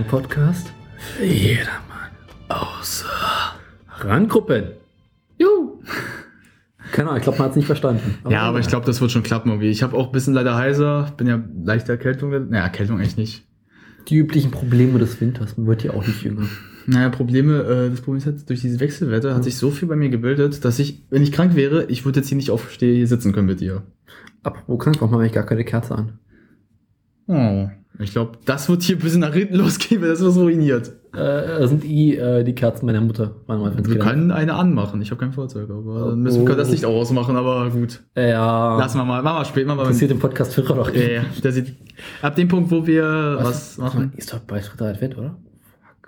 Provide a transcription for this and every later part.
Ein Podcast für jedermann. Außer Randgruppen. Juhu. Keine Ahnung, ich glaube, man hat es nicht verstanden. ja, aber ich glaube, das wird schon klappen irgendwie. Ich habe auch ein bisschen leider heiser, bin ja leichte Erkältung. Naja, Erkältung echt nicht. Die üblichen Probleme des Winters, man wird ja auch nicht jünger. Naja, Probleme, äh, das Problem ist halt, durch dieses Wechselwetter hat sich so viel bei mir gebildet, dass ich, wenn ich krank wäre, ich würde jetzt hier nicht aufstehen, hier sitzen können mit dir. Apropos krank, warum habe ich gar keine Kerze an? Oh. Ich glaube, das wird hier ein bisschen nach hinten losgehen, weil das wird ruiniert. Äh, das sind die, äh, die Kerzen meiner Mutter. Mal Wir können eine anmachen. Ich habe kein Feuerzeug, aber dann müssen wir können das Licht auch ausmachen, aber gut. Ja. Lassen wir mal, machen wir später. Wir Passiert im Podcast Führer doch. Ja, ja. Der sieht, ab dem Punkt, wo wir was, Was machen. Ist doch bei dritter Advent, oder?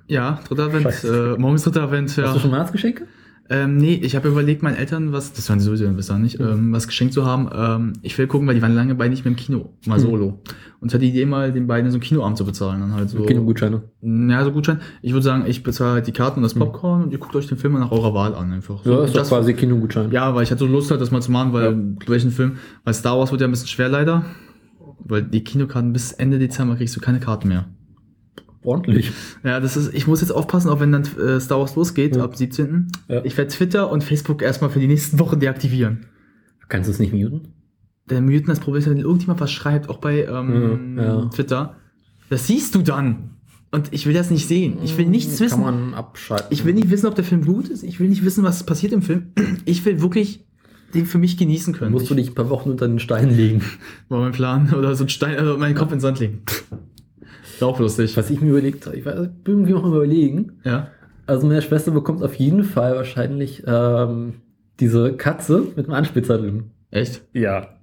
Ja, dritter Advent. Äh, morgen ist dritter Advent, ja. Hast du schon Weihnachtsgeschenke? Ähm, nee, ich habe überlegt, meinen Eltern was, das waren sie sowieso bisher nicht, ähm, was geschenkt zu haben. Ähm, ich will gucken, weil die waren lange beide nicht mehr im Kino, mal Hm. solo. Und ich hatte die Idee, mal den beiden so einen Kinoabend zu bezahlen. Dann halt so. Kinogutscheine. Ja, so Gutschein. Ich würde sagen, ich bezahle halt die Karten und das Popcorn und ihr guckt euch den Film nach eurer Wahl an einfach. So, Hm. Ja, ist das, quasi Kinogutschein. ja, weil ich hatte so Lust halt, das mal zu machen, weil welchen Film, weil Star Wars wird ja ein bisschen schwer leider. Weil die Kinokarten bis Ende Dezember kriegst du keine Karten mehr. Ordentlich. Ja, das ist, ich muss jetzt aufpassen, auch wenn dann äh, Star Wars losgeht, Ja. ab 17. Ja. Ich werde Twitter und Facebook erstmal für die nächsten Wochen deaktivieren. Kannst du es nicht muten? Der Mythen, das Problem ist, wenn irgendjemand was schreibt, auch bei ähm, Ja, ja. Twitter, das siehst du dann. Und ich will das nicht sehen. Ich will nichts Kann wissen. man abschalten. Ich will nicht wissen, ob der Film gut ist. Ich will nicht wissen, was passiert im Film. Ich will wirklich den für mich genießen können. Musst du dich ein paar Wochen unter den Stein legen. War mein Plan. Oder so ein Stein, also meinen Kopf in den Sand legen. Ist auch lustig. Was ich mir überlegt habe, ich weiß, irgendwie noch mal überlegen. Ja. Also meine Schwester bekommt auf jeden Fall wahrscheinlich ähm, diese Katze mit einem Anspitzer drin. Echt? Ja.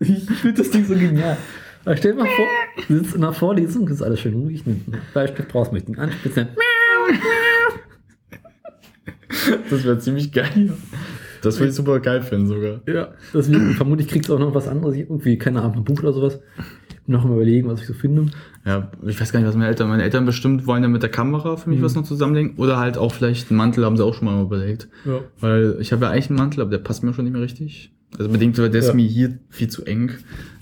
Ich finde das Ding so genial. Aber stell dir mal vor, du sitzt in einer Vorlesung, das ist alles schön ruhig, nimmt einen Bleistift raus, möchte ihn anspitzen. Das wäre ziemlich geil. Das würde ich super geil finden sogar. Ja. Deswegen, vermutlich kriegt es auch noch was anderes, irgendwie, keine Ahnung, ein Buch oder sowas. Bin noch am überlegen, was ich so finde. Ja, ich weiß gar nicht, was meine Eltern. Meine Eltern bestimmt wollen ja mit der Kamera für mich Mhm. was noch zusammenlegen. Oder halt auch vielleicht einen Mantel haben sie auch schon mal überlegt. Ja. Weil ich habe ja eigentlich einen Mantel, aber der passt mir schon nicht mehr richtig. Also bedingt, weil der ist Ja. mir hier viel zu eng.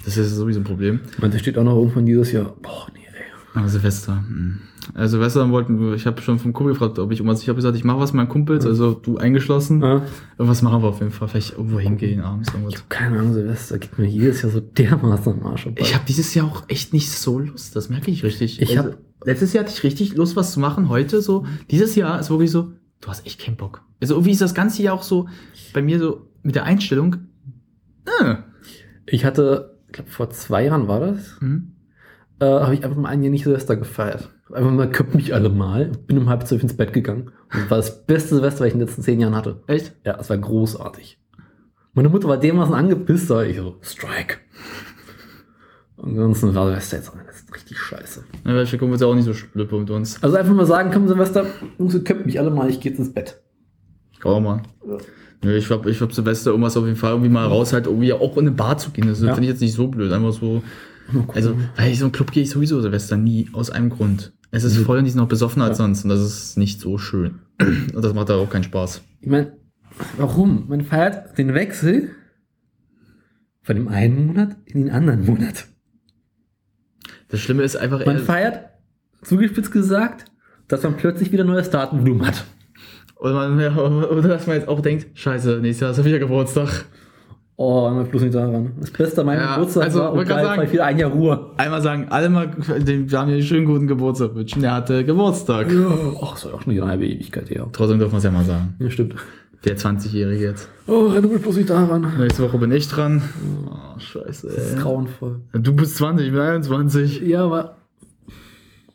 Das ist sowieso ein Problem. Meine, da steht auch noch irgendwann dieses Jahr. Boah, nee, ey. Aber Silvester. hm. Also Silvester wollten ich habe schon vom Kumpel gefragt, ob ich irgendwas, ich habe gesagt, ich mache was mit meinen Kumpels, also du eingeschlossen. Ja. Irgendwas machen wir auf jeden Fall. Vielleicht irgendwo hingehen abends Ich irgendwas. hab keine Ahnung, Silvester geht mir jedes Jahr so dermaßen am Arsch. Ich habe dieses Jahr auch echt nicht so Lust, das merke ich richtig. Ich Also, hab- letztes Jahr hatte ich richtig Lust, was zu machen. Heute so, dieses Jahr ist wirklich so, du hast echt keinen Bock. Also irgendwie ist das ganze Jahr auch so bei mir so mit der Einstellung. Äh, Ich hatte, ich glaube, vor zwei Jahren war das, hm, äh, habe ich einfach mal ein Jahr nicht Silvester gefeiert. Einfach mal köpft mich alle mal. Bin um halb zwölf ins Bett gegangen. Und das war das beste Silvester, was ich in den letzten zehn Jahren hatte. echt? Ja, es war großartig. Meine Mutter war dermaßen angepisst, da ich so, Strike. Ansonsten war Silvester jetzt das ist richtig scheiße. Ja, gucken uns ja auch nicht so blöd mit uns. Also einfach mal sagen, komm Silvester, Jungs, köpft mich alle mal, ich gehe jetzt ins Bett. Auch mal. Nö, ich glaube, ich glaub, Silvester irgendwas auf jeden Fall irgendwie mal raus, halt irgendwie auch in eine Bar zu gehen. Das Ja. finde ich jetzt nicht so blöd. Einfach so. Also, weil ich so einen Club gehe ich sowieso Silvester nie, aus einem Grund. Es ist Mhm. voll und die sind noch besoffener als sonst und das ist nicht so schön. Und das macht da auch keinen Spaß. Ich meine, warum? Man feiert den Wechsel von dem einen Monat in den anderen Monat. Das Schlimme ist einfach, Man äh, feiert, zugespitzt gesagt, dass man plötzlich wieder neues Datenvolumen hat. oder, man, oder dass man jetzt auch denkt, scheiße, nächstes Jahr ist ja wieder Geburtstag. Oh, immer bloß nicht daran. Das Beste an meinem Ja, Geburtstag also, war und geil, sagen- wieder ein Jahr Ruhe. Einmal sagen, alle mal, dem, wir haben hier einen schönen guten Geburtstag wünschen, der hatte Geburtstag. Ja. Ach, das war auch schon eine halbe Ewigkeit her. Trotzdem dürfen wir es ja mal sagen. Ja, stimmt. Der 20-Jährige jetzt. Oh, renne bloß nicht daran. Nächste Woche bin ich dran. Oh, scheiße, Das ist ey. grauenvoll. Du bist 20, ich bin 21. Ja, aber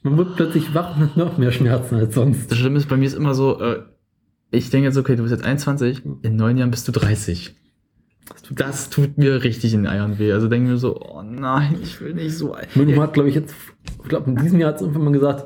man wird plötzlich wach und hat noch mehr Schmerzen als sonst. Das Schlimme ist, bei mir ist immer so, äh, ich denke jetzt, okay, du bist jetzt 21, in neun Jahren bist du 30. Das tut mir richtig in den Eiern weh. Also denke mir so, oh nein, ich will nicht so Mama hat, glaube ich, jetzt, ich glaube, in diesem Jahr hat es irgendwann mal gesagt,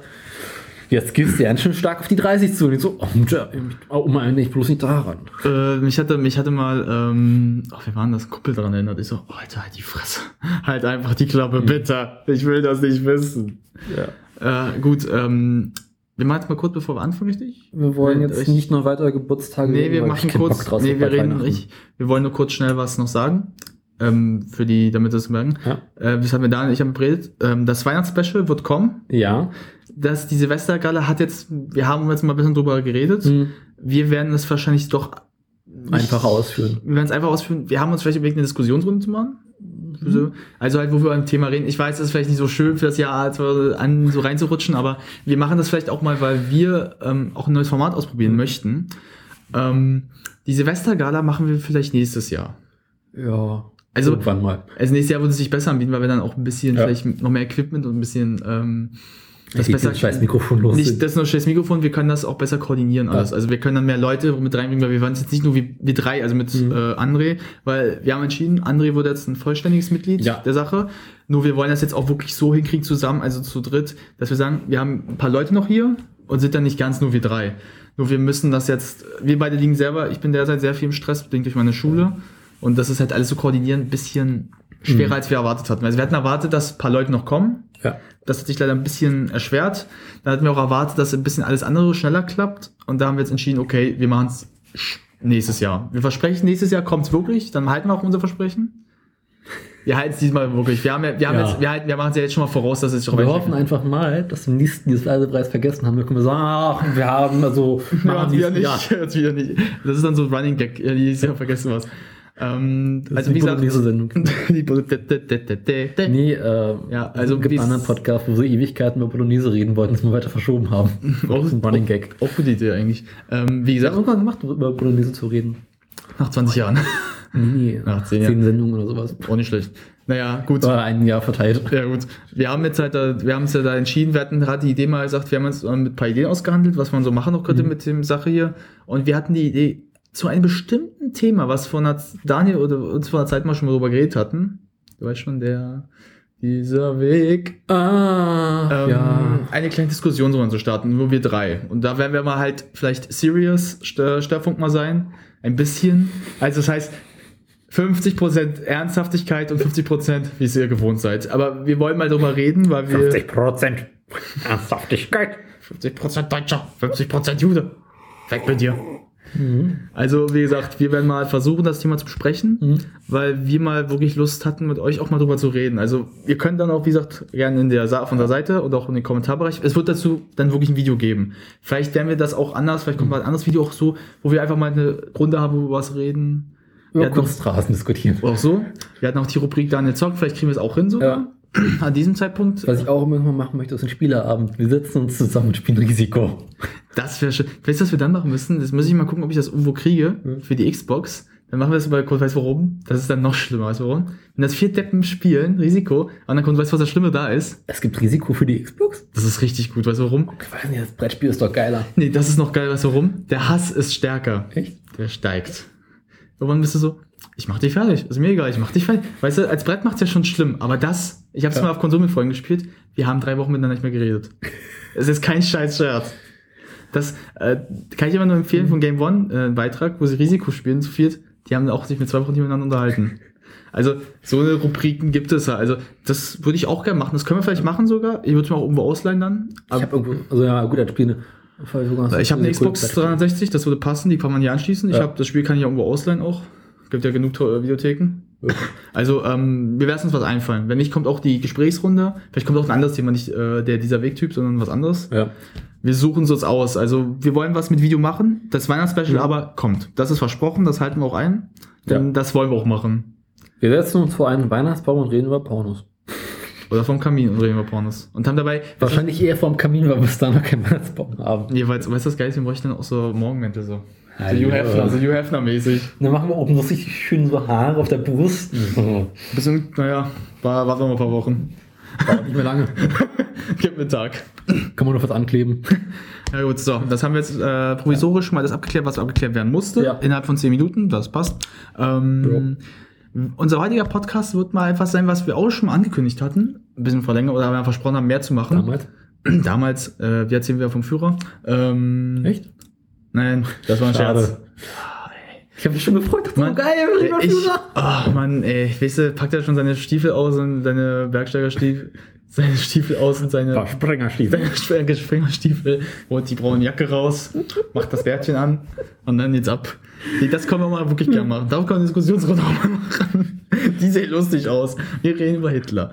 jetzt gehst du ganz schön stark auf die 30 zu. Und ich so, oh, Mutter, oh, meine, nicht bloß nicht daran. Äh, mich hatte, mich hatte mal, ähm, ach, wir waren das Kumpel daran erinnert. Ich so, oh, Alter, halt die Fresse. Halt einfach die Klappe, bitte. Ich will das nicht wissen. Ja. Äh, gut, ähm, wir machen jetzt mal kurz, bevor wir anfangen, richtig? Wir wollen Wenn jetzt euch- nicht noch weitere Geburtstage Nee, wir machen kurz, drauf nee, wir reden, ich, wir wollen nur kurz schnell was noch sagen. Ähm, für die, damit das merken. Ja. Äh, das haben wir da, ich habe geredet. Ähm, das Weihnachtsspecial wird kommen. Ja, dass die Silvestergala hat jetzt, wir haben jetzt mal ein bisschen drüber geredet. Mhm. Wir werden das wahrscheinlich doch nicht- Einfach ausführen. Wir werden es einfach ausführen. Wir haben uns vielleicht überlegt, eine Diskussionsrunde zu machen. So, also halt, wo wir ein Thema reden. Ich weiß, es ist vielleicht nicht so schön für das Jahr an so reinzurutschen, aber wir machen das vielleicht auch mal, weil wir ähm, auch ein neues Format ausprobieren möchten. Ähm, die Silvestergala machen wir vielleicht nächstes Jahr. Ja. Also- irgendwann mal. Also nächstes Jahr würde es sich besser anbieten, weil wir dann auch ein bisschen Ja. vielleicht noch mehr Equipment und ein bisschen ähm, das Geht besser scheiß Mikrofon los. nicht das ist nur scheiß Mikrofon, wir können das auch besser koordinieren alles. Ja. Also wir können dann mehr Leute mit reinbringen, weil wir waren jetzt nicht nur wie wir drei, also mit Mhm. äh, André, weil wir haben entschieden, André wurde jetzt ein vollständiges Mitglied Ja. der Sache. Nur wir wollen das jetzt auch wirklich so hinkriegen zusammen, also zu dritt, dass wir sagen, wir haben ein paar Leute noch hier und sind dann nicht ganz nur wir drei. Nur wir müssen das jetzt, wir beide liegen selber, ich bin derzeit sehr viel im Stress, bedingt durch meine Schule. Und das ist halt alles zu koordinieren ein bisschen schwerer, Mhm. als wir erwartet hatten. Also wir hatten erwartet, dass ein paar Leute noch kommen. Ja. Das hat sich leider ein bisschen erschwert. Da hatten wir auch erwartet, dass ein bisschen alles andere schneller klappt. Und da haben wir jetzt entschieden, okay, wir machen es nächstes Jahr. Wir versprechen, nächstes Jahr kommt es wirklich. Dann halten wir auch unser Versprechen. Wir halten es diesmal wirklich. Wir, haben ja, wir, haben Ja. jetzt, wir, halten, wir machen es ja jetzt schon mal voraus, dass es sich Wir hoffen einfach mal, dass wir nicht dieses Reisepreis vergessen haben. Wir können sagen, ach, wir haben also nächsten nicht. Jetzt wieder nicht. Das ist dann so ein Running Gag. Ja, die ist ja vergessen was. Ähm, also wie die gesagt, Bolognese-Sendung. die Bolo- Nee, äh, Ja, also es gibt einen anderen Podcast, wo sie Ewigkeiten über Bolognese reden wollten, das wir weiter verschoben haben. Auch- Das ist ein Running Gag. Auch gute Idee eigentlich. Ähm, wie gesagt, irgendwann gemacht, über Bolognese zu reden. nach 20 Jahren. Nee, Nach zehn zehn Jahren. Sendungen oder sowas. Auch nicht schlecht. Naja, gut. War ein Jahr verteilt. Ja gut, wir haben jetzt halt, da, wir haben uns ja da entschieden, wir hatten gerade die Idee mal gesagt, wir haben uns mit ein paar Ideen ausgehandelt, was man so machen noch könnte Mhm. mit dem Sache hier. Und wir hatten die Idee zu einem bestimmten Thema, was von der Daniel oder uns vor einer Zeit mal schon mal drüber geredet hatten. Du weißt schon, der dieser Weg. Ah, Ähm, Eine kleine Diskussion sollen zu starten, nur wir drei. Und da werden wir mal halt vielleicht serious St- Schwerpunkt mal sein. Ein bisschen. Also das heißt, 50% Ernsthaftigkeit und 50%, wie es ihr gewohnt seid. Aber wir wollen mal drüber reden, weil wir. 50% Ernsthaftigkeit. 50% Deutscher, 50% Jude. Weg mit dir. Also, wie gesagt, wir werden mal versuchen, das Thema zu besprechen, Mhm. weil wir mal wirklich Lust hatten, mit euch auch mal drüber zu reden. Also, ihr könnt dann auch, wie gesagt, gerne in der von der Seite oder auch in den Kommentarbereich. Es wird dazu dann wirklich ein Video geben. Vielleicht werden wir das auch anders, vielleicht kommt mal ein anderes Video auch so, wo wir einfach mal eine Runde haben, wo wir was reden. Wir Über noch, Kunststraßen diskutieren. auch so. Wir hatten auch die Rubrik Daniel Zock, vielleicht kriegen wir es auch hin sogar. An diesem Zeitpunkt. Was ich auch immer mal machen möchte, ist ein Spielerabend. Wir setzen uns zusammen und spielen Risiko. Das wäre schön. Weißt du, was wir dann machen müssen? Das muss ich mal gucken, ob ich das irgendwo kriege Mhm. für die Xbox. Dann machen wir das bei Code Weiß warum. Das ist dann noch schlimmer, weißt du warum? Wenn das vier Deppen spielen, Risiko, und dann Code Weiß, was das Schlimme da ist, Es gibt Risiko für die Xbox? das ist richtig gut, weißt du warum? Ich weiß nicht, das Brettspiel ist doch geiler. Nee, das ist noch geil, weißt du warum? Der Hass ist stärker. Echt? Der steigt. Irgendwann bist du so, ich mach dich fertig. Ist mir egal, ich mach dich fertig. Weißt du, als Brett macht's ja schon schlimm, aber das, ich hab's Ja. mal auf Konsole mit Freunden gespielt, wir haben drei Wochen miteinander nicht mehr geredet. Es ist kein scheiß Scherz. Das äh, kann ich immer nur empfehlen von Game One, äh, einen Beitrag, wo sie Risiko spielen, zu viert. Die haben auch sich mit zwei Wochen nicht miteinander unterhalten. Also, so eine Rubriken gibt es ja. Also, das würde ich auch gerne machen. Das können wir vielleicht machen sogar. Ich würde es mir auch irgendwo ausleihen dann. Ich habe irgendwo, also ja, gut, das Spiel. Ich habe eine Xbox 360, das würde passen, die kann man hier anschließen. Ich Ja. habe das Spiel kann ich auch irgendwo ausleihen auch. Gibt ja genug Videotheken. Also, ähm, wir werden uns was einfallen. Wenn nicht, kommt auch die Gesprächsrunde. Vielleicht kommt auch ein anderes Thema, nicht äh, der dieser Wegtyp, sondern was anderes. Ja. Wir suchen es uns aus. Also, wir wollen was mit Video machen. Das Weihnachtsspecial Mhm. aber kommt. Das ist versprochen, das halten wir auch ein. Denn Ja. das wollen wir auch machen. Wir setzen uns vor einen Weihnachtsbaum und reden über Pornos. Oder vom Kamin und reden wir Pornos. Und haben dabei Wahrscheinlich eher vorm Kamin, weil wir bis da noch keinen Weihnachtsbaum haben. jeweils, weißt du, das Geilste, wir bräuchten dann auch so Morgenmäntel so. So Hallo. Hugh Hefner, so Hugh Hefner-mäßig. Dann machen wir oben so richtig schön so Haare auf der Brust. Bisschen, naja, war, warten wir mal ein paar Wochen. Dauert nicht mehr lange. Gib mir Tag. Kann man noch was ankleben. Ja gut, so, das haben wir jetzt äh, provisorisch mal das abgeklärt, was abgeklärt werden musste. Ja. Innerhalb von 10 Minuten, das passt. Ähm, Unser heutiger Podcast wird mal etwas sein, was wir auch schon mal angekündigt hatten. Ein bisschen verlängert oder wir versprochen haben, mehr zu machen. Damals. Damals, äh, wie erzählen wir vom Führer? Ähm, Echt? Nein, das war ein Schade. Scherz. Ich habe mich schon gefreut. Das Mann, geil, lieber ich, Führer. oh Mann, ey, weißt du, packt er schon seine Stiefel aus und seine Bergsteigerstiefel, seine Stiefel aus und seine, Sprengerstiefel. seine Springerstiefel, holt die braune Jacke raus, macht das Bärtchen an und dann jetzt ab. Nee, Das können wir mal wirklich gerne machen. Darauf können wir eine Diskussionsrunde auch mal machen. Die sehen lustig aus. Wir reden über Hitler.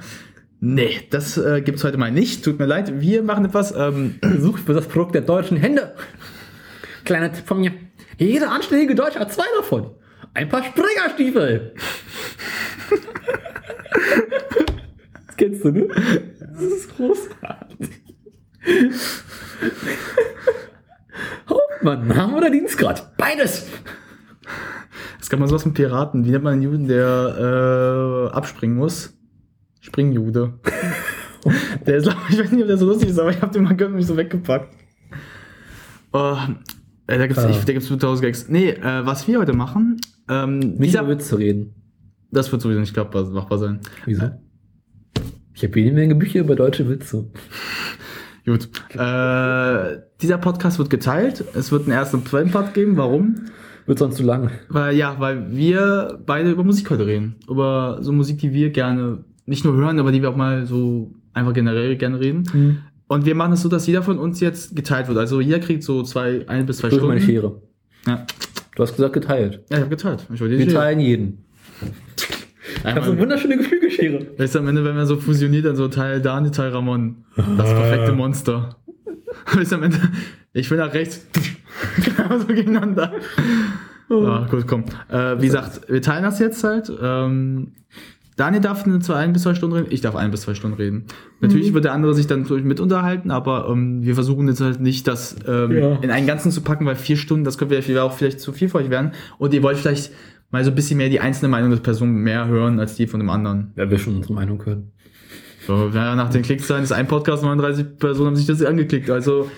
Nee, das äh, gibt's heute mal nicht. Tut mir leid. Wir machen etwas. Ähm, Sucht für das Produkt der deutschen Hände. Kleiner Tipp von mir. Jeder anständige Deutsche hat zwei davon. Ein paar Springerstiefel. das kennst du, ne? Das ist großartig. Hauptmann, Name oder Dienstgrad? Beides. es gab mal sowas mit Piraten. Wie nennt man einen Juden, der äh, abspringen muss? Springjude. der ist, ich, weiß nicht, ob der so lustig ist, aber ich hab den mal und mich so weggepackt. Oh, äh, da gibt's, Ah. ich, da gibt's 5000 Gags. Nee, äh, was wir heute machen, ähm, Nicht über Witz zu reden. das wird sowieso nicht klappbar, machbar sein. Wieso? Ich habe jede Menge Bücher über deutsche Witze. Gut. Äh, dieser Podcast wird geteilt. Es wird einen ersten und zweiten Part geben. Warum? Wird sonst zu lang. Weil, ja, weil wir beide über Musik heute reden. Über so Musik, die wir gerne nicht nur hören, aber die wir auch mal so einfach generell gerne reden. Und wir machen es so, dass jeder von uns jetzt geteilt wird. Also jeder kriegt so zwei, ein bis zwei Durch Stunden. meine Schere. Ja. Du hast gesagt geteilt. ja, ich habe geteilt. Ich Wir Schere. teilen jeden. Ich habe so eine wunderschöne Geflügelschere. weißt du, am Ende, wenn man so fusioniert, dann so Teil Dani, Teil Ramon. Das perfekte Monster. Weißt du, am Ende, ich will nach rechts. So gegeneinander. Ah, gut, komm. Äh, wie gesagt, wir teilen das jetzt halt. Ähm, Daniel darf zwei, ein bis zwei Stunden reden, ich darf ein bis zwei Stunden reden. Natürlich wird der andere sich dann natürlich mit unterhalten, aber ähm, wir versuchen jetzt halt nicht, das ähm, Ja. in einen Ganzen zu packen, weil vier Stunden, das könnte vielleicht auch vielleicht zu viel für euch werden. Und ihr wollt vielleicht mal so ein bisschen mehr die einzelne Meinung der Person mehr hören als die von dem anderen. Ja, wir schon unsere Meinung hören. So, ja, nach den Klickzahlen ist ein Podcast, 39 Personen haben sich das angeklickt. Also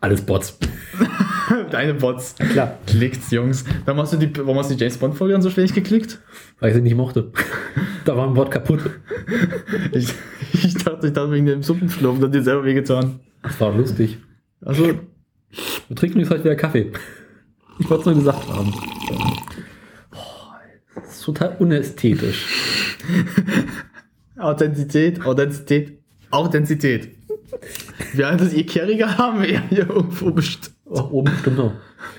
Alles Bots. deine Bots. Klar. Klickt's, Jungs. Warum hast du die, warum hast du die James Bond Folge dann so schlecht geklickt? Weil ich sie nicht mochte. da war ein Bot kaputt. Ich, ich dachte, ich dachte wegen dem Suppenschlupf, das hat dir selber wehgetan. Das war lustig. Also, Wir trinken jetzt heute wieder Kaffee. Ich wollte es nur gesagt haben. Boah, das ist total unästhetisch. Authentizität, Authentizität, Authentizität. Wir haben das Ikeriger haben wir ja hier irgendwo bestimmt. Oh, oben stimmt noch.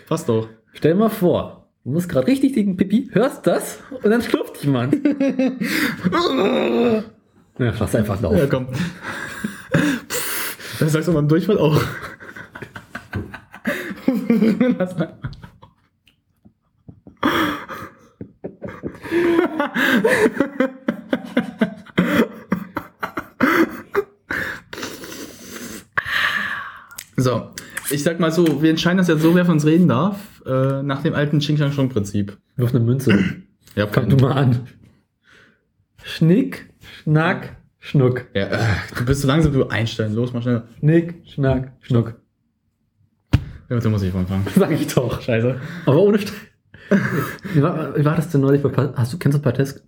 Passt doch. Stell mal vor, du musst gerade richtig den Pipi, hörst das und dann schlürft dich man. ja, lass einfach laufen. Ja, komm. Das sagst du beim Durchfall auch. Lass mal. So, ich sag mal so, wir entscheiden das jetzt so, wer von uns reden darf, äh, nach dem alten Ching Chang Chong Prinzip. Wirf eine Münze. Ja, Fang du mal an. Schnick, Schnack, Schnuck. Ja, äh, du bist so langsam, du Einstein. Los, mal schneller. Schnick, Schnack, Schnuck. Ja, da muss ich anfangen. Sag ich doch. Scheiße. Aber ohne St wie, war, wie war das denn neulich bei Hast du, kennst du Pates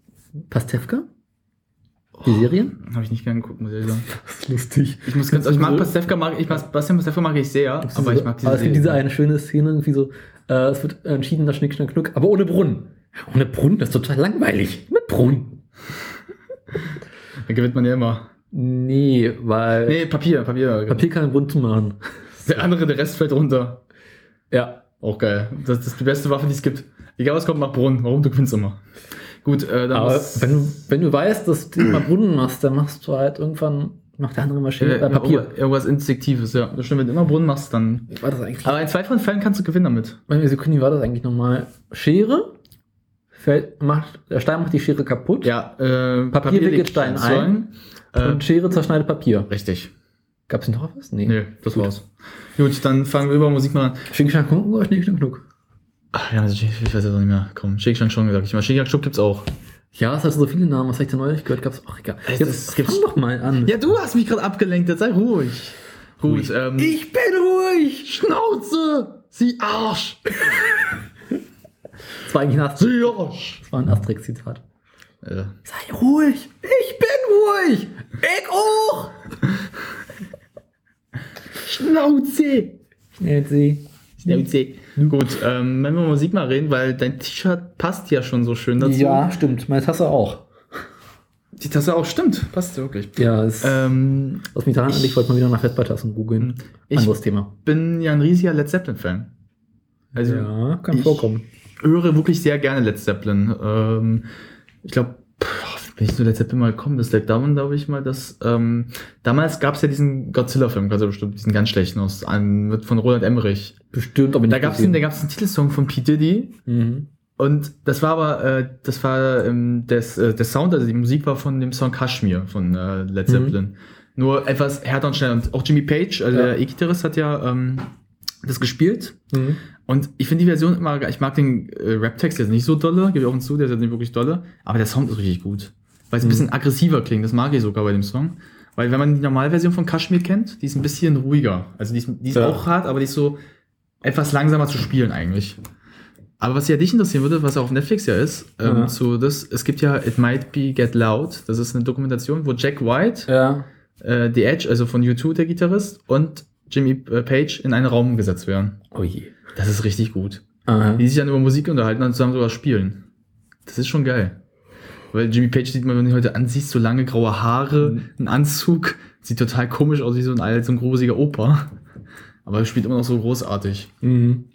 Pastewka? Die Serien? Habe ich nicht gern geguckt, muss ich sagen. Das ist lustig. Ich muss ganz, ich mag Pastewka, mag ich, Bastian Pastewka mag ich sehr, aber ich mag diese Aber es gibt diese eine schöne Szene, irgendwie so, äh, es wird entschieden, das Schnick, Schnack, Schnuck, aber ohne Brunnen. Ohne Brunnen, das ist total langweilig. Mit Brunnen. Da gewinnt man ja immer. Nee, weil Nee, Papier, Papier. Papier kann einen Brunnen machen. Der andere, der Rest fällt runter. Ja. Auch geil. Das, das ist die beste Waffe, die es gibt. Egal was kommt, mach Brunnen. Warum? Du gewinnst immer. Gut, äh, dann Aber wenn du, wenn du weißt, dass du mal Brunnen machst, dann machst du halt irgendwann, macht der andere Maschine, äh, äh, Papier. Irgendwas, Instinktives, ja. Das stimmt, wenn du immer Brunnen machst, dann. War das eigentlich? Aber in zwei von Fällen kannst du gewinnen damit. Meine Sekunde, wie war das eigentlich nochmal? Schere, fällt, macht, der Stein macht die Schere kaputt. Ja, äh, Papier wickelt legt Stein Säulen. Äh, Und Schere zerschneidet Papier. richtig. Gab es noch was? Nee. Nee, das war's. Gut, dann fangen wir über Musik mal an. Schink, Schnack, Schnuck Schnick, Schnack, Schnuck? Ach, ja, ich weiß jetzt auch nicht mehr. Komm, Shake schon gesagt. Ich meine, Shake Schub gibt's auch. Ja, es hat so viele Namen. Was habe ich da neulich gehört? Gab's auch egal. Jetzt es gibt- fang doch mal an. Ja, du hast mich gerade abgelenkt, jetzt sei ruhig. Gut, Ruhig. ähm. Ich bin ruhig. Schnauze! Sie Arsch! Das war eigentlich ein Asterix. Sie Arsch! Das war ein Asterix-Zitat. Äh, Sei ruhig. Ich bin ruhig. Ich auch. Schnauze! Schnell sie. Schnauze. Gut, ähm, wenn wir Musik mal reden, weil dein T-Shirt passt ja schon so schön dazu. Ja, stimmt. Meine Tasse auch. Die Tasse auch, stimmt. Passt wirklich. Ja, es, Ähm, was mich daran an, ich wollte mal wieder nach Festballtassen googeln. Ich- Anderes Thema. bin ja ein riesiger Led Zeppelin-Fan. Also, ja, kann ich- vorkommen. höre wirklich sehr gerne Led Zeppelin. Ähm, ich glaube, bin ich zu Led Zeppelin mal gekommen? Das lag daran, glaube ich mal, dass ähm, damals gab es ja diesen Godzilla-Film, ganz bestimmt, diesen ganz schlechten aus, an, von Roland Emmerich. Bestimmt, aber Da gab es einen, einen Titelsong von P. Diddy Mhm. und das war aber, äh, das war ähm, das, äh, der Sound, also die Musik war von dem Song Kashmir von äh, Led Zeppelin. Nur etwas härter und schneller. Und auch Jimmy Page, also Ja. der E-Gitarrist, hat ja ähm, das gespielt. Mhm. Und ich finde die Version immer, ich mag den äh, Rap-Text jetzt nicht so dolle, gebe ich auch zu, der ist jetzt nicht wirklich dolle, aber der Sound ist richtig gut. Weil es ein bisschen aggressiver klingt, das mag ich sogar bei dem Song. Weil wenn man die Normalversion von Kashmir kennt, die ist ein bisschen ruhiger. Also die ist, die ist Ja. auch hart, aber die ist so etwas langsamer zu spielen eigentlich. Aber was ja dich interessieren würde, was auch auf Netflix ja ist, ähm, Ja. zu das, es gibt ja It Might Be Get Loud, das ist eine Dokumentation, wo Jack White, Ja. äh, The Edge, also von U2, der Gitarrist, und Jimmy äh, Page in einen Raum gesetzt werden. Oh je. Das ist richtig gut Aha. die sich dann über Musik unterhalten und zusammen sogar spielen. Das ist schon geil. Weil Jimmy Page sieht man, wenn du ihn heute ansiehst, so lange graue Haare, ein Anzug, sieht total komisch aus, wie so ein, alt- so ein grusiger Opa. Aber er spielt immer noch so großartig. Mhm.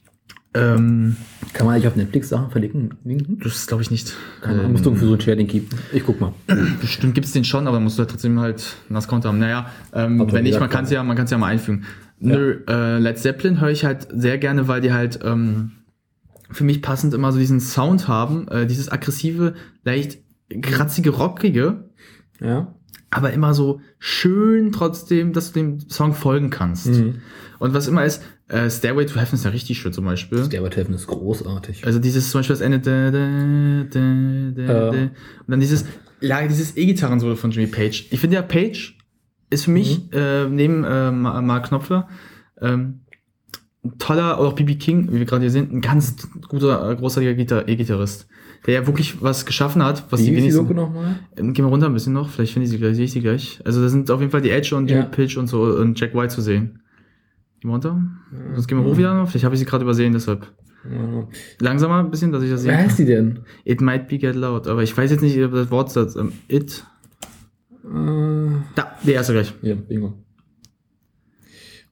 Ähm, Kann man eigentlich auf Netflix Sachen verlinken? Linken? das glaube ich nicht. Keine Ahnung, Ähm, musst du für so ein Sharing geben. Ich guck mal. Bestimmt gibt es den schon, aber dann musst du halt trotzdem halt einen Account haben. Naja, ähm, wenn nicht, ja, man kann es ja, man kann's ja mal einfügen. Nö, äh, Led Zeppelin höre ich halt sehr gerne, weil die halt ähm, für mich passend immer so diesen Sound haben, äh, dieses aggressive, leicht kratzige, rockige, Ja. aber immer so schön trotzdem, dass du dem Song folgen kannst. Mhm. Und was immer ist, äh, Stairway to Heaven ist ja richtig schön zum Beispiel. Der Heaven ist großartig. Also dieses zum Beispiel das Ende da, da, da, da, Ja. da. und dann dieses ja, dieses E-Gitarren-Solo von Jimmy Page. Ich finde ja Page ist für mich äh, neben äh, Ma- Mark Knopfler ähm, ein toller, oder auch BB King, wie wir gerade hier sehen, ein ganz guter, großartiger Gitar E-Gitarrist, der ja wirklich was geschaffen hat, was die Wie die wenigsten. Logo nochmal? Ähm, Gehen wir runter ein bisschen noch, vielleicht finde ich sie gleich, sehe ich sie gleich. Also da sind auf jeden Fall die Edge und Jimmy Ja. Page und so und Jack White zu sehen. Gehen wir runter? Sonst gehen wir hoch wieder noch. Vielleicht habe ich sie gerade übersehen, deshalb. Ja. Langsamer ein bisschen, dass ich das sehen Wer heißt die denn? It might be get loud, aber ich weiß jetzt nicht, ob das Wort sagt. Ähm, it. Äh, Da, der erste gleich. hier, Bingo.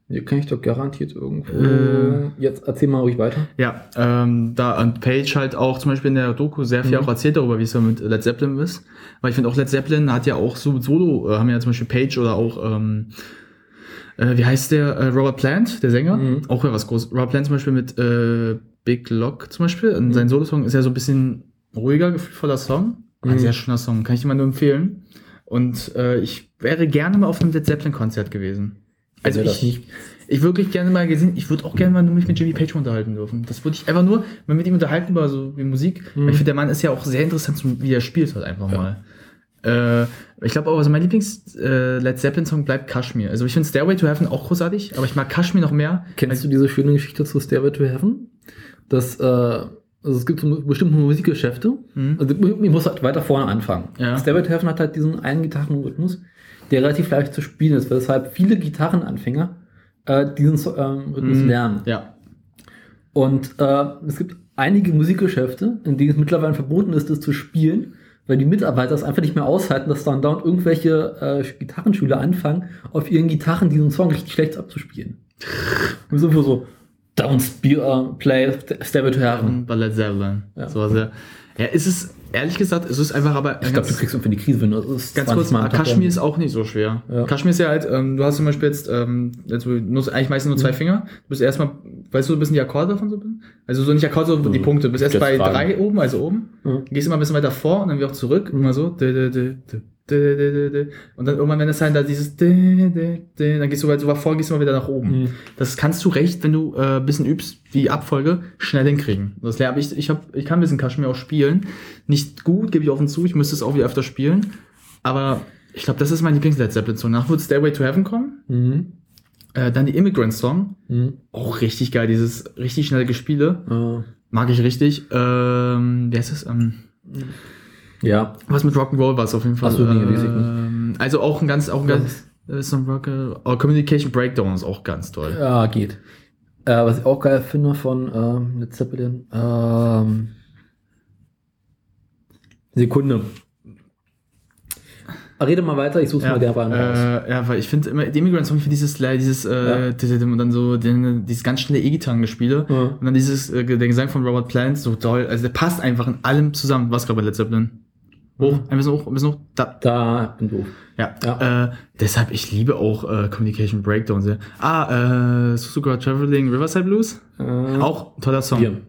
Hier kann ich doch garantiert irgendwo. Äh. Jetzt erzähl mal ruhig weiter. Ja, ähm, da und Page halt auch zum Beispiel in der Doku sehr viel Mhm. auch erzählt darüber, wie es so mit Led Zeppelin ist. Weil ich finde auch Led Zeppelin hat ja auch so Solo, äh, haben ja zum Beispiel Page oder auch, ähm, äh, wie heißt der, äh, Robert Plant, der Sänger, Mhm. auch ja was groß. Robert Plant zum Beispiel mit äh, Big Lock zum Beispiel, und Mhm. sein Solo-Song ist ja so ein bisschen ruhiger, gefühlvoller Song. Ein Mhm. sehr schöner Song, kann ich dir mal nur empfehlen. Und ich wäre gerne mal auf einem Led Zeppelin-Konzert gewesen. Also ich, nicht? ich wirklich gerne mal gesehen, ich würde auch gerne mal nur mich mit Jimmy Page unterhalten dürfen. Das würde ich einfach nur mal mit ihm unterhalten über so wie Musik. Mhm. Weil ich finde, der Mann ist ja auch sehr interessant, wie er spielt halt einfach Ja. mal. Äh, ich glaube auch, also mein Lieblings äh, Led Zeppelin Song bleibt Kashmir. Also ich finde Stairway to Heaven auch großartig, aber ich mag Kashmir noch mehr. Kennst du diese schöne Geschichte zu Stairway to Heaven? Das, äh, also es gibt so bestimmte Musikgeschäfte. Mhm. Also ich muss halt weiter vorne anfangen. Ja. Stairway to Heaven hat halt diesen einen Gitarrenrhythmus, der relativ leicht zu spielen ist, weshalb viele Gitarrenanfänger äh, diesen ähm, Rhythmus Mhm. lernen. Ja. Und äh, es gibt einige Musikgeschäfte, in denen es mittlerweile verboten ist, das zu spielen, weil die Mitarbeiter es einfach nicht mehr aushalten, dass dann dauernd irgendwelche äh, Gitarrenschüler anfangen, auf ihren Gitarren diesen Song richtig schlecht abzuspielen. Und so für so Don't spe- uh, play Stairway to Heaven. Bei Led Zeppelin. Ja. So was ja. Ja, ist es, ehrlich gesagt, es ist einfach aber Ich glaube, du kriegst irgendwie die Krise, wenn du das Ganz 20 kurz, Mal Kaschmir ist auch nicht so schwer. Ja. Kaschmir ist ja halt, ähm, du hast zum Beispiel jetzt, ähm, jetzt nur, eigentlich meistens nur zwei Mhm. Finger. Du bist erstmal, weißt du, ein bisschen die Akkorde davon so? Also so nicht Akkorde, so die Punkte. Du bist erst bei drei oben, also oben. Mhm. Gehst immer ein bisschen weiter vor und dann wieder auch zurück. Immer so. Und dann irgendwann, wenn es halt da dieses, dann gehst du halt so vor, gehst du mal wieder nach oben. Mhm. Das kannst du recht, wenn du äh, ein bisschen übst, die Abfolge schnell hinkriegen. Das lerne ich, ich, hab, ich kann ein bisschen Kaschmir auch spielen. Nicht gut, gebe ich offen zu, ich müsste es auch wieder öfter spielen. Aber ich glaube, das ist mein Lieblings-Led Zeppelin-Song. Nach wird Stairway to Heaven kommen. Mhm. Äh, dann die Immigrant-Song. Mhm. Auch richtig geil, dieses richtig schnelle Gespiele. Äh, Mag ich richtig. Ähm, wie heißt das? Ähm, ja. was mit Rock'n'Roll war es auf jeden Fall. Ach so, nee, weiß ich nicht. ähm, also auch ein ganz, auch ein ganz, äh, so ein Rock, oh, Communication Breakdown ist auch ganz toll. Ja, geht. Äh, was ich auch geil finde von ähm, Led Zeppelin, ähm, Sekunde. Rede mal weiter, ich suche mal gerne bei raus. äh, ja, weil ich finde immer, die Immigrant Song, ich finde dieses, dieses, äh, Ja. und dann so, den, dieses ganz schnelle E-Gitarren-Gespiele. Ja. Und dann dieses, äh, der Gesang von Robert Plant, so toll. Also der passt einfach in allem zusammen. Was gerade bei Led Zeppelin? Hoch, ein bisschen hoch, ein bisschen hoch. Da. Da bin doof. Ja. Ja. Äh, deshalb, ich liebe auch äh, Communication Breakdown sehr. Ah, äh, Suzuka Traveling Riverside Blues. Äh, Auch toller Song. hier.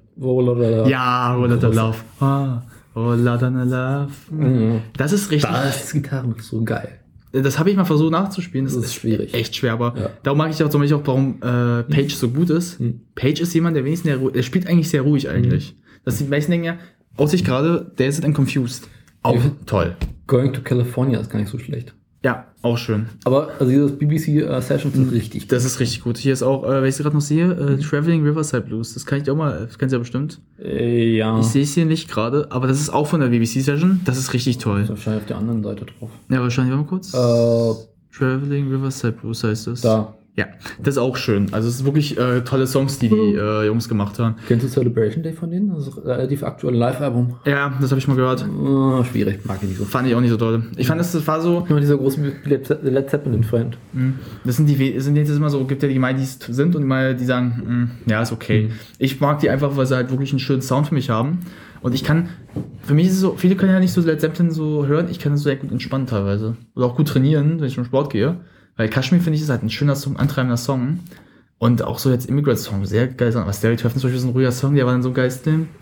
Ja, Roll of Love. Ah, Roll Love. Mhm. Das ist richtig. Da ist die Gitarre so geil. Das habe ich mal versucht nachzuspielen. Das, Das ist schwierig. Echt schwer, aber Ja. darum mag ich auch zum Beispiel auch, warum äh, Page so gut ist. Mhm. Page ist jemand, der wenigstens ruhig, der spielt eigentlich sehr ruhig eigentlich. Das die meisten denken ja, aus sich gerade, der ist dann confused. Auch toll. Going to California ist gar nicht so schlecht. Ja, auch schön. Aber also dieses BBC äh, sind richtig. Das ist richtig gut. Hier ist auch, äh, wenn ich gerade noch sehe, äh, Traveling Riverside Blues. Das kann ich auch mal, das kennst du ja bestimmt. Äh, ja. Ich sehe es hier nicht gerade, aber das ist auch von der BBC-Session. Das ist richtig toll. Ist wahrscheinlich auf der anderen Seite drauf. Ja, wahrscheinlich, warte mal kurz. Äh, Traveling Riverside Blues heißt das. da. Ja, das ist auch schön. Also es sind wirklich äh, tolle Songs, die die äh, Jungs gemacht haben. Kennst du Celebration Day von denen? Das ist ein relativ aktuelles Live-Album. Ja, das habe ich mal gehört. Äh, schwierig, mag ich nicht so. Fand ich auch nicht so toll. Ich fand, das, das war so, immer dieser große Led Ze- Led Zeppelin-Freund. das sind die, sind jetzt immer so, gibt ja die mal, die es sind und die mal, die sagen, mm, ja, ist okay. Mhm. Ich mag die einfach, weil sie halt wirklich einen schönen Sound für mich haben. Und ich kann, für mich ist es so, viele können ja nicht so Led Zeppelin so hören, ich kann das sehr gut entspannen teilweise. Oder auch gut trainieren, wenn ich zum Sport gehe. Weil Kashmir finde ich ist halt ein schöner Song, antreibender Song. Und auch so jetzt Immigrant Song, sehr geil. Aber Stereo Treffen zum Beispiel ist ein ruhiger Song, der war dann so geil.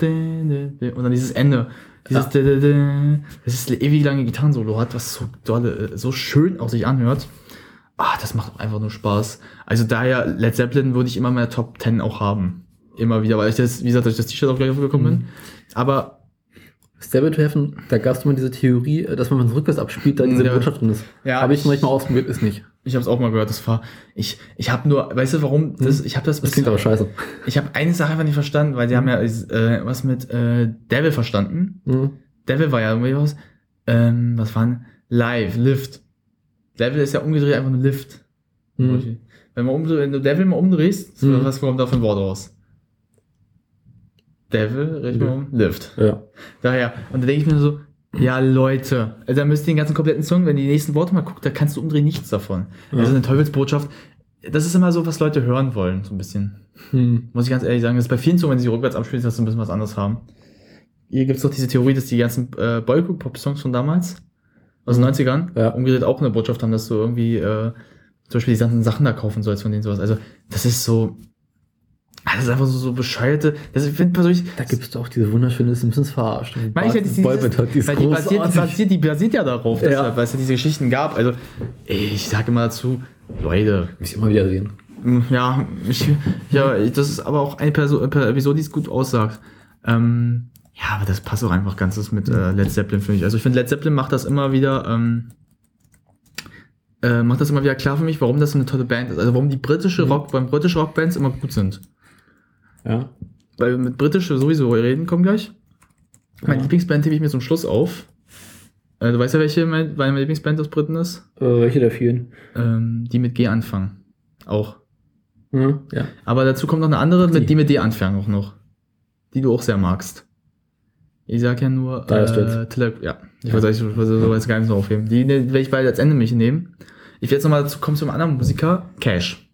Und dann dieses Ende. Dieses, Ja. das ist ewig lange Gitarrensolo hat, was so dolle, so schön auch sich anhört. Ah, das macht einfach nur Spaß. Also daher, Led Zeppelin würde ich immer meiner Top 10 auch haben. Immer wieder, weil ich das, wie gesagt, durch das T-Shirt auch gleich aufgekommen bin. Aber Stairway to Heaven, da gab es mal diese Theorie, dass wenn man es rückwärts abspielt, da diese Ja. Botschaft drin ist. Ja, Habe ich ich- manchmal ausprobiert, ist nicht. Ich habe es auch mal gehört, das war, ich, ich habe nur, weißt du warum, das, ich habe das, Das klingt aber scheiße. ich habe eine Sache einfach nicht verstanden, weil die haben ja äh, was mit äh, Devil verstanden. Mhm. Devil war ja irgendwie was, ähm, was war denn? Live, Lift. Devil ist ja umgedreht einfach nur Lift. Mhm. Wenn, man umdre wenn du Devil mal umdrehst, Mhm. was kommt da für ein Wort raus? Devil, richtig Ja. um, Lift. Ja. Daher, und da denke ich mir so, ja Leute, also da müsst ihr den ganzen kompletten Song, wenn ihr die nächsten Worte mal guckt, da kannst du umdrehen nichts davon. Ja. Also eine Teufelsbotschaft, das ist immer so, was Leute hören wollen, so ein bisschen. Mhm. Muss ich ganz ehrlich sagen, das ist bei vielen so, wenn sie rückwärts abspielen, dass sie ein bisschen was anderes haben. Hier gibt es doch diese Theorie, dass die ganzen äh, Boygroup-Pop-Songs von damals, aus den 90ern, Ja. umgedreht auch eine Botschaft haben, dass du irgendwie äh, zum Beispiel die ganzen Sachen da kaufen sollst von denen sowas. Also, das ist so. Ah, Das ist einfach so, so bescheuerte. Das, ich finde persönlich. Da gibt es doch diese wunderschöne Simpsons verarscht. Meine ich ja, die, die ist weil die basiert, die, basiert, die basiert ja darauf, Ja. deshalb, weil es ja diese Geschichten gab. Also, ich sage immer dazu, Leute, Muss ich immer wieder sehen. Ja, ich, ja, das ist aber auch eine Person, per Episode, die es gut aussagt. Ähm, ja, aber das passt auch einfach ganzes mit äh, Led Zeppelin, finde ich. Also ich finde, Led Zeppelin macht das immer wieder, ähm, äh, macht das immer wieder klar für mich, warum das so eine tolle Band ist. Also warum die britische Rock, beim britische Rockbands immer gut sind. Ja. Weil wir mit britische sowieso reden, kommen gleich. Meine Ja. Lieblingsband hebe ich mir zum Schluss auf. Äh, du weißt ja, welche mein, meine Lieblingsband aus Briten ist? Äh, welche der vielen? Ähm, die mit G anfangen. Auch. Mhm. Ja. Aber dazu kommt noch eine andere, Die. mit die mit D anfangen auch noch. Die du auch sehr magst. Ich sag ja nur, äh, Tele ja, ich weiß nicht, ich so als Geheimnis noch aufheben. Die werde ich bald als Ende mich nehmen. Ich werde jetzt nochmal dazu kommen zu einem anderen Musiker, Cash.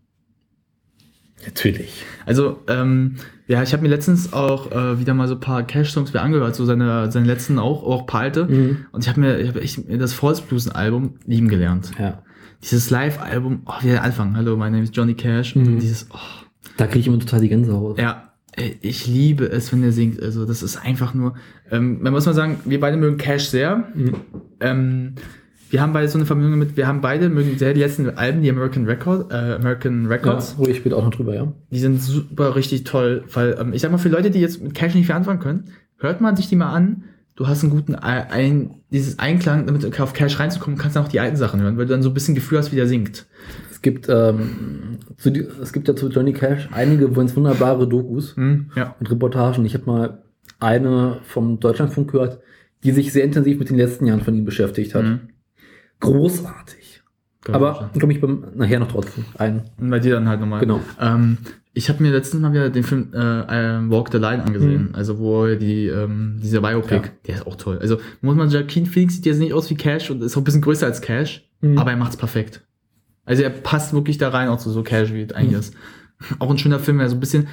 Natürlich. Also, ähm, ja, ich habe mir letztens auch äh, wieder mal so ein paar Cash-Songs wieder angehört, so seine, seine letzten auch, auch ein paar alte. Mhm. Und ich habe mir, ich hab echt das False Blues Album lieben gelernt. Ja. Dieses Live-Album, oh, wie der Anfang, hallo, mein Name ist Johnny Cash. Und Mhm. dieses, oh, Da kriege ich immer total die Gänsehaut. Ja, ey, ich liebe es, wenn er singt. Also das ist einfach nur. Ähm, man muss mal sagen, wir beide mögen Cash sehr. Mhm. Ähm, wir haben beide so eine Verbindung mit. Wir haben beide mögen sehr die letzten Alben, die American Record, äh, American Ja, Records. ruhig später auch noch drüber, ja. Die sind super richtig toll, weil ähm, ich sag mal für Leute, die jetzt mit Cash nicht viel anfangen können, hört man sich die mal an. Du hast einen guten Ei- ein, dieses Einklang, damit auf Cash reinzukommen, kannst du auch die alten Sachen hören, weil du dann so ein bisschen Gefühl hast, wie der singt. Es gibt, ähm, zu es gibt ja zu Johnny Cash einige ganz wunderbare Dokus Hm, ja. und Reportagen. Ich habe mal eine vom Deutschlandfunk gehört, die sich sehr intensiv mit den letzten Jahren von ihm beschäftigt hat. Mhm. Großartig. Aber komme ich beim, nachher noch drauf ein. Und bei dir dann halt nochmal. Genau. Ähm, ich habe mir letztens mal wieder den Film äh, ähm, Walk the Line angesehen. Mhm. Also wo die, ähm, dieser Biopic, Ja. der ist auch toll. Also muss man sagen, Keen Phoenix sieht jetzt nicht aus wie Cash und ist auch ein bisschen größer als Cash, Mhm. aber er macht's perfekt. Also er passt wirklich da rein, auch so, so Cash wie es eigentlich Mhm. ist. Auch ein schöner Film, der so ein bisschen,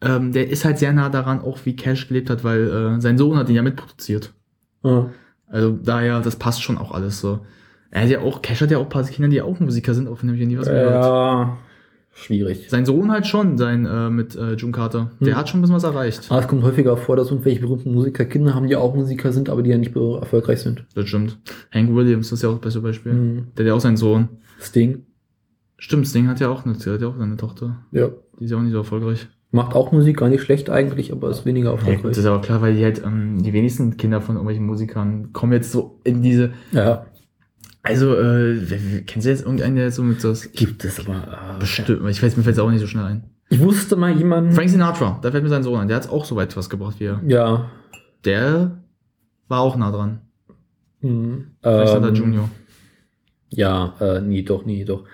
ähm, der ist halt sehr nah daran, auch wie Cash gelebt hat, weil äh, sein Sohn hat ihn ja mitproduziert. Ja. Also daher, das passt schon auch alles so. Er hat ja auch, Cash hat ja auch ein paar Kinder, die auch Musiker sind, von dem ich nie was gehört. Ja, schwierig. Sein Sohn halt schon, sein äh, mit äh, June Carter. Der Hm. hat schon ein bisschen was erreicht. Aber es kommt häufiger vor, dass irgendwelche berühmten Musiker Kinder haben, die auch Musiker sind, aber die ja nicht erfolgreich sind. Das stimmt. Hank Williams ist ja auch das beste Beispiel. Mhm. Der hat ja auch seinen Sohn. Sting, Stimmt, Sting hat ja auch eine, hat ja auch seine Tochter. ja. Die ist ja auch nicht so erfolgreich. Macht auch Musik, gar nicht schlecht eigentlich, aber ist weniger Ja, gut, das erfolgreich. ist aber klar, weil die halt, ähm, die wenigsten Kinder von irgendwelchen Musikern kommen jetzt so in diese. Ja, Also, äh, kennst du jetzt irgendeinen, der jetzt so mit so. gibt es aber. Äh, Bestimmt, ich weiß, mir fällt es auch nicht so schnell ein. Ich wusste mal jemanden. Frank Sinatra, da fällt mir sein Sohn ein. Der hat auch so weit was gebracht wie er. Ja. Der war auch nah dran. Mhm. Frank Sinatra Ähm, Junior. Ja, äh, nie, doch, nie, doch.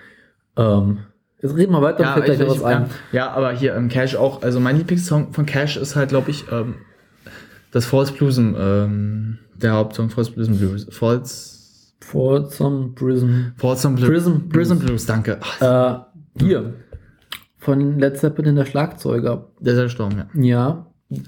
Ähm, jetzt reden wir weiter, Ja, fällt ich, gleich ich, was ein. ja, aber hier ähm, Cash auch. Also mein Lieblingssong von Cash ist halt, glaube ich, ähm, das False Bluesem, ähm, der Hauptsong False Bluesem Blues. False, For some Prism. False Blues. Prism Prism Blues, danke. Äh, hier. Von Led Zeppelin, der Schlagzeuger. der ist ja gestorben, ja. Ja,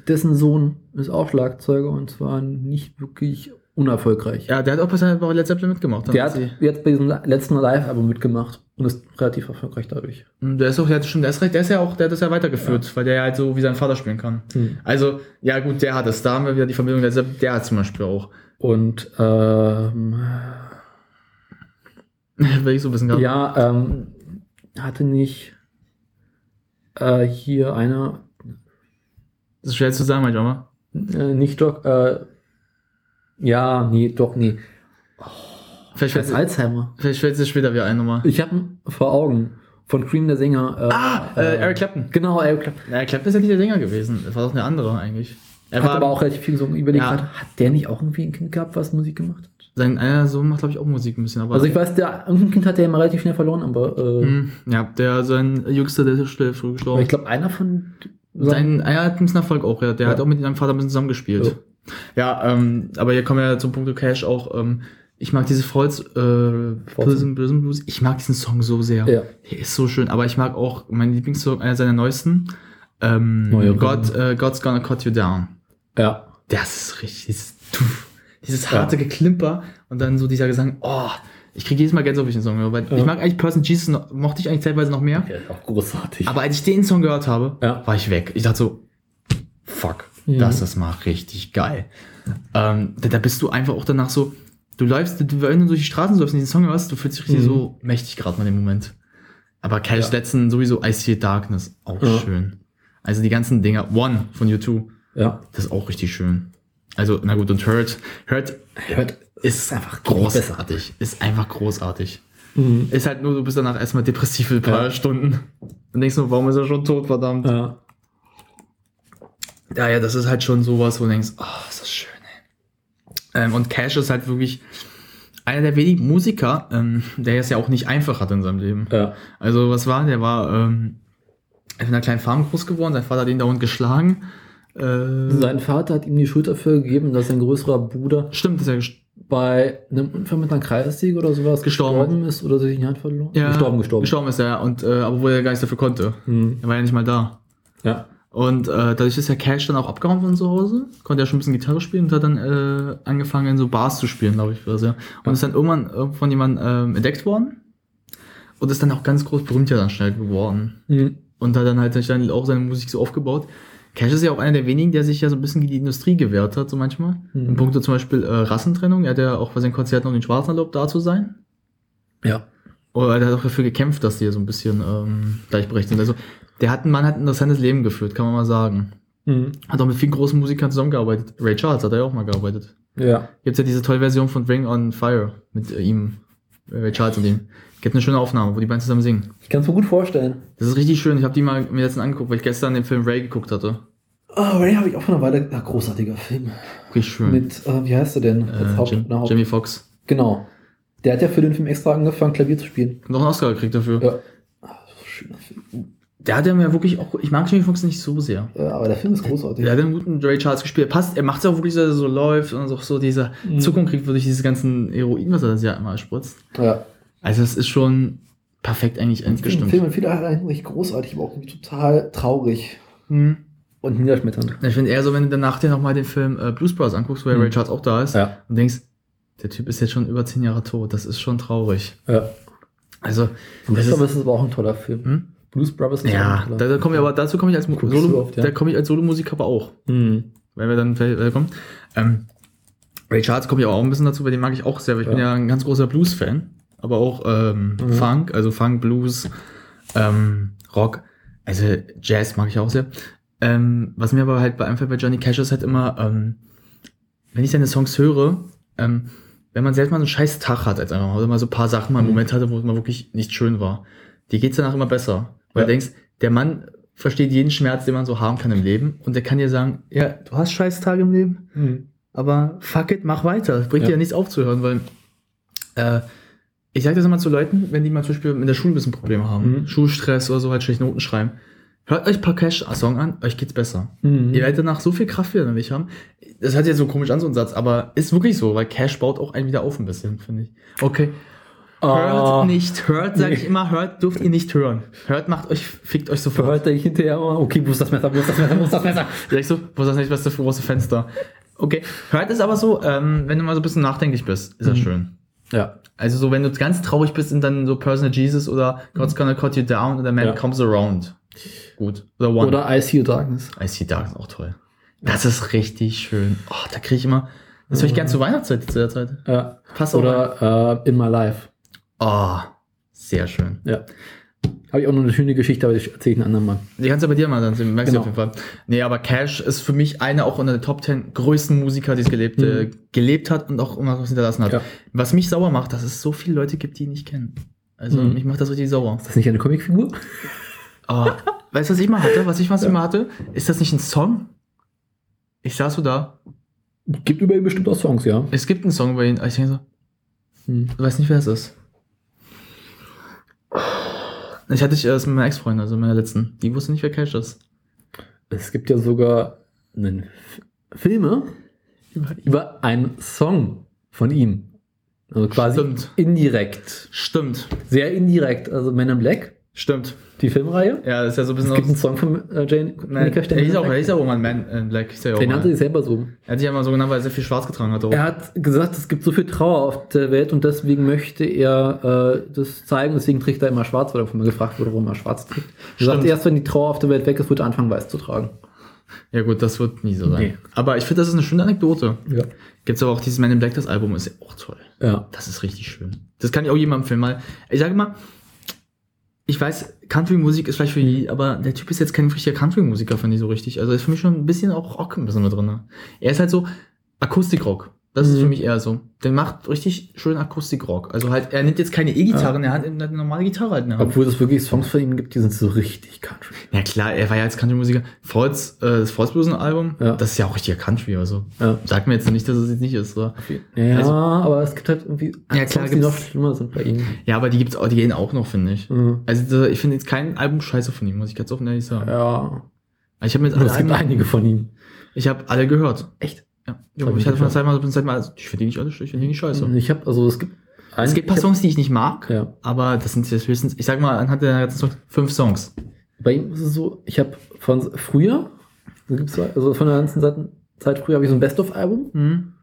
dessen Sohn ist auch Schlagzeuger und zwar nicht wirklich unerfolgreich. Ja, der hat auch bei Led Zeppelin mitgemacht. Der hat jetzt bei diesem letzten Live-Album mitgemacht und ist relativ erfolgreich dadurch. Der ist auch, der hat schon, der ist, recht- der ist ja auch, der hat das ja weitergeführt, weil der ja halt so wie sein Vater spielen kann. Hm. Also, ja gut, der hat es. Da haben wir wieder die Verbindung, der, der hat zum Beispiel auch. Und ähm, Will ich so ein bisschen ja, ähm, hatte nicht äh, hier einer, Das ist schwer zu sagen manchmal. äh, nicht doch, äh, ja, nee, doch, nee. Vielleicht fällt Alzheimer. vielleicht fällt es später wieder ein nochmal. Ich habe vor Augen von Cream der Sänger. Äh, Ah, äh, Eric Clapton. Genau, Eric Clapton. Eric Clapton ist ja nicht der Sänger gewesen. Das war doch eine andere eigentlich. Er Hat war aber auch relativ viel gesungen. Überlegt Ja. gerade, hat der nicht auch irgendwie ein Kind gehabt, was Musik gemacht hat? sein einer Sohn macht, glaube ich, auch Musik ein bisschen. Aber Also ich weiß, der irgendein Kind hat der immer relativ schnell verloren, aber, äh, Hm, ja, der sein Jüngster, der ist schnell früh aber gestorben. ich glaube, einer von Sein, er hat ein bisschen Erfolg auch, ja. Der Ja. hat auch mit seinem Vater ein bisschen zusammengespielt. Ja, ähm, aber hier kommen wir zum Punkt Cash auch. Ähm, ich mag diese Falls, äh, Prism, Prism Blues. Ich mag diesen Song so sehr. Ja. Der ist so schön. Aber ich mag auch mein Lieblingssong, einer seiner neuesten. Ähm, Neuere. God, äh, God's Gonna Cut You Down. Ja. Das ist richtig. Dieses, tuff, dieses harte Geklimper und dann so dieser Gesang. Oh, ich kriege jedes Mal Gänsehaut, wenn ich den Song höre. Weil Ja. Ich mag eigentlich Person Jesus, noch, mochte ich eigentlich teilweise noch mehr. Ist auch großartig. Aber als ich den Song gehört habe, Ja. war ich weg. Ich dachte so, fuck, Mhm. das ist mal richtig geil. Ähm, da, da bist du einfach auch danach so, du läufst, du, wenn du durch die Straßen läufst und diesen Song hörst, du fühlst dich richtig Mhm. so mächtig gerade mal im Moment. Aber Cash Ja. letzten sowieso I See Darkness, auch Ja. schön. Also die ganzen Dinger, One von U2, ja. das ist auch richtig schön. Also, na gut, und Hurt, Hurt Hört, ist einfach großartig. Ist einfach großartig. Mhm. Ist halt nur, du bist danach erstmal depressiv für ein paar Ja. Stunden. Und denkst du, warum ist er schon tot, verdammt? Ja. Ja, ja, das ist halt schon sowas, wo du denkst, oh, ist das schön, ey. Ähm, und Cash ist halt wirklich einer der wenigen Musiker, ähm, der es ja auch nicht einfach hat in seinem Leben. Ja. Also, was war? Der war ähm, in einer kleinen Farm groß geworden, sein Vater hat ihn dauernd geschlagen. Äh, Sein Vater hat ihm die Schuld dafür gegeben, dass sein größerer Bruder stimmt, ist er bei einem Unfall mit einer Kreissäge oder sowas Gestorben. ist oder sich die Hand verloren. ja, gestorben, gestorben. Gestorben ist er, und, äh, obwohl er gar nichts dafür konnte. Mhm. Er war ja nicht mal da. Ja. Und äh, dadurch ist der Cash dann auch abgehauen von zu Hause, konnte ja schon ein bisschen Gitarre spielen und hat dann äh, angefangen in so Bars zu spielen, glaube ich. das, ja. Und ist dann irgendwann von jemandem ähm, entdeckt worden und ist dann auch ganz groß berühmt ja dann schnell geworden. Mhm. Und hat dann halt dann auch seine Musik so aufgebaut. Cash ist ja auch einer der wenigen, der sich ja so ein bisschen gegen die Industrie gewehrt hat, so manchmal. Mhm. In puncto zum Beispiel äh, Rassentrennung. Er hat ja auch bei seinen Konzerten noch den Schwarzen erlaubt, da zu sein. Ja. Oder er hat auch dafür gekämpft, dass die so ein bisschen ähm, gleichberechtigt sind. Also der hat, ein Mann hat ein interessantes Leben geführt, kann man mal sagen. Mhm. Hat auch mit vielen großen Musikern zusammengearbeitet. Ray Charles hat er ja auch mal gearbeitet. Ja. Gibt's ja diese tolle Version von Ring on Fire mit äh, ihm, Ray Charles und ihm. Gibt eine schöne Aufnahme, wo die beiden zusammen singen. Ich kann es mir gut vorstellen. Das ist richtig schön. Ich habe die mal mir letztens angeguckt, weil ich gestern den Film Ray geguckt hatte. Oh, Ray habe ich auch vor einer Weile. Ja, großartiger Film. Richtig schön. Mit, äh, wie heißt er denn? Als äh, Haupt, Jim, Haupt- Jamie Foxx. Genau. Der hat ja für den Film extra angefangen, Klavier zu spielen. Noch einen Oscar gekriegt dafür. Ja. Ah, so schöner Film. Der hat ja mir wirklich auch. Ich mag Jamie Foxx nicht so sehr. Ja, aber der Film ist großartig. Der hat einen guten Ray Charles gespielt. Passt, er macht es auch wirklich, dass er so läuft und auch so diese Mhm. Zuckung kriegt, durch dieses ganzen Heroin, was er das ja immer spritzt. Ja. Also, es ist schon perfekt eigentlich Der endgestimmt. Film in vielerlei Hinsicht großartig, aber auch total traurig Hm. und niederschmetternd. Ich finde eher so, wenn du danach dir nochmal den Film äh, Blues Brothers anguckst, wo Mhm. Ray Charles auch da ist Ja. und denkst, Der Typ ist jetzt schon über zehn Jahre tot. Das ist schon traurig. Ja. Also, das das ist, ist aber auch ein toller Film. Hm? Blues Brothers ist ja, da, da komme ich aber, dazu komme ich als Guckst Solo, oft, ja? da komme ich als Solomusiker aber auch. Hm. Wenn wir dann äh, kommen. Ähm, Ray Charles komme ich auch ein bisschen dazu, weil den mag ich auch sehr, weil ich bin Ja. ja ein ganz großer Blues-Fan. Aber auch ähm, Mhm. Funk, also Funk, Blues, ähm, Rock. Also Jazz mag ich auch sehr. Ähm, was mir aber halt bei einfach bei Johnny Cash ist halt immer, ähm, wenn ich seine Songs höre, ähm, wenn man selbst mal so einen scheiß Tag hat, als einfach mal, oder mal so ein paar Sachen mal einen Mhm. Moment hatte, wo es mal wirklich nicht schön war, dir geht's danach immer besser. Weil Ja. du denkst, der Mann versteht jeden Schmerz, den man so haben kann im Leben und der kann dir sagen, ja, du hast scheiß Tage im Leben, Hm. aber fuck it, mach weiter. Bringt Ja. dir ja nichts aufzuhören, weil äh, ich sage das immer zu Leuten, wenn die mal zum Beispiel in der Schule ein bisschen Probleme haben, Mhm. Schulstress oder so, halt schlechte Noten schreiben. Hört euch ein paar Cash-Song an, euch geht's besser. Mhm. Ihr werdet danach so viel Kraft wieder nicht haben. Das hört sich jetzt so komisch an, so ein Satz, aber ist wirklich so, weil Cash baut auch einen wieder auf ein bisschen, finde ich. Okay. Hört Ah, nicht, hört, sage Nee. ich immer, hört dürft ihr nicht hören. Hört, macht euch, fickt euch sofort. denke ich hinterher, okay, wo ist das Messer, wo ist das Messer, wo ist das Messer? Sag ich so, wo ist das nicht, was ist das große Fenster? Okay. Hört es aber so, ähm, wenn du mal so ein bisschen nachdenklich bist, ist das Mhm. schön. Ja. Also so, wenn du ganz traurig bist, sind dann so Personal Jesus oder God's Gonna Cut You Down oder Man Ja. Comes Around. Gut. Oder One. Oder I See Your Darkness. I See Dark ist auch toll. Das ist richtig schön. Oh, da kriege ich immer. Das höre ich gern zur Weihnachtszeit zu der Zeit. Ja. Passt. Oder äh, In My Life. Oh, sehr schön. Ja. Habe ich auch noch eine schöne Geschichte, aber ich erzähle ich einen anderen Mal. Die kannst du bei dir mal dann sehen, merkst du Genau. auf jeden Fall. Nee, aber Cash ist für mich einer auch unter den Top 10 größten Musiker, die es gelebt, äh, gelebt hat und auch immer was hinterlassen hat. Ja. Was mich sauer macht, dass es so viele Leute gibt, die ihn nicht kennen. Also Mhm. mich macht das richtig sauer. Ist das nicht eine Comicfigur? Oh, weißt du, was ich mal hatte? Was ich was immer hatte? Ist das nicht ein Song? Ich saß so da. Gibt über ihn bestimmt auch Songs, ja. Es gibt einen Song über ihn. Ich denke so, Hm. du weißt nicht, wer es ist. Ich hatte ich erst mit meiner Ex-Freundin, also meiner letzten. Die wusste nicht, wer Cash ist. Es gibt ja sogar einen Filme über einen Song von ihm. Also quasi Stimmt. indirekt. Stimmt. Sehr indirekt. Also Men in Black, Stimmt. die Filmreihe. Ja, das ist ja so ein Es bisschen gibt einen. Song von äh, Jane Nein, Monica er hieß auch, er hieß auch mal Man in Black. Hieß er Der nannte sich selber so. Er hat sich ja mal so genannt, weil er sehr viel schwarz getragen hat. Auch. Er hat gesagt, es gibt so viel Trauer auf der Welt und deswegen möchte er äh, das zeigen. Deswegen trägt er immer schwarz, weil er von mir gefragt wurde, warum er schwarz trägt. Er sagt, erst wenn die Trauer auf der Welt weg ist, wird er anfangen, weiß zu tragen. Ja gut, das wird nie so sein. Nee. Aber ich finde, das ist eine schöne Anekdote. Ja. Gibt's aber auch dieses Man in Black, das Album ist ja auch toll. Ja. Das ist richtig schön. Das kann ich auch jedem empfehlen. Mal, ich sage mal, ich weiß, Country-Musik ist vielleicht für die, aber der Typ ist jetzt kein richtiger Country-Musiker, finde ich so richtig. Also ist für mich schon ein bisschen auch Rock ein bisschen mit drin. Er ist halt so Akustikrock. Das ist Mhm. für mich eher so. Der macht richtig schön Akustikrock. Also halt, er nimmt jetzt keine E-Gitarre Hand, er hat eine normale Gitarre halt in der Hand. Obwohl es wirklich Songs von ihm gibt, die sind so richtig country. Ja klar, er war ja als Country-Musiker. Falls, äh, das Falls-Bluesen-Album, Ja. das ist ja auch richtiger Country. Also Ja. sag mir jetzt nicht, dass es jetzt nicht ist. Oder? Ja, Also- aber es gibt halt irgendwie Ja, klar Songs, die noch schlimmer sind bei ihm. Ja, aber die gibt's auch, die gehen auch noch, finde ich. Mhm. Also ich finde jetzt kein Album scheiße von ihm, muss ich ganz offen ehrlich sagen. Ja. Ich habe mir jetzt alle, es gibt einige von ihm. ich habe alle gehört. Echt? Ja. Das hab ich hatte von Zeit mal, Zeit mal, also, ich finde die nicht alle schlecht, ich finde die nicht scheiße. Ich habe, also es gibt Es gibt ein paar Songs, die ich nicht mag, Ja. aber das sind jetzt höchstens, ich sag mal, anhand der ganzen Songs, fünf Songs. Bei ihm ist es so, ich habe von früher, also von der ganzen Zeit, Zeit früher habe ich so ein Best-of-Album Mhm.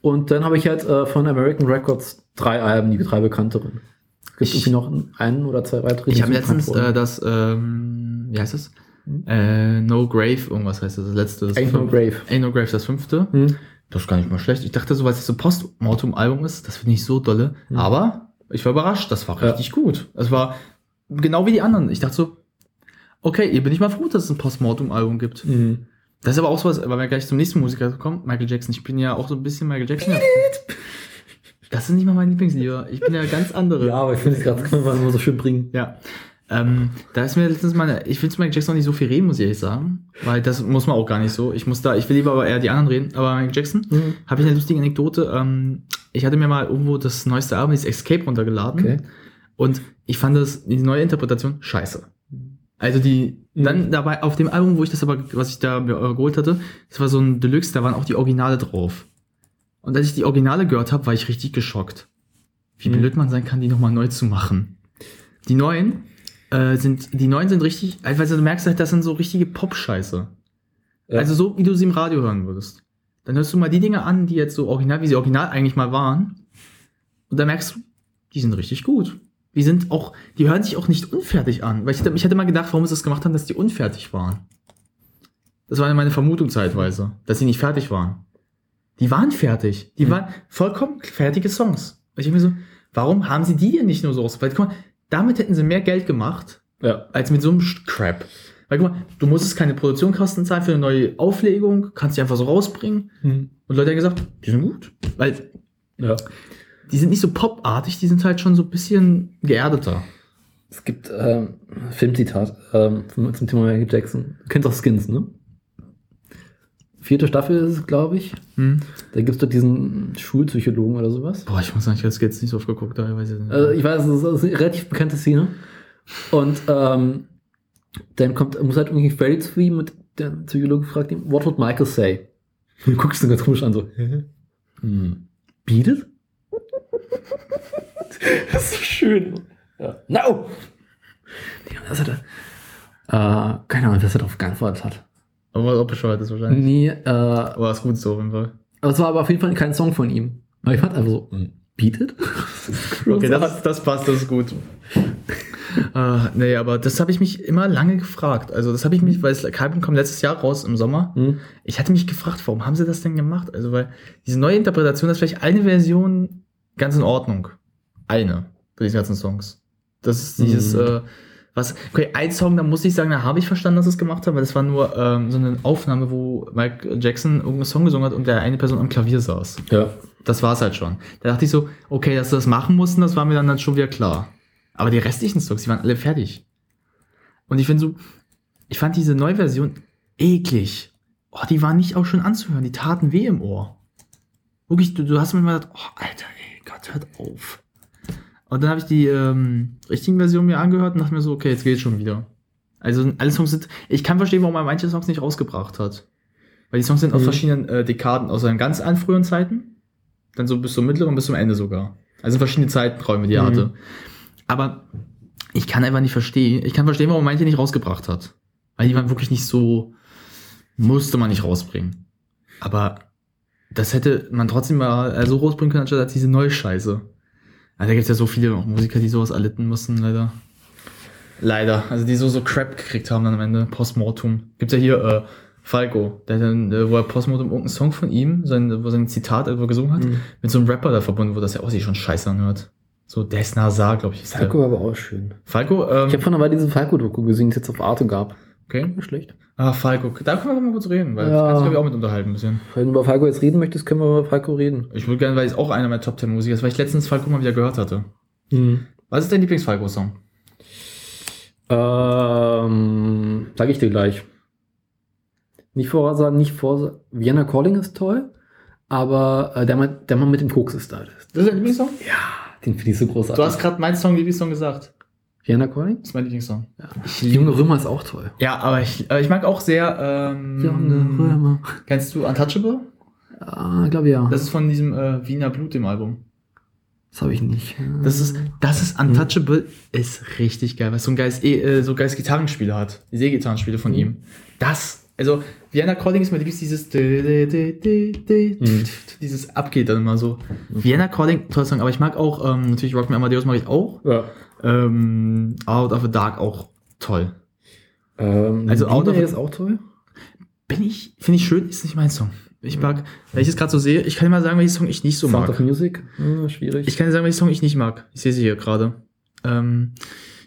und dann habe ich halt äh, von American Records drei Alben, die drei bekannteren. Es gibt Ich- irgendwie noch einen oder zwei weitere. Ich habe letztens äh, das, ähm, wie heißt das? Hm? Äh, no Grave, irgendwas heißt das, das letzte. Das Ain't No Grave. Ain't No Grave, das fünfte. Hm? Das ist gar nicht mal schlecht. Ich dachte so, weil es so Postmortem-Album ist, das finde ich so dolle. Mhm. Aber ich war überrascht, das war Ja. richtig gut. Es war genau wie die anderen. Ich dachte so, okay, ihr bin ich mal froh, dass es ein Postmortem-Album gibt. Mhm. Das ist aber auch so was, weil wir gleich zum nächsten Musiker kommen, Michael Jackson. Ich bin ja auch so ein bisschen Michael Jackson. Das ist nicht mal mein Lieblingslieder. Ich bin ja ganz andere. Ja, aber ich finde es gerade, kann man immer so schön bringen. Ja. Ähm, da ist mir letztens mal, ich will zu Michael Jackson nicht so viel reden, muss ich ehrlich sagen. Weil das muss man auch gar nicht so. Ich muss da, ich will lieber aber eher die anderen reden. Aber Michael Jackson, Mhm. habe ich eine lustige Anekdote. Ähm, ich hatte mir mal irgendwo das neueste Album, dieses Escape, runtergeladen. Okay. Und ich fand das, die neue Interpretation, scheiße. Also die, Mhm. dann dabei, auf dem Album, wo ich das aber, was ich da mir, äh, geholt hatte, das war so ein Deluxe, da waren auch die Originale drauf. Und als ich die Originale gehört habe, war ich richtig geschockt. Wie Mhm. blöd man sein kann, die nochmal neu zu machen. Die neuen, äh, sind, die neuen sind richtig, also du merkst halt, das sind so richtige Pop-Scheiße. Ja. Also so, wie du sie im Radio hören würdest. Dann hörst du mal die Dinge an, die jetzt so original, wie sie original eigentlich mal waren. Und dann merkst du, die sind richtig gut. Die sind auch, die hören sich auch nicht unfertig an. Weil ich, hätte- ich hatte mal gedacht, warum sie das gemacht haben, dass die unfertig waren. Das war meine Vermutung zeitweise, dass sie nicht fertig waren. Die waren fertig. Die Mhm. waren vollkommen fertige Songs. Ich hab mir so, warum haben sie die denn nicht nur so aus? Weil, guck mal, damit hätten sie mehr Geld gemacht, Ja. als mit so einem Crap. Weil guck mal, du musstest keine Produktionskosten zahlen für eine neue Auflegung, kannst die einfach so rausbringen. Mhm. Und Leute haben gesagt, die sind gut. Weil Ja. die sind nicht so popartig, die sind halt schon so ein bisschen geerdeter. Es gibt ähm, Filmzitat ähm, zum, zum Thema Michael Jackson. Du kennst auch Skins, ne? Vierte Staffel ist es, glaube ich. Hm? Da gibt es doch diesen Schulpsychologen oder sowas. Boah, ich muss sagen, ich habe das jetzt nicht so oft geguckt, daher weiß ich nicht. Also ich weiß, es ist, es eine relativ bekannte Szene. Und ähm, dann kommt, muss halt irgendwie Freddy zu ihm und der Psychologe fragt ihn, what would Michael say? Und du guckst ihn ganz komisch an, so? Hm. Beat it? das ist so schön. Ja. No! Das hat er, äh, keine Ahnung, was er darauf geantwortet hat. Aber auch bescheuert ist wahrscheinlich. Nee, äh, Aber ist gut so auf jeden Fall. aber es war aber auf jeden Fall kein Song von ihm. Aber ich fand einfach so, hm, Beat it? Okay, das, das passt, das ist gut. äh, nee, aber das habe ich mich immer lange gefragt. Also das habe ich mich, weil das Album kam letztes Jahr raus im Sommer. Hm? Ich hatte mich gefragt, warum haben sie das denn gemacht? Also weil diese neue Interpretation das ist vielleicht eine Version ganz in Ordnung. Eine von diesen ganzen Songs. Das ist dieses, Mhm. äh, was, okay, ein Song, da muss ich sagen, da habe ich verstanden, dass es gemacht haben, weil das war nur ähm, so eine Aufnahme, wo Mike Jackson irgendeinen Song gesungen hat und der eine Person am Klavier saß. Ja. Das war's halt schon. Da dachte ich so, okay, dass sie das machen mussten, das war mir dann, dann schon wieder klar. Aber die restlichen Songs, die waren alle fertig. Und ich finde so, ich fand diese neue Version eklig. Oh, die waren nicht auch schon anzuhören, die taten weh im Ohr. Wirklich, du, du hast mir mal gedacht, oh, Alter, ey, Gott, hört auf. Und dann habe ich die ähm, richtigen Versionen mir angehört und dachte mir so, okay, jetzt geht's schon wieder. Also alle Songs sind, ich kann verstehen, warum er manche Songs nicht rausgebracht hat. Weil die Songs sind aus Mhm. verschiedenen äh, Dekaden, aus seinen ganz an früheren Zeiten, dann so bis zum mittleren, bis zum Ende sogar. Also verschiedene Zeiträume, die er Mhm. hatte. Aber ich kann einfach nicht verstehen, ich kann verstehen, warum manche nicht rausgebracht hat. Weil die waren wirklich nicht so, musste man nicht rausbringen. Aber das hätte man trotzdem mal äh, so rausbringen können, anstatt als diese neue Scheiße. Also da gibt es ja so viele Musiker, die sowas erlitten mussten, leider. Leider. Also die so, so Crap gekriegt haben dann am Ende. Postmortum. Gibt's ja hier, äh, Falco, der dann, äh, wo er Postmortem irgendeinen Song von ihm, sein, wo sein Zitat irgendwo gesungen hat, Mhm. mit so einem Rapper da verbunden, wo das ja auch sich schon scheiße anhört. So Des Nazar, glaube ich. Falco Der. war aber auch schön. Falco, ähm, Ich habe vorhin aber diese Falco-Doku gesehen, die es jetzt auf Arte gab. Okay. Nicht schlecht. Ah, Falco. Da können wir mal kurz reden, weil Ja. ja. kannst du, glaube ich, auch mit unterhalten ein bisschen. Wenn du über Falco jetzt reden möchtest, können wir über Falco reden. Ich würde gerne, weil es auch einer meiner Top 10 Musiker ist, weil ich letztens Falco mal wieder gehört hatte. Mhm. Was ist dein Lieblings-Falco-Song? Ähm, sag ich dir gleich. Nicht vorsagen, nicht vorsagen. Vienna Calling ist toll, aber äh, der, Mann, der Mann mit dem Koks ist da. Das ist dein Lieblingssong? Den finde ich so großartig. Du hast gerade meinen Song Lieblingssong gesagt. Vienna Calling? Das ist mein Lieblingssong. Die junge Römer ist auch toll. Ja, aber ich, äh, ich mag auch sehr. Ähm, Junge Römer. Kennst du Untouchable? Ah, glaube ja. Das Das, ist von diesem äh, Wiener Blut, dem Album. habe ich nicht. Das ist, das ist Untouchable, ist richtig geil, weil es so ein geiles, äh, so geiles Gitarrenspiel hat. Die Seegitarrenspiele von Mhm. ihm. Das, also, Vienna Calling ist mir gibt's dieses, Mhm. dieses abgeht dann immer so. Vienna Calling, toller Song, aber ich mag auch, ähm, natürlich Rock Me Amadeus mag ich auch. Ja. Ähm, Out of the Dark auch toll. Ähm, Also Out of- Out ist auch toll. Bin ich, finde ich schön, ist nicht mein Song. Ich mag, wenn ich es gerade so sehe, ich kann mal sagen, welchen Song ich nicht so Sound mag. of Music. Hm, schwierig. Ich kann sagen, welchen Song ich nicht mag. Ich sehe sie hier gerade. Ähm,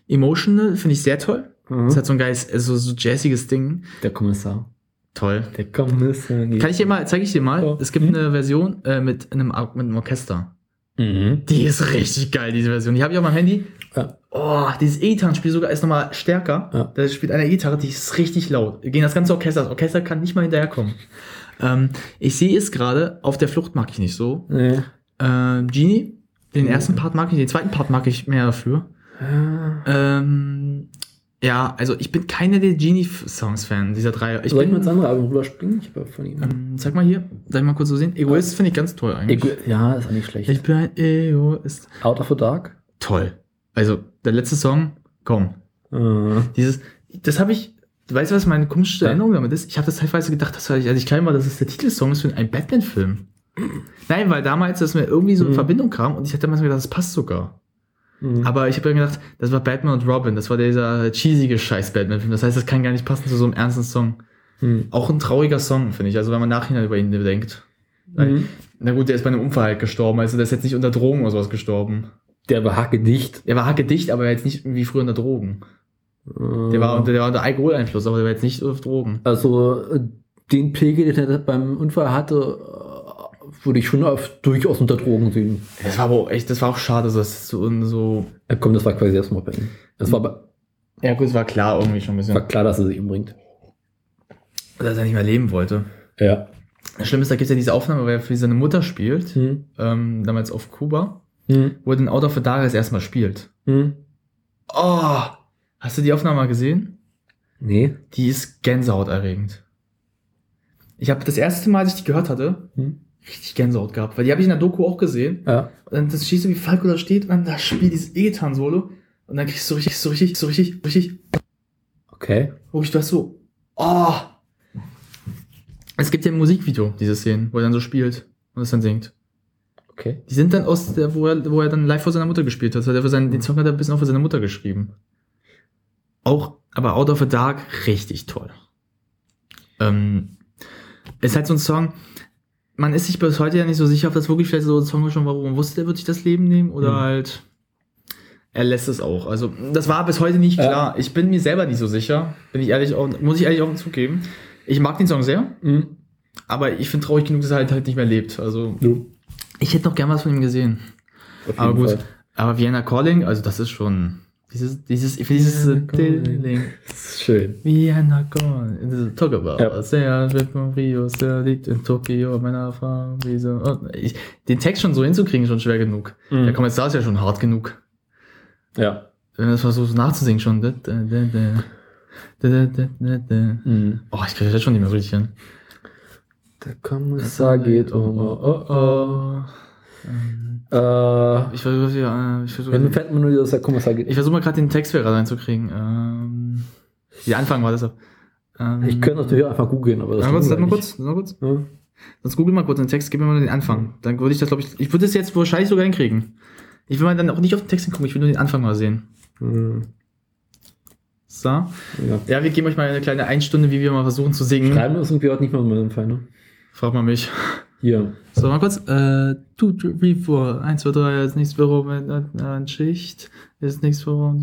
Emotional finde ich sehr toll. Mhm. Das hat so ein geiles, also so jazziges Ding. Der Kommissar. Toll. Der Kommissar. Kann ich dir mal, zeige ich dir mal. Ja. Es gibt Mhm. eine Version äh, mit, einem, mit einem Orchester. Mhm. Die ist richtig geil, diese Version. Die habe ich auf meinem Handy. Ja. Oh, dieses E-Gitarrenspiel sogar ist nochmal stärker. Ja. Da spielt eine E-Gitarre, die ist richtig laut. Gegen das ganze Orchester. Das Orchester kann nicht mal hinterherkommen. Ähm, ich sehe es gerade, auf der Flucht mag ich nicht so. Nee. Äh, Genie, den ersten Part mag ich, den zweiten Part mag ich mehr dafür. Ah. Ähm, ja, also ich bin keiner der Genie-Songs-Fan, dieser drei. Ich Soll ich mal ins andere Album rüberspringen? Ich habe von ihm. ähm, sag mal hier, sag mal kurz so sehen. Egoist finde ich ganz toll eigentlich. Ego ja, ist auch nicht schlecht. ich bin ein Egoist. Out of the Dark. Toll. Also, der letzte Song, komm. Äh, Dieses, das habe ich weißt du, was meine komischste Ja. Erinnerung damit ist? Ich habe das teilweise gedacht, dass als ich klein war, dass es der Titelsong ist für einen Batman-Film. Nein, weil damals das mir irgendwie so in Mhm. Verbindung kam und ich hatte damals gedacht, das passt sogar. Aber ich habe dann gedacht, das war Batman und Robin, das war dieser cheesige scheiß Batman-Film. Das heißt, das kann gar nicht passen zu so einem ernsten Song. Mhm. Auch ein trauriger Song, finde ich. Also wenn man nachhinein über ihn bedenkt. Mhm. Na gut, der ist bei einem Unfall halt gestorben. Also der ist jetzt nicht unter Drogen oder sowas gestorben. Der war hackedicht. Er war hackedicht, aber er jetzt nicht wie früher unter Drogen. Der war, unter, der war unter Alkoholeinfluss, aber der war jetzt nicht auf Drogen. Also äh, den Pegel, den er beim Unfall hatte, würde ich schon auf, durchaus unter Drogen sehen. Das war aber auch echt, das war auch schade, so, dass so, so Ja, komm, das war quasi das Mobbing. Das war, aber- Ja gut, es war klar irgendwie schon ein bisschen, war klar, dass er sich umbringt. dass er nicht mehr leben wollte. Ja. Das Schlimme ist, da gibt es ja diese Aufnahme, wo er für seine Mutter spielt, Hm. ähm, damals auf Kuba, Hm. wo er den Out of the Dark das erstmal spielt. Hm. Oh! Hast du die Aufnahme mal gesehen? Nee. Die ist gänsehaut-erregend. Ich habe das erste Mal, als ich die gehört hatte, Hm. Richtig Gänsehaut gehabt, weil die habe ich in der Doku auch gesehen. Ja. Und dann das schießt du, wie Falco da steht und dann da spielt dieses E-Gitarren-Solo und dann kriegst du richtig, so richtig, so richtig, richtig, Okay. wo ich das so, oh! Es gibt ja ein Musikvideo, diese Szenen, wo er dann so spielt und es dann singt. Okay. Die sind dann aus der, wo er, wo er dann live vor seiner Mutter gespielt hat. Also seinen, den Song hat er ein bisschen auch für seine Mutter geschrieben. Auch, aber Out of the Dark, richtig toll. Ähm, ist halt so ein Song, man ist sich bis heute ja nicht so sicher, ob das wirklich vielleicht so ein Song schon war, wo man wusste, er wird sich das Leben nehmen oder Mhm. halt, er lässt es auch. Also, das war bis heute nicht Ja. klar. Ich bin mir selber nicht so sicher, bin ich ehrlich, auch, muss ich ehrlich auch zugeben. Ich mag den Song sehr, Hm. aber ich finde traurig genug, dass er halt, halt nicht mehr lebt. Also, Du. ich hätte noch gern was von ihm gesehen. Aber gut, Fall. aber Vienna Calling, also das ist schon dieses, dieses, dieses Vienna äh, Calling. Ding. Das ist schön. Vienna Calling, talk about. Ja. Sehr von Rio, sehr liegt in Tokio, meiner Erfahrung, wie so. Und ich, den Text schon so hinzukriegen, ist schon schwer genug. Mhm. Der Kommentar ist ja schon hart genug. Ja. Wenn du das versuchst nachzusingen schon. Da, da, da, da. Da, da, da. Mhm. Oh, ich kriege das schon nicht mehr richtig hin. Der Kommissar geht um. Oh, oh, oh. Äh, Ich versuche ja, ich wenn fällt mir nur, dass der Kommissar geht. Ich versuche mal gerade den Text wieder reinzukriegen. Ähm, die Anfang war das. so. Ähm, Ich könnte natürlich einfach googeln, aber das Warte kurz, mal kurz, sag mal kurz. Ja. Sonst google mal kurz den Text, gib mir mal den Anfang. Dann würde ich das, glaube ich, ich würde das jetzt wahrscheinlich sogar hinkriegen. Ich will mal dann auch nicht auf den Text hingucken, ich will nur den Anfang mal sehen. Hm. So. Ja. Ja, wir geben euch mal eine kleine Einstunde, wie wir mal versuchen zu singen. Schreiben ist irgendwie heute nicht mehr mein Fall, ne? Frag mal mich. Hier. So, mal kurz. Äh, 2, 3, 4, 1, 2, 3, ist nichts für Rom, eine Schicht, ist nichts für.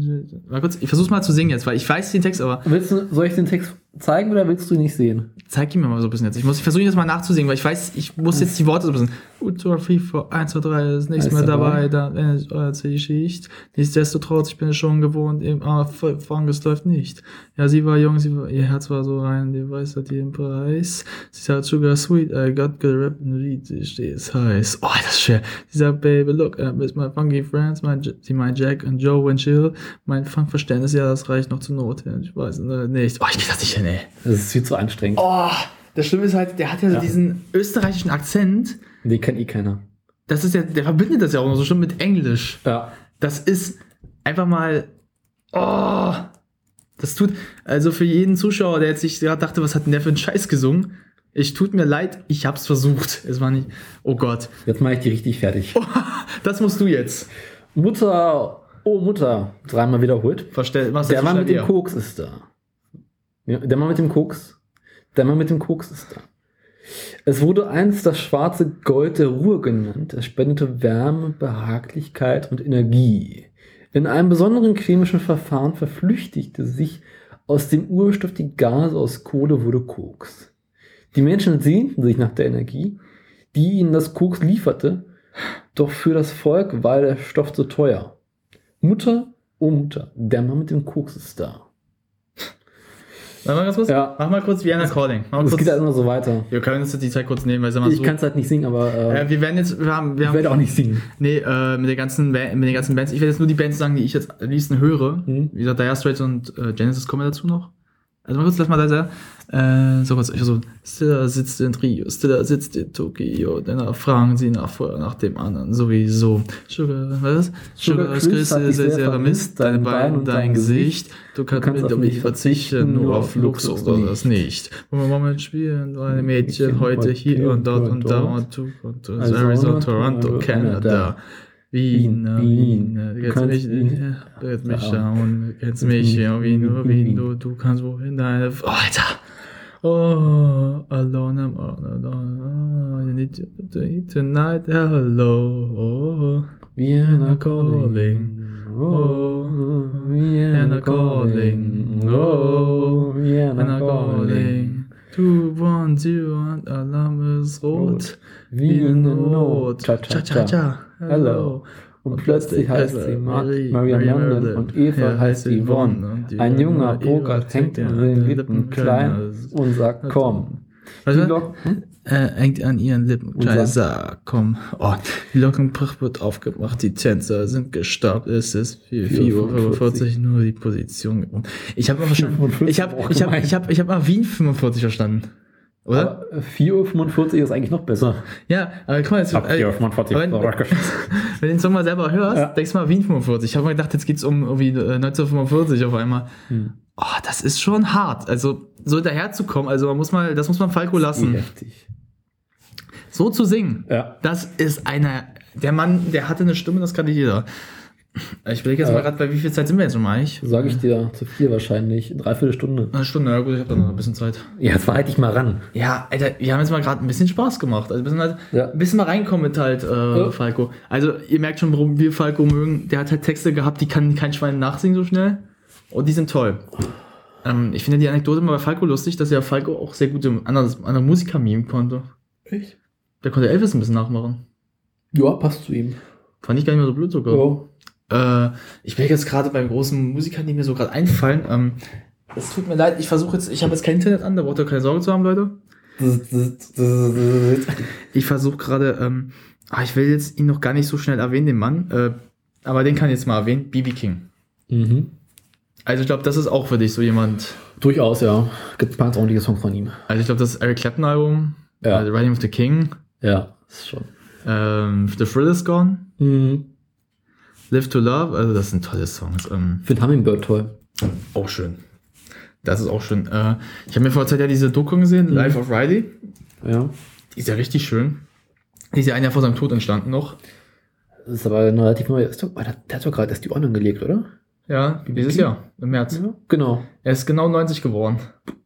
Mal kurz, ich versuch's mal zu singen jetzt, weil ich weiß den Text, aber Willst du, soll ich den Text zeigen oder willst du ihn nicht sehen? zeig ihn mir mal so ein bisschen jetzt. Ich muss, ich versuche das mal nachzusingen, weil ich weiß, ich muss jetzt die Worte so ein bisschen. 2, 3, 4, 1, 2, 3, ist nichts Alles mehr dabei. dann ist euer Schicht. Nichtsdestotrotz, ich bin es schon gewohnt, im Anfang, es läuft nicht. Ja, sie war jung, sie war, ihr Herz war so rein, die weiß hat ihren Preis. Sie sagt, Sugar Sweet, I got good rap and read, sie steht heiß. Oh, das ist schwer. Sie sagt, Baby, look, uh, with my funky friends, mein, J- sie meint Jack und Joe and Chill. Mein Funkverständnis, ja, das reicht noch zur Not. Ich weiß äh, nicht. Oh, ich krieg das nicht hin, ey. Das ist viel zu anstrengend. Oh, das Schlimme ist halt, der hat ja, so Ja. diesen österreichischen Akzent. Den kennt eh keiner. Das ist ja, der verbindet das ja auch noch so schön mit Englisch. Ja. Das ist einfach mal. Oh, das tut. Also für jeden Zuschauer, der jetzt sich gerade dachte, was hat denn der für einen Scheiß gesungen? Ich tut mir leid, ich hab's versucht. Es war nicht. Oh Gott. Jetzt mache ich die richtig fertig. Das musst du jetzt. Mutter, oh Mutter, dreimal wiederholt. Verstell, machst Der Mann mit dem. Koks ist da. Ja, der Mann mit dem Koks. Der Mann mit dem Koks ist da. Es wurde einst das schwarze Gold der Ruhe genannt. Es spendete Wärme, Behaglichkeit und Energie. In einem besonderen chemischen Verfahren verflüchtigte sich aus dem Urstoff die Gase aus Kohle wurde Koks. Die Menschen sehnten sich nach der Energie, die ihnen das Koks lieferte, doch für das Volk war der Stoff zu teuer. Mutter, oh Mutter, der Mann mit dem Koks ist da. Warte mal ganz kurz. Ja. Mach mal kurz Vienna Calling. Mach geht halt immer so weiter. wir können uns jetzt die Zeit kurz nehmen, weil sag mal Ich so. kann es halt nicht singen, aber äh, äh, wir werden jetzt, wir haben, wir ich haben werde auch nicht singen. Nee, äh, mit, der ganzen, mit den ganzen Bands. Ich werde jetzt nur die Bands sagen, die ich jetzt am liebsten höre. Mhm. Wie gesagt, Dire Straits und äh, Genesis kommen ja dazu noch. Also mal kurz, lass mal da sein. Äh, sowas, so, Stiller sitzt in Rio, Stiller sitzt in Tokio, dann fragen sie nach, nach dem anderen sowieso. Sugar, was? Sugar Sugar, Chris ist sehr, sehr vermisst, deine Beine und dein Gesicht. Du kannst, kannst mit auf mich verzichten, nur auf Luxus oder das nicht. Wollen wir mal spielen, deine Mädchen heute hier und dort und da und du und du, Arizona, Toronto. Kanada. Wien, Wien. Wien, du kannst mich, du kennst mich schauen, du kennst mich, ja, Wien, nur Wien, du, du kannst wohin deine, Alter. Oh, alone, I'm all alone, oh, you need to be tonight, hello, oh, Vienna calling. Oh, oh Vienna calling. Oh, Vienna I'm calling. Two, one, zero, and Alarm ist rot. Wie in der Not. Not. Cha, cha, cha. Hello. Und plötzlich heißt sie Ma Maria London und Eva heißt Yvonne. Ein junger Burger hängt an den Lippen klein und sagt, komm. Die Was war? Lok Äh, hängt an ihren Lippen. Und Kleiner sagt- komm. Oh, die Lockenbrach wird aufgemacht, die Tänzer sind gestaubt. Es ist 4 Uhr 45, nur die Position. Ich habe aber schon, 45 ich habe, auch ich gemeint. ich habe, ich habe mal Wien 45 verstanden. Oder? Aber 4.45 Uhr ist eigentlich noch besser. Ja, aber guck mal, jetzt, Ab äh, 4.45 wenn, Uhr. wenn du den Song mal selber hörst, Ja. denkst du mal Wien 45. Ich habe mal gedacht, jetzt geht's um irgendwie äh, 1945 auf einmal. Hm. Oh, das ist schon hart. Also, so daherzukommen, also man muss mal, das muss man Falco lassen. heftig. So zu singen, Ja. das ist einer, der Mann, der hatte eine Stimme, das kann nicht jeder. Ich überlege jetzt Ja. mal gerade, bei wie viel Zeit sind wir jetzt schon eigentlich? Sage ich dir zu viel wahrscheinlich. Dreiviertel Stunde. Eine Stunde, ja gut, ich habe da noch ein bisschen Zeit. Ja, jetzt war halt ich mal ran. Ja, Alter, wir haben jetzt mal gerade ein bisschen Spaß gemacht. Also ein bisschen, halt, Ja. ein bisschen mal reinkommen mit halt äh, Ja. Falco. Also ihr merkt schon, warum wir Falco mögen. Der hat halt Texte gehabt, die kann kein Schwein nachsingen so schnell. Und die sind toll. Ähm, ich finde die Anekdote mal bei Falco lustig, dass ja Falco auch sehr gut im anderen, anderen Musiker meme konnte. Echt? Der konnte Elvis ein bisschen nachmachen. Ja, passt zu ihm. Fand ich gar nicht mehr so blöd sogar. Ja. Äh, ich bin jetzt gerade beim großen Musikern, die mir so gerade einfallen. Ähm, es tut mir leid, ich versuche jetzt, ich habe jetzt kein Internet an, da braucht ihr keine Sorge zu haben, Leute. Ich versuche gerade, ähm, ah, ich will jetzt ihn noch gar nicht so schnell erwähnen, den Mann, äh, aber den kann ich jetzt mal erwähnen, BB King. Mhm. Also ich glaube, das ist auch für dich so jemand. Durchaus, ja. Gibt ein paar ordentliche Songs von ihm. Also ich glaube, das Eric Clapton Album, Ja. äh, The Riding of the King, Ja, ist schon. ähm, The Thrill is Gone, Mhm. Live to Love, also das sind tolle Songs. Ähm, Ich finde Hummingbird toll. auch schön. Das ist auch schön. Äh, ich habe mir vor der Zeit ja diese Doku gesehen, Mhm. Life of Riley. Ja. Die ist ja richtig schön. Die ist ja ein Jahr vor seinem Tod entstanden noch. Das ist aber eine relativ neue. Ist doch, der, der hat doch gerade erst die Ohren gelegt, oder? Ja, dieses? Jahr, im März. Ja. Genau. Er ist genau 90 geworden.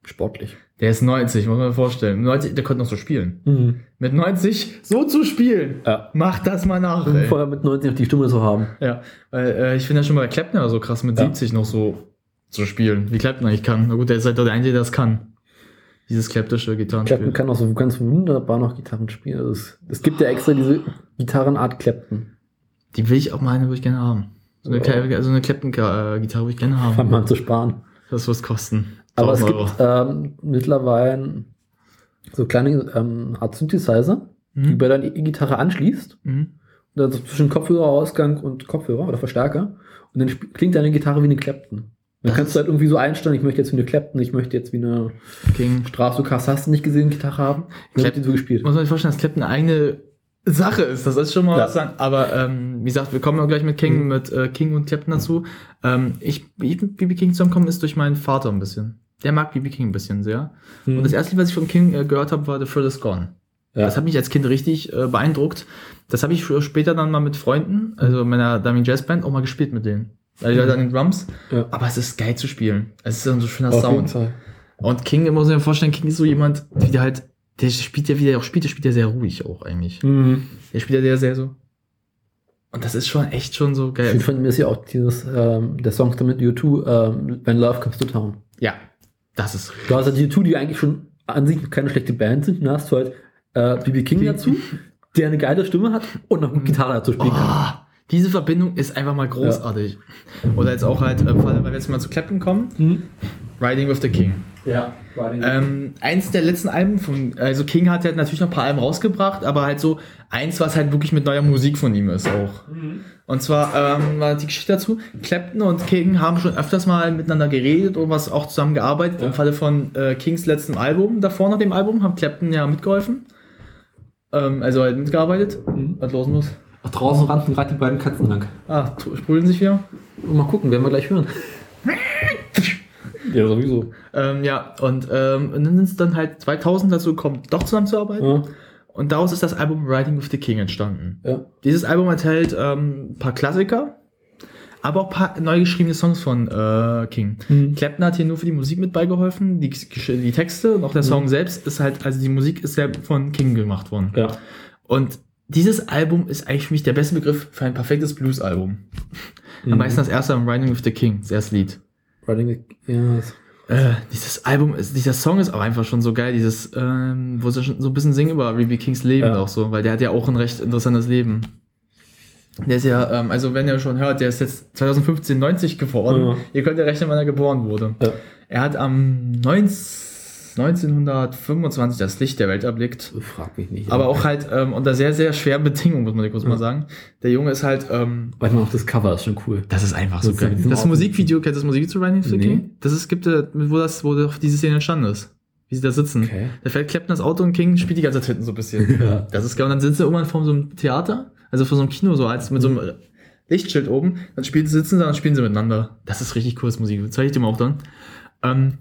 Sportlich. Der ist 90, muss man vorstellen. 90, der konnte noch so spielen. Mhm. Mit 90 so zu spielen. Ja. Mach das mal nach, ey. Vorher mit 90 noch die Stimme zu haben. Ja, weil äh, ich finde ja schon bei Kleppner so krass, mit Ja. 70 noch so zu spielen, wie Kleppner eigentlich kann. Na gut, der ist halt der Einzige, der das kann. Dieses kleptische Gitarrenspiel. Clapton kann auch so ganz wunderbar noch Gitarren spielen. Also es, es gibt ja extra diese Gitarrenart Clapton. Die will ich auch mal eine, würde ich gerne haben. So eine, also eine Clapton-Gitarre würde ich gerne haben. wir an zu sparen. Das wird kosten. Aber es 1000 gibt ähm, mittlerweile so kleine ähm, Art Synthesizer, die Mhm. bei deiner E-Gitarre anschließt. Mhm. Und dann so zwischen Kopfhörerausgang und Kopfhörer oder Verstärker. Und dann klingt deine Gitarre wie eine Clapton. Dann Das kannst du halt irgendwie so einstellen, ich möchte jetzt wie eine Clapton, ich möchte jetzt wie eine King. Stratocaster, hast du nicht gesehen, Gitarre haben. Dann wird die so gespielt. Muss man sich vorstellen, dass Clapton eine eigene Sache ist. Das ist schon mal Ja. was sagen. Aber ähm, wie gesagt, wir kommen auch gleich mit King, Mhm. mit äh, King und Clapton dazu. Ähm, ich, wie ich BB King zusammenkomme, ist durch meinen Vater ein bisschen. Der mag BB King ein bisschen sehr. Mhm. Und das erste, was ich von King äh, gehört habe, war The is Gone. Ja. Das hat mich als Kind richtig äh, beeindruckt. Das habe ich später dann mal mit Freunden, also meiner Dummy Jazz Band, auch mal gespielt mit denen. Also die Leute an den Drums. Ja. Aber es ist geil zu spielen. Es ist so ein so schöner Auf Sound. Und King, muss ich mir vorstellen, King ist so jemand, wie der halt, der spielt ja, wie der auch spielt, der spielt ja sehr ruhig auch eigentlich. Mhm. Der spielt ja sehr, sehr so. Und das ist schon echt schon so Ich geil. finde von mir ist ja auch dieses, ähm, der Song damit U2, ähm, When Love Comes to Town. Ja, das ist. Du hast halt die U2, die eigentlich schon an sich keine schlechte Band sind. Dann hast du halt äh, BB King dazu, der eine geile Stimme hat und noch gut Gitarre dazu spielen kann. Oh, diese Verbindung ist einfach mal großartig. Oder jetzt auch halt, äh, weil wir jetzt mal zu Clapton kommen, Mhm. Riding with the King. Ja, Riding Ähm, eins der letzten Alben von, also King hat halt natürlich noch ein paar Alben rausgebracht, aber halt so eins, was halt wirklich mit neuer Musik von ihm ist auch. Und zwar ähm, war die Geschichte dazu, Clapton und King haben schon öfters mal miteinander geredet und was auch zusammen gearbeitet. Im Falle von äh, Kings letzten Album, davor nach dem Album, haben Clapton ja mitgeholfen. Ähm, also halt mitgearbeitet. Was los muss? Ach, draußen rannten gerade die beiden Katzen lang. Ah, tu- sprudeln sich wieder. Mal gucken, werden wir gleich hören. ja, sowieso. Ähm, ja, und, ähm, und dann sind es dann halt 2000 dazu gekommen, doch zusammenzuarbeiten. Ja. Und daraus ist das Album Riding with the King entstanden. ja. Dieses Album enthält ähm, ein paar Klassiker, aber auch ein paar neu geschriebene Songs von äh, King. Mhm. Clapton hat hier nur für die Musik mit beigeholfen, die, die Texte und auch der Song selbst ist halt, also die Musik ist ja von King gemacht worden. Ja. Und dieses Album ist eigentlich für mich der beste Begriff für ein perfektes Blues-Album. Am Mhm. meisten das erste am Riding with the King, das erste Lied. The, ja, Äh, dieses Album, dieser Song ist auch einfach schon so geil, dieses, ähm, wo sie schon so ein bisschen singen über Ruby Kings Leben Ja. auch so, weil der hat ja auch ein recht interessantes Leben. Der ist ja, ähm, also wenn ihr schon hört, der ist jetzt 2015 90 geworden. Ja. Ihr könnt ja rechnen, wann er geboren wurde. ja. Er hat am 19, 1925 das Licht der Welt erblickt. Frag mich nicht. Aber auch halt ähm, unter sehr, sehr schweren Bedingungen, muss man dir kurz Ja. mal sagen. Der Junge ist halt, ähm, Warte mal, auch das Cover ist schon cool. das ist einfach so geil. Das Musikvideo, kennst du das Musikvideo zu to the Nee. King? Das ist, gibt, äh, wo das, wo doch diese Szene entstanden ist. Wie sie da sitzen. Okay. Da fährt Clapton das Auto und King spielt die ganze Zeit hinten so ein bisschen. Ja. Das ist geil. Und dann sitzen sie irgendwann vor so einem Theater, also vor so einem Kino, so als mit so einem Lichtschild oben. Dann spielen, sitzen sie und spielen sie miteinander. Das ist richtig cooles Musik. Das zeige ich dir mal auch dann. Ähm,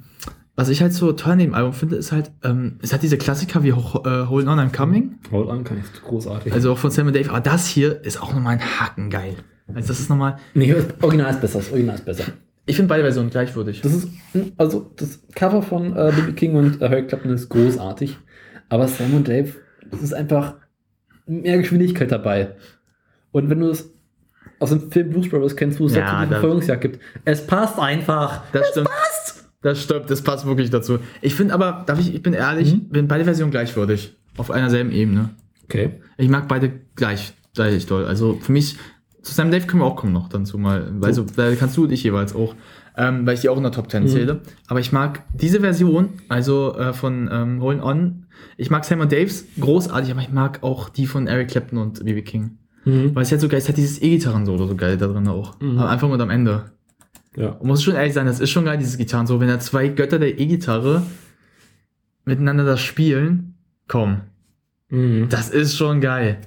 was ich halt so toll an dem Album finde, ist halt, ähm, es hat diese Klassiker wie Ho- äh, Holding On I'm Coming. Hold on, kann ich großartig. Also auch von Sam und Dave. Aber das hier ist auch nochmal ein Haken geil. Also das ist nochmal, nee, das Original ist besser. Das Original ist besser. ich finde beide Versionen gleichwürdig. Das ist, also das Cover von äh, B.B. King und äh, Harry Clapton ist großartig. Aber Sam und Dave, das ist einfach mehr Geschwindigkeit dabei. Und wenn du es aus dem Film Blues Brothers kennst, wo es Ja, das- Verfolgungsjagd gibt, es passt einfach. Das stimmt. Das stimmt, das passt wirklich dazu. Ich finde aber, darf ich, ich bin ehrlich, Mhm. bin beide Versionen gleichwürdig. Auf einer selben Ebene. Okay. Ich mag beide gleich, gleich doll. Also für mich, zu Sam Dave können wir auch kommen noch dazu mal. Also, da kannst du und ich jeweils auch, ähm, weil ich die auch in der Top 10 Mhm. zähle. Aber ich mag diese Version, also äh, von ähm, Holding On, ich mag Sam und Daves großartig, aber ich mag auch die von Eric Clapton und B.B. King. Mhm. Weil es halt so geil ist, hat dieses E-Gitarren-Solo so geil da drin auch. Mhm. Am Anfang und am Ende. Ja. Und muss schon ehrlich sein, das ist schon geil, dieses Gitarren-Solo. Wenn da zwei Götter der E-Gitarre miteinander das spielen, komm, Mhm. das ist schon geil.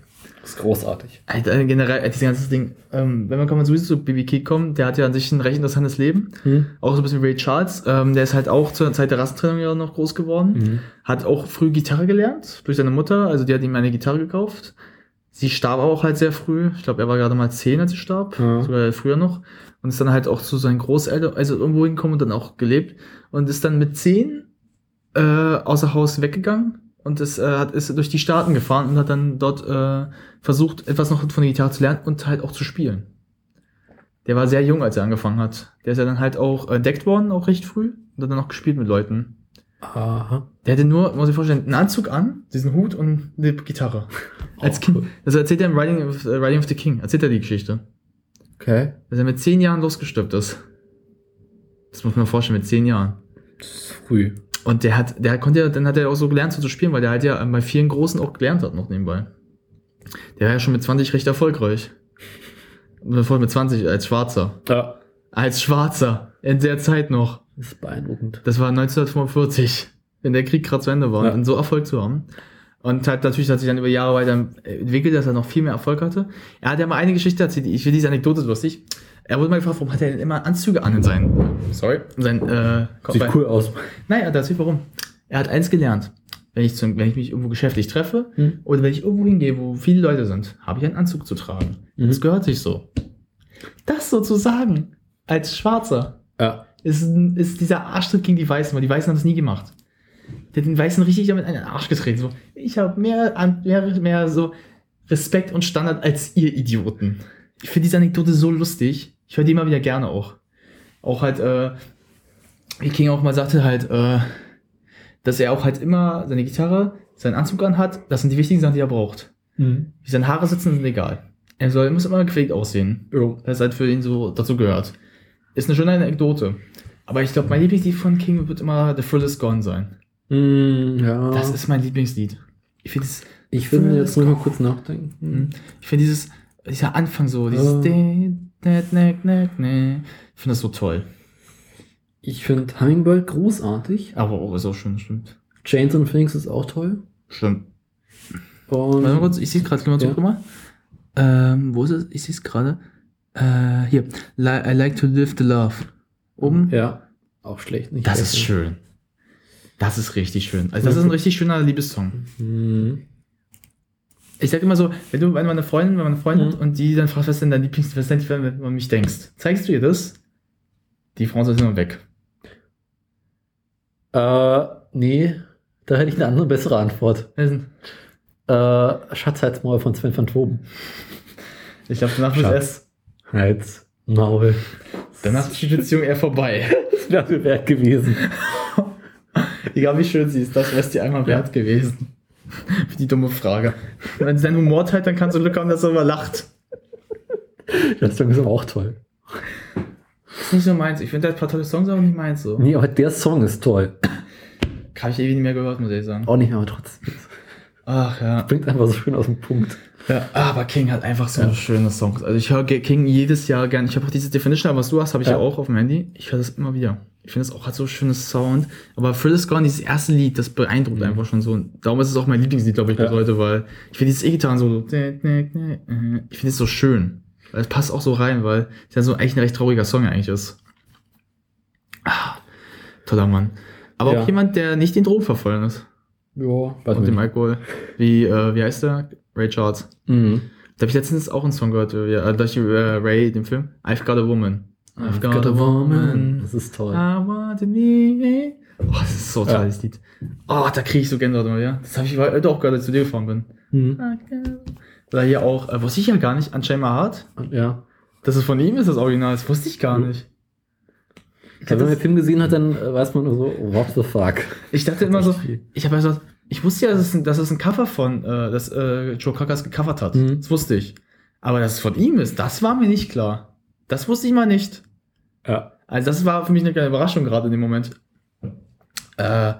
Das ist großartig. Alter, generell, dieses ganze Ding, ähm, wenn man man sowieso zu BB King kommen, der hat ja an sich ein recht interessantes Leben. Mhm. Auch so ein bisschen wie Ray Charles. Ähm, der ist halt auch zur Zeit der Rassentrennung ja noch groß geworden. Mhm. Hat auch früh Gitarre gelernt durch seine Mutter. Also die hat ihm eine Gitarre gekauft. Sie starb auch halt sehr früh. Ich glaube, er war gerade mal zehn, als sie starb. Ja. Sogar früher noch. Und ist dann halt auch zu seinen Großeltern, also irgendwo hingekommen und dann auch gelebt. Und ist dann mit zehn äh, außer Haus weggegangen und ist, äh, hat, ist durch die Staaten gefahren und hat dann dort äh, versucht, etwas noch von der Gitarre zu lernen und halt auch zu spielen. Der war sehr jung, als er angefangen hat. Der ist ja dann halt auch entdeckt worden, auch recht früh. Und hat dann auch gespielt mit Leuten. Aha. Der hatte nur, muss ich vorstellen, einen Anzug an, diesen Hut und eine Gitarre. Als Kind. cool. Also erzählt er im Riding of, äh, Riding of the King, erzählt er die Geschichte. Okay. Dass er mit zehn Jahren losgestürbt ist. Das muss man sich vorstellen, mit zehn Jahren. Das ist früh. Und der hat, der konnte ja, dann hat er auch so gelernt so zu spielen, weil der halt ja bei vielen Großen auch gelernt hat noch nebenbei. Der war ja schon mit 20 recht erfolgreich. Bevor mit 20 als Schwarzer. Ja. Als Schwarzer. In der Zeit noch. Das ist beeindruckend. Das war 1945, wenn der Krieg gerade zu Ende war. Ja. Und so Erfolg zu haben. Und halt natürlich hat sich dann über Jahre weiter entwickelt, dass er noch viel mehr Erfolg hatte. Er hat ja mal eine Geschichte erzählt, ich finde diese Anekdote lustig. Er wurde mal gefragt, warum hat er denn immer Anzüge an in seinen, sorry, in seinen, äh, Sieht bei- cool aus. naja, das ist warum. Er hat eins gelernt. Wenn ich, zum, wenn ich mich irgendwo geschäftlich treffe Hm. oder wenn ich irgendwo hingehe, wo viele Leute sind, habe ich einen Anzug zu tragen. Mhm. Das gehört sich so. Das sozusagen als Schwarzer Ja. ist, ist dieser Arschtritt gegen die Weißen, weil die Weißen haben das nie gemacht. Der den Weißen richtig damit in den Arsch getreten. So, ich habe mehr, mehr, mehr so Respekt und Standard als ihr Idioten. Ich finde diese Anekdote so lustig. Ich höre die immer wieder gerne auch. Auch halt, äh, wie King auch mal sagte, halt, äh, dass er auch halt immer seine Gitarre, seinen Anzug anhat. Das sind die wichtigen Sachen, die er braucht. Mhm. Wie seine Haare sitzen, sind egal. Er soll, er muss immer gepflegt aussehen. Jo. Das halt für ihn so dazu gehört. Ist eine schöne Anekdote. Aber ich glaube, mein Lieblingslied von King wird immer The Thrill Is Gone sein. Mm, ja. Das ist mein Lieblingslied. Ich finde es. ich finde, jetzt muss ich mal kurz nachdenken. Ich finde dieses, dieser Anfang so, dieses. Ja. Ich finde das so toll. Ich finde Hummingbird großartig. Aber oh, ist auch schön, stimmt. Chains and Things ist auch toll. Stimmt. Und Warte mal kurz, ich sehe es gerade, geh mal zurück Ja. rüber. Ähm, wo ist es? Ich sehe es gerade. Äh, hier. I like to live the love. Oben. ja, auch schlecht. Nicht Das ist schön. Das ist richtig schön. Also das ist ein richtig schöner Liebessong. Mhm. Ich sag immer so, wenn du wenn meine Freundin, wenn meine Freundin Mhm. und die dann fragt, was ist denn dein Lieblings, was ist denn, wenn du an mich denkst, zeigst du ihr das? Die Frauen sind immer weg. Äh, nee, da hätte ich eine andere, bessere Antwort. Äh, Schatzheitsmaul von Sven van Toben. Ich glaube, danach ist es. Heiz, Maul. Danach ist die Beziehung eher vorbei. Das wäre wert gewesen. Egal wie schön sie ist, das wäre es dir einmal wert gewesen. Für die dumme Frage. Wenn sie deinen Humor teilt, dann kannst du Glück haben, dass er immer lacht. Das Song ist aber auch toll. Das ist nicht so meins. Ich finde, der hat ein paar tolle Songs, aber nicht meins so. Nee, aber der Song ist toll. Habe ich ewig nicht mehr gehört, muss ich sagen. Auch nicht, aber trotzdem. Ach ja. Bringt einfach so schön aus dem Punkt. ja. Aber King hat einfach so schöne Songs. Also ich höre King jedes Jahr gern. Ich habe auch diese Definition, was du hast, habe ich ja. Ja. auch auf dem Handy. Ich höre das immer wieder. Ich finde das auch hat so schönes Sound. Aber Thrill is Gone, dieses erste Lied, das beeindruckt einfach schon so. Und darum ist es auch mein Lieblingslied, glaube ich, bis Ja. heute, weil ich finde dieses E-Gitarren so, ich finde es so schön. Weil es passt auch so rein, weil es ja so eigentlich ein recht trauriger Song eigentlich ist. Ah, toller Mann. Aber Ja. auch jemand, der nicht den Drogen verfallen ist. Ja, weiß Und dem. Alkohol. Wie, äh, wie heißt der? Ray Charles. Mhm. Da habe ich letztens auch einen Song gehört, äh, äh, durch äh, Ray, den Film. I've got a woman. I've got a woman. Das ist toll. I want be. Oh, das ist so ein Ja. tolles Lied. Oh, da kriege ich so Gänsehaut immer, ja. Das habe ich heute auch ich zu dir gefahren bin. Mhm. Oder hier auch, äh, wusste ich ja gar nicht, Unchain My Heart. Ja. Das ist von ihm, ist das Original. Das wusste ich gar Mhm. nicht. Ich, Ja, wenn man das, den Film gesehen hat, dann äh, weiß man nur so, what the fuck. ich dachte immer so, viel. ich habe ja gesagt, ich wusste ja, dass es ein, dass es ein Cover von, äh, das äh, Joe Cockers gecovert hat. Mhm. Das wusste ich. Aber dass es von ihm ist, das war mir nicht klar. Das wusste ich mal nicht. Ja. Also das war für mich eine kleine Überraschung gerade in dem Moment. Äh,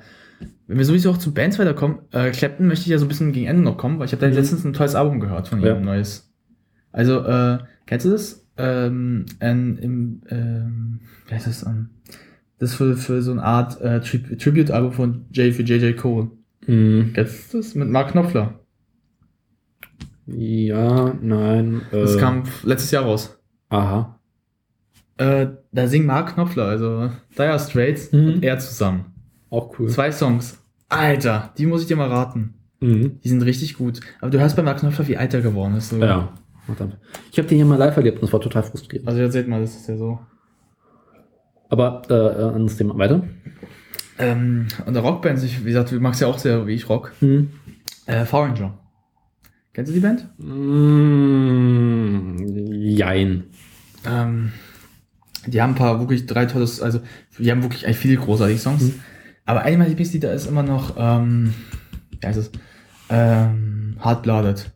wenn wir sowieso auch zu Bands weiterkommen, äh, Clapton möchte ich ja so ein bisschen gegen Ende noch kommen, weil ich habe da Mhm. letztens ein tolles Album gehört von ihm, Ja. ein neues. Also, äh, kennst du das? Ähm, ein, im, ähm, wie heißt das? Ähm, das ist für, für so eine Art äh, Tri Tribute-Album von J für JJ Cole. Mhm. Kennst du das? Mit Mark Knopfler. Ja, nein. Äh, Das kam letztes Jahr raus. Aha. Äh, da singt Mark Knopfler, also Dire Straits Mhm. und er zusammen. Auch cool. Zwei Songs. Alter, die muss ich dir mal raten. Mhm. Die sind richtig gut. Aber du hörst bei Mark Knopfler, wie alt er geworden ist. So. Ja. Verdammt. Ich habe den hier mal live erlebt und es war total frustrierend. Also jetzt seht mal, das ist ja so. Aber äh, äh, anderes Thema weiter. Ähm, und der Rockband, ich, wie gesagt, du magst ja auch sehr wie ich Rock. Mhm. Äh, Foreigner. Kennst du die Band? Mm, jein. Ähm, die haben ein paar wirklich drei tolles, also die haben wirklich eigentlich viele großartige Songs. Mhm. Aber eine meiner Lieblingslieder ist immer noch, ähm, wie heißt es? Ähm, Hard-Blooded.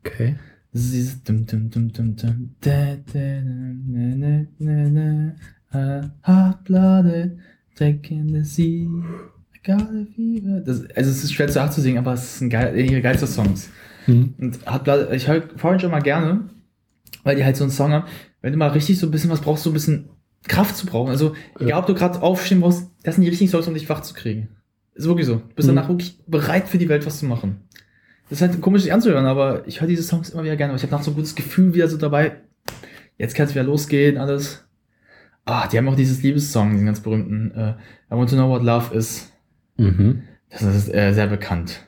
Okay. Das ist dieses dum, dum, dum, dum, dum, da, da, na, na, na, na, Hard-Blooded, taking the sea, I got a fever. Das, also es ist schwer zu zu singen, aber es ist ein geil, ihre geilste Songs. Mhm. Und Hard-Blooded, ich höre Foreigner mal gerne, weil die halt so einen Song haben, wenn du mal richtig so ein bisschen was brauchst, so ein bisschen Kraft zu brauchen. Also, egal ob du gerade aufstehen musst, das sind die richtigen Songs, um dich wach zu kriegen. Ist wirklich so. Du bist Mhm. danach wirklich bereit für die Welt was zu machen. Das ist halt komisch, sich anzuhören, aber ich höre diese Songs immer wieder gerne. Aber ich habe noch so ein gutes Gefühl wieder so dabei. Jetzt kann es wieder losgehen, alles. Ah, die haben auch dieses Liebessong, diesen ganz berühmten äh, I Want to Know What Love Is. Mhm. Das ist äh, sehr bekannt.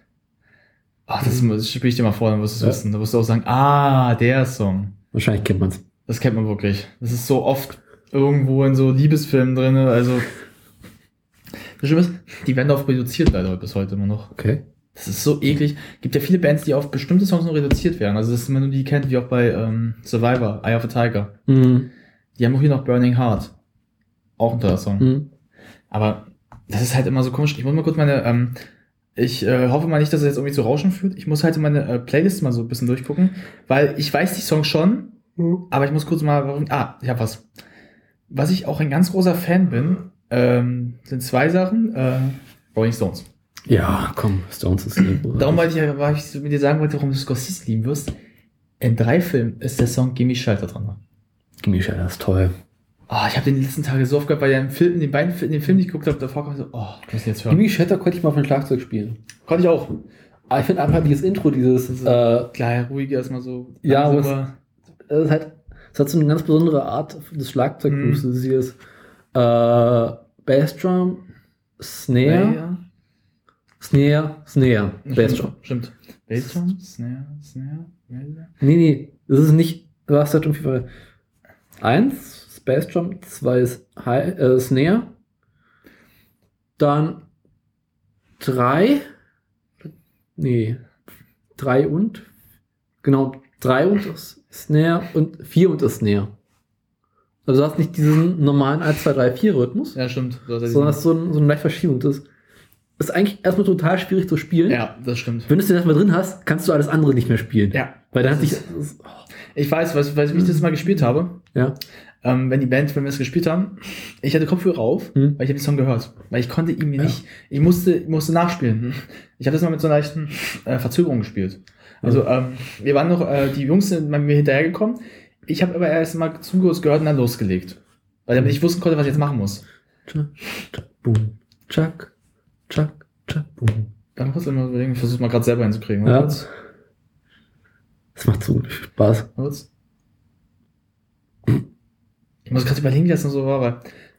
Ah, das, das spiele ich dir mal vor, dann wirst du es Ja. wissen. Da wirst du auch sagen, ah, der Song. Wahrscheinlich kennt man es. Das kennt man wirklich. Das ist so oft irgendwo in so Liebesfilmen drin. Also, das Schlimme ist, die werden darauf reduziert leider bis heute immer noch. Okay. Das ist so eklig. Gibt ja viele Bands, die auf bestimmte Songs nur reduziert werden. Also, das ist, wenn du die kennt, wie auch bei ähm, Survivor, Eye of a Tiger. Mhm. Die haben auch hier noch Burning Heart. Auch ein toller Song. Mhm. Aber das ist halt immer so komisch. Ich muss mal kurz meine, ähm, ich äh, hoffe mal nicht, dass es jetzt irgendwie zu Rauschen führt. Ich muss halt in meine äh, Playlist mal so ein bisschen durchgucken, weil ich weiß die Songs schon, aber ich muss kurz mal, warum, ah, ich hab was. Was ich auch ein ganz großer Fan bin, Ähm, sind zwei Sachen. Äh, Rolling Stones. Ja, komm, Stones ist hier. Darum wollte ich, weil ich mit dir sagen wollte, warum du Scorsese lieben wirst. In drei Filmen ist der Song Gimme Shelter dran. Gimme Shelter ist toll. Ah, ich habe den letzten Tage so oft gehabt, weil ich den Film, in den beiden in den Film, ich geguckt habe, davor kam ich so, oh, muss ich jetzt hören. Gimme Shelter konnte ich mal dem Schlagzeug spielen. Konnte ich auch. Aber ich finde einfach dieses Intro, dieses, So. äh, Klar, ruhig erstmal so. Ja, aber aber es ist halt, es hat so eine ganz besondere Art des Schlagzeuggrooves. Mhm. Das ist äh, Bassdrum, Snare, ja. Snare, Snare, Bassdrum. Stimmt. Bassdrum, Snare, Snare, Snare. Nee, nee, das ist nicht, du hast halt irgendwie. Eins ist Bassdrum, zwei ist Hi äh, Snare, dann drei, nee, drei und, genau, drei und Snare und vier und das Snare. Also du hast nicht diesen normalen 1, 2, 3, 4 Rhythmus, Ja, stimmt. Sondern hast so, ein, so eine leichte Verschiebung. Das ist eigentlich erstmal total schwierig zu spielen. ja, das stimmt. Wenn du es erstmal drin hast, kannst du alles andere nicht mehr spielen. Ja. Weil dann hat sich. ist- Ich weiß, weil, weil ich das mal gespielt habe. Ja. Ähm, wenn die Band, wenn wir es gespielt haben, ich hatte Kopfhörer auf, Hm. weil ich habe den Song gehört. Weil ich konnte ihn mir nicht, ich musste, ich musste nachspielen. Ich habe das mal mit so einer leichten äh, Verzögerung gespielt. Also ähm, wir waren noch, äh, die Jungs sind bei mir hinterhergekommen. Ich habe aber erst mal zugehört gehört und dann losgelegt. Weil damit ich wussten konnte, was ich jetzt machen muss. Tschak, tschak, boom. Tschak, tschak, tschak, boom. Dann kurz immer überlegen, ich versuche mal gerade selber hinzukriegen. Ja. Kurz. Das macht so viel Spaß. Kurz. Ich muss gerade überlegen, wie das noch so war, weil,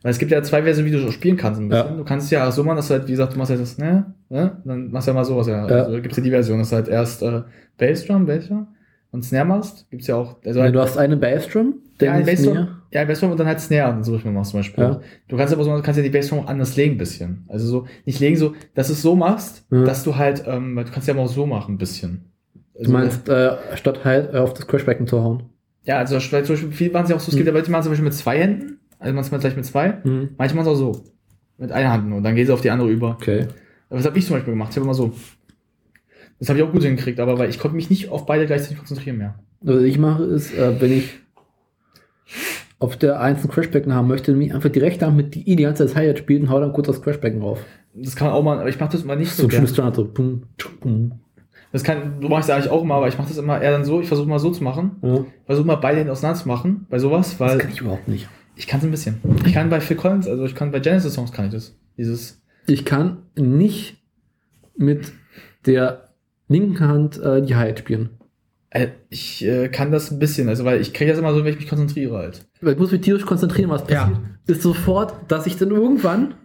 weil es gibt ja zwei Versionen, wie du so spielen kannst ein bisschen. Ja. Du kannst es ja so machen, dass du halt, wie gesagt, du machst halt das, ne, ne, dann machst du ja mal sowas, ja. Ja. Also gibt's ja die Version, dass du halt erst äh, Bassdrum, Bassdrum und Snare machst. Gibt's ja auch, also Ja, halt, du hast eine Bassdrum, ja, ein dann Bassdrum, Snare. ja, Bassdrum und dann halt Snare und so Rhythmen machst zum Beispiel. Ja. Du kannst aber so, du kannst ja die Bassdrum auch anders legen ein bisschen. Also so, nicht legen so, dass du es so machst, Ja. dass du halt, ähm, du kannst ja aber auch so machen ein bisschen. Du Also, meinst, äh, statt halt äh, auf das Crashbecken zu hauen. Ja, also weil zum Beispiel, viel machen sie auch so, es gibt ja Leute, die machen zum Beispiel mit zwei Händen, also manchmal gleich mit zwei, Mhm. manchmal auch so. Mit einer Hand nur, dann gehen sie auf die andere über. Okay. Aber das habe ich zum Beispiel gemacht, ich habe immer so. Das habe ich auch gut hingekriegt, aber weil ich konnte mich nicht auf beide gleichzeitig konzentrieren mehr. Was ich mache, ist, äh, wenn ich auf der einzelnen Crashbecken haben möchte, nehme ich einfach die rechte Hand mit, die die ganze Zeit Hi-Hat spielt und hau dann kurz das Crashbecken rauf. Das kann man auch mal, aber ich mache das mal nicht So so. ein schönes gern. Das kann, so mache ich es eigentlich auch immer, aber ich mache das immer eher dann so, ich versuche mal so zu machen. Ja. Versuche mal beide Hände auseinander zu machen, bei sowas, Das weil kann ich überhaupt nicht. ich kann es ein bisschen. Ich kann bei Phil Collins, also ich kann bei Genesis Songs kann ich das. Dieses, Ich kann nicht mit der linken Hand äh, die Hi-Hat spielen. äh, ich äh, kann das ein bisschen, also weil ich kriege das immer so, wenn ich mich konzentriere halt. Weil ich muss mich tierisch konzentrieren, was Ja. passiert. Ist sofort, dass ich dann irgendwann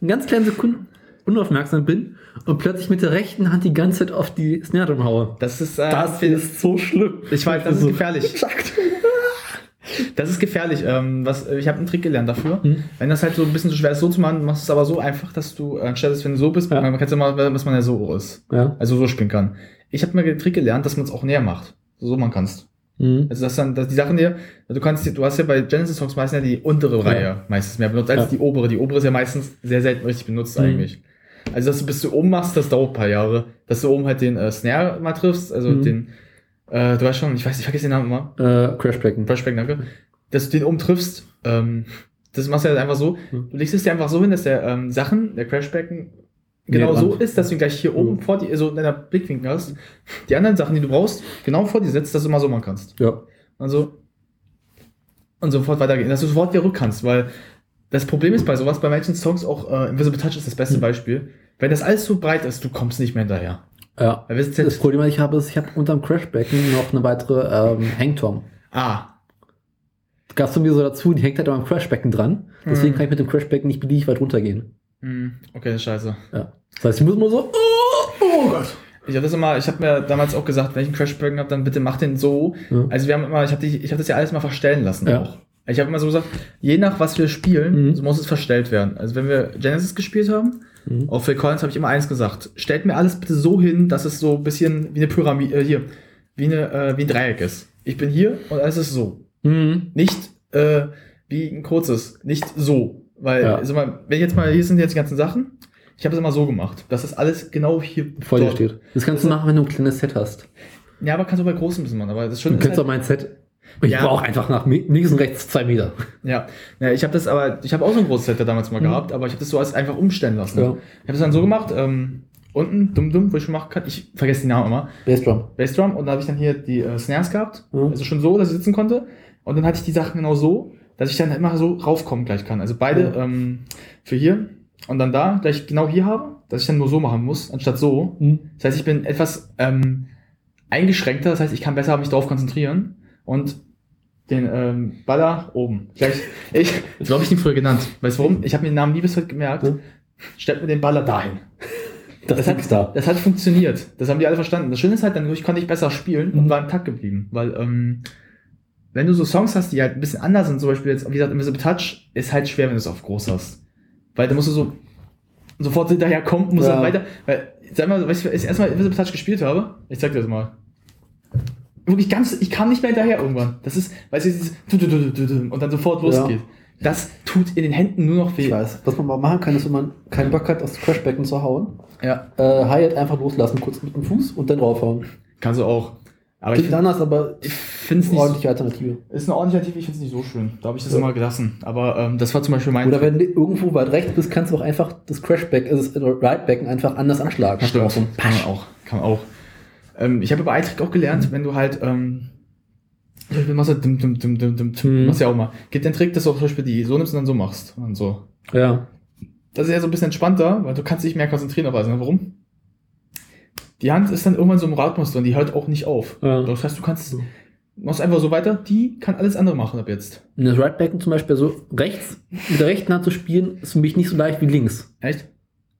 in ganz kleinen Sekunden unaufmerksam bin und plötzlich mit der rechten Hand die ganze Zeit auf die Snare Drum haue. Das ist, äh, Das ist so schlimm. Ich weiß, das ist So. gefährlich. Das ist gefährlich. Ähm, was, ich habe einen Trick gelernt dafür. Hm. Wenn das halt so ein bisschen so schwer ist, so zu machen, machst du es aber so einfach, dass du, anstatt dass wenn du so bist, Ja. man kann es ja mal, dass man ja so ist. Ja. Also so spielen kann. Ich habe mir den Trick gelernt, dass man es auch näher macht. So man kannst. Mhm. Also dass dann, dass die Sachen dir, du kannst, du hast ja bei Genesis Songs meistens ja die untere Ja. Reihe meistens mehr benutzt als Ja. die obere. Die obere ist ja meistens sehr selten richtig benutzt Mhm. eigentlich. Also dass du bis du oben machst, das dauert ein paar Jahre. Dass du oben halt den äh, Snare mal triffst, also Mhm. den, äh, du weißt schon, ich weiß, ich vergesse den Namen immer. Äh, Crashbecken. Flashback, danke. Dass du den oben triffst, ähm, das machst du halt einfach so. Mhm. Du legst es dir einfach so hin, dass der ähm, Sachen, der Crashbacken, genau Nee, so ist, dass du ihn gleich hier oben Mhm. vor dir, so in deiner Blickwinkel hast. Die anderen Sachen, die du brauchst, genau vor dir setzt, dass du mal so machen kannst. Ja. Also, und sofort weitergehen, dass du sofort wieder rück kannst, weil das Problem ist bei sowas, bei manchen Songs auch, äh, Invisible Touch ist das beste Mhm. Beispiel. Wenn das alles so breit ist, du kommst nicht mehr hinterher. Ja. Weil sind Das jetzt, Problem, was ich habe, ist, ich habe unterm Crashbecken noch eine weitere ähm, Hangtom. ah, Gab es mir so dazu, die hängt halt am Crashbecken dran. Deswegen Mhm. kann ich mit dem Crashbecken nicht beliebig weit runtergehen. hm, okay, scheiße. Ja. Das heißt, ich muss immer so. Oh, oh Gott. Ich habe das immer, ich habe mir damals auch gesagt, wenn ich einen Crashbacken habe, dann bitte mach den so. Ja. Also wir haben immer, ich habe hab das ja alles mal verstellen lassen Ja. auch. Ich habe immer so gesagt, je nach was wir spielen, Mhm. so muss es verstellt werden. Also wenn wir Genesis gespielt haben, Mhm. auf Phil Collins habe ich immer eins gesagt, stellt mir alles bitte so hin, dass es so ein bisschen wie eine Pyramide, äh, hier, wie, eine, äh, wie ein Dreieck ist. Ich bin hier und alles ist so. Mhm. Nicht äh, wie ein kurzes, nicht so. Weil, Ja. also mal, wenn ich jetzt mal, hier sind jetzt die ganzen Sachen, ich habe es immer so gemacht, dass das alles genau hier Vor dir steht. Das kannst du machen, wenn du ein kleines Set hast. Ja, aber kannst du bei großen ein bisschen machen. Aber das Du schon ist kennst halt, auch mein Set. Ich Ja. brauche einfach nach links und rechts zwei Meter. Ja, ja ich habe das aber, ich habe auch so ein großes Setup damals mal gehabt, aber ich habe das so als einfach umstellen lassen. Ja. Ich habe das dann so gemacht, ähm, unten, dumm, dumm, wo ich schon machen kann, ich vergesse die Namen immer, Bassdrum. Bassdrum und dann habe ich dann hier die äh, Snares gehabt, Mhm. also schon so, dass ich sitzen konnte und dann hatte ich die Sachen genau so, dass ich dann immer so raufkommen gleich kann. Also beide Mhm. ähm, für hier und dann da, gleich genau hier habe, dass ich dann nur so machen muss, anstatt so. Mhm. Das heißt, ich bin etwas ähm, eingeschränkter, das heißt, ich kann besser mich darauf konzentrieren und den ähm, Baller oben. Gleich, ich, so habe ich ihn früher genannt. Weißt du warum? Ich habe mir den Namen nie bis heute gemerkt. Ja. Stellt mir den Baller dahin. Das, Das hat, da. das hat funktioniert. Das haben die alle verstanden. Das Schöne ist halt, dann konnte ich besser spielen und Mhm. war im Takt geblieben. Weil, ähm, wenn du so Songs hast, die halt ein bisschen anders sind, zum Beispiel jetzt, wie gesagt, Invisible Touch, ist halt schwer, wenn du es auf groß hast. Weil da musst du so sofort hinterher kommen, musst Ja. dann weiter. Weil, sag mal, weißt du, als ich erstmal Invisible Touch gespielt habe, ich zeig dir das mal. Wirklich ganz, ich kam nicht mehr hinterher irgendwann. Das ist, weißt du, dieses und dann sofort Ja. losgeht. Das tut in den Händen nur noch weh. Ich weiß. Was man mal machen kann, ist, wenn man keinen Bock hat, das Crashbecken zu hauen, Ja, äh, Hi-Hat einfach loslassen, kurz mit dem Fuß und dann draufhauen. kannst du auch. Aber ich finde anders, aber ich find's eine nicht ordentliche Alternative. Ist eine ordentliche Alternative, ich finde es nicht so schön. Da habe ich das Ja. immer gelassen. Aber ähm, das war zum Beispiel mein. Oder wenn du irgendwo weit rechts bist, kannst du auch einfach das Crashback, also das Ridebecken einfach anders anschlagen. Ein Kann man auch. Kann man auch. Ähm, ich habe bei iTrick auch gelernt, wenn du halt, ähm, zum Beispiel machst du dum, dum, dum, dum, dum, dum, Mhm. machst ja auch mal. Gibt den Trick, dass du auch zum Beispiel die so nimmst und dann so machst. Und so. Ja. Das ist ja so ein bisschen entspannter, weil du kannst dich mehr konzentrieren auf alles. Ne? Warum? Die Hand ist dann irgendwann so im Rhythmus drin, die hört auch nicht auf. Ja. Das heißt, du kannst, machst einfach so weiter, die kann alles andere machen ab jetzt. Und das Ridebecken zum Beispiel so rechts, mit der rechten Hand zu spielen, ist für mich nicht so leicht wie links. Echt?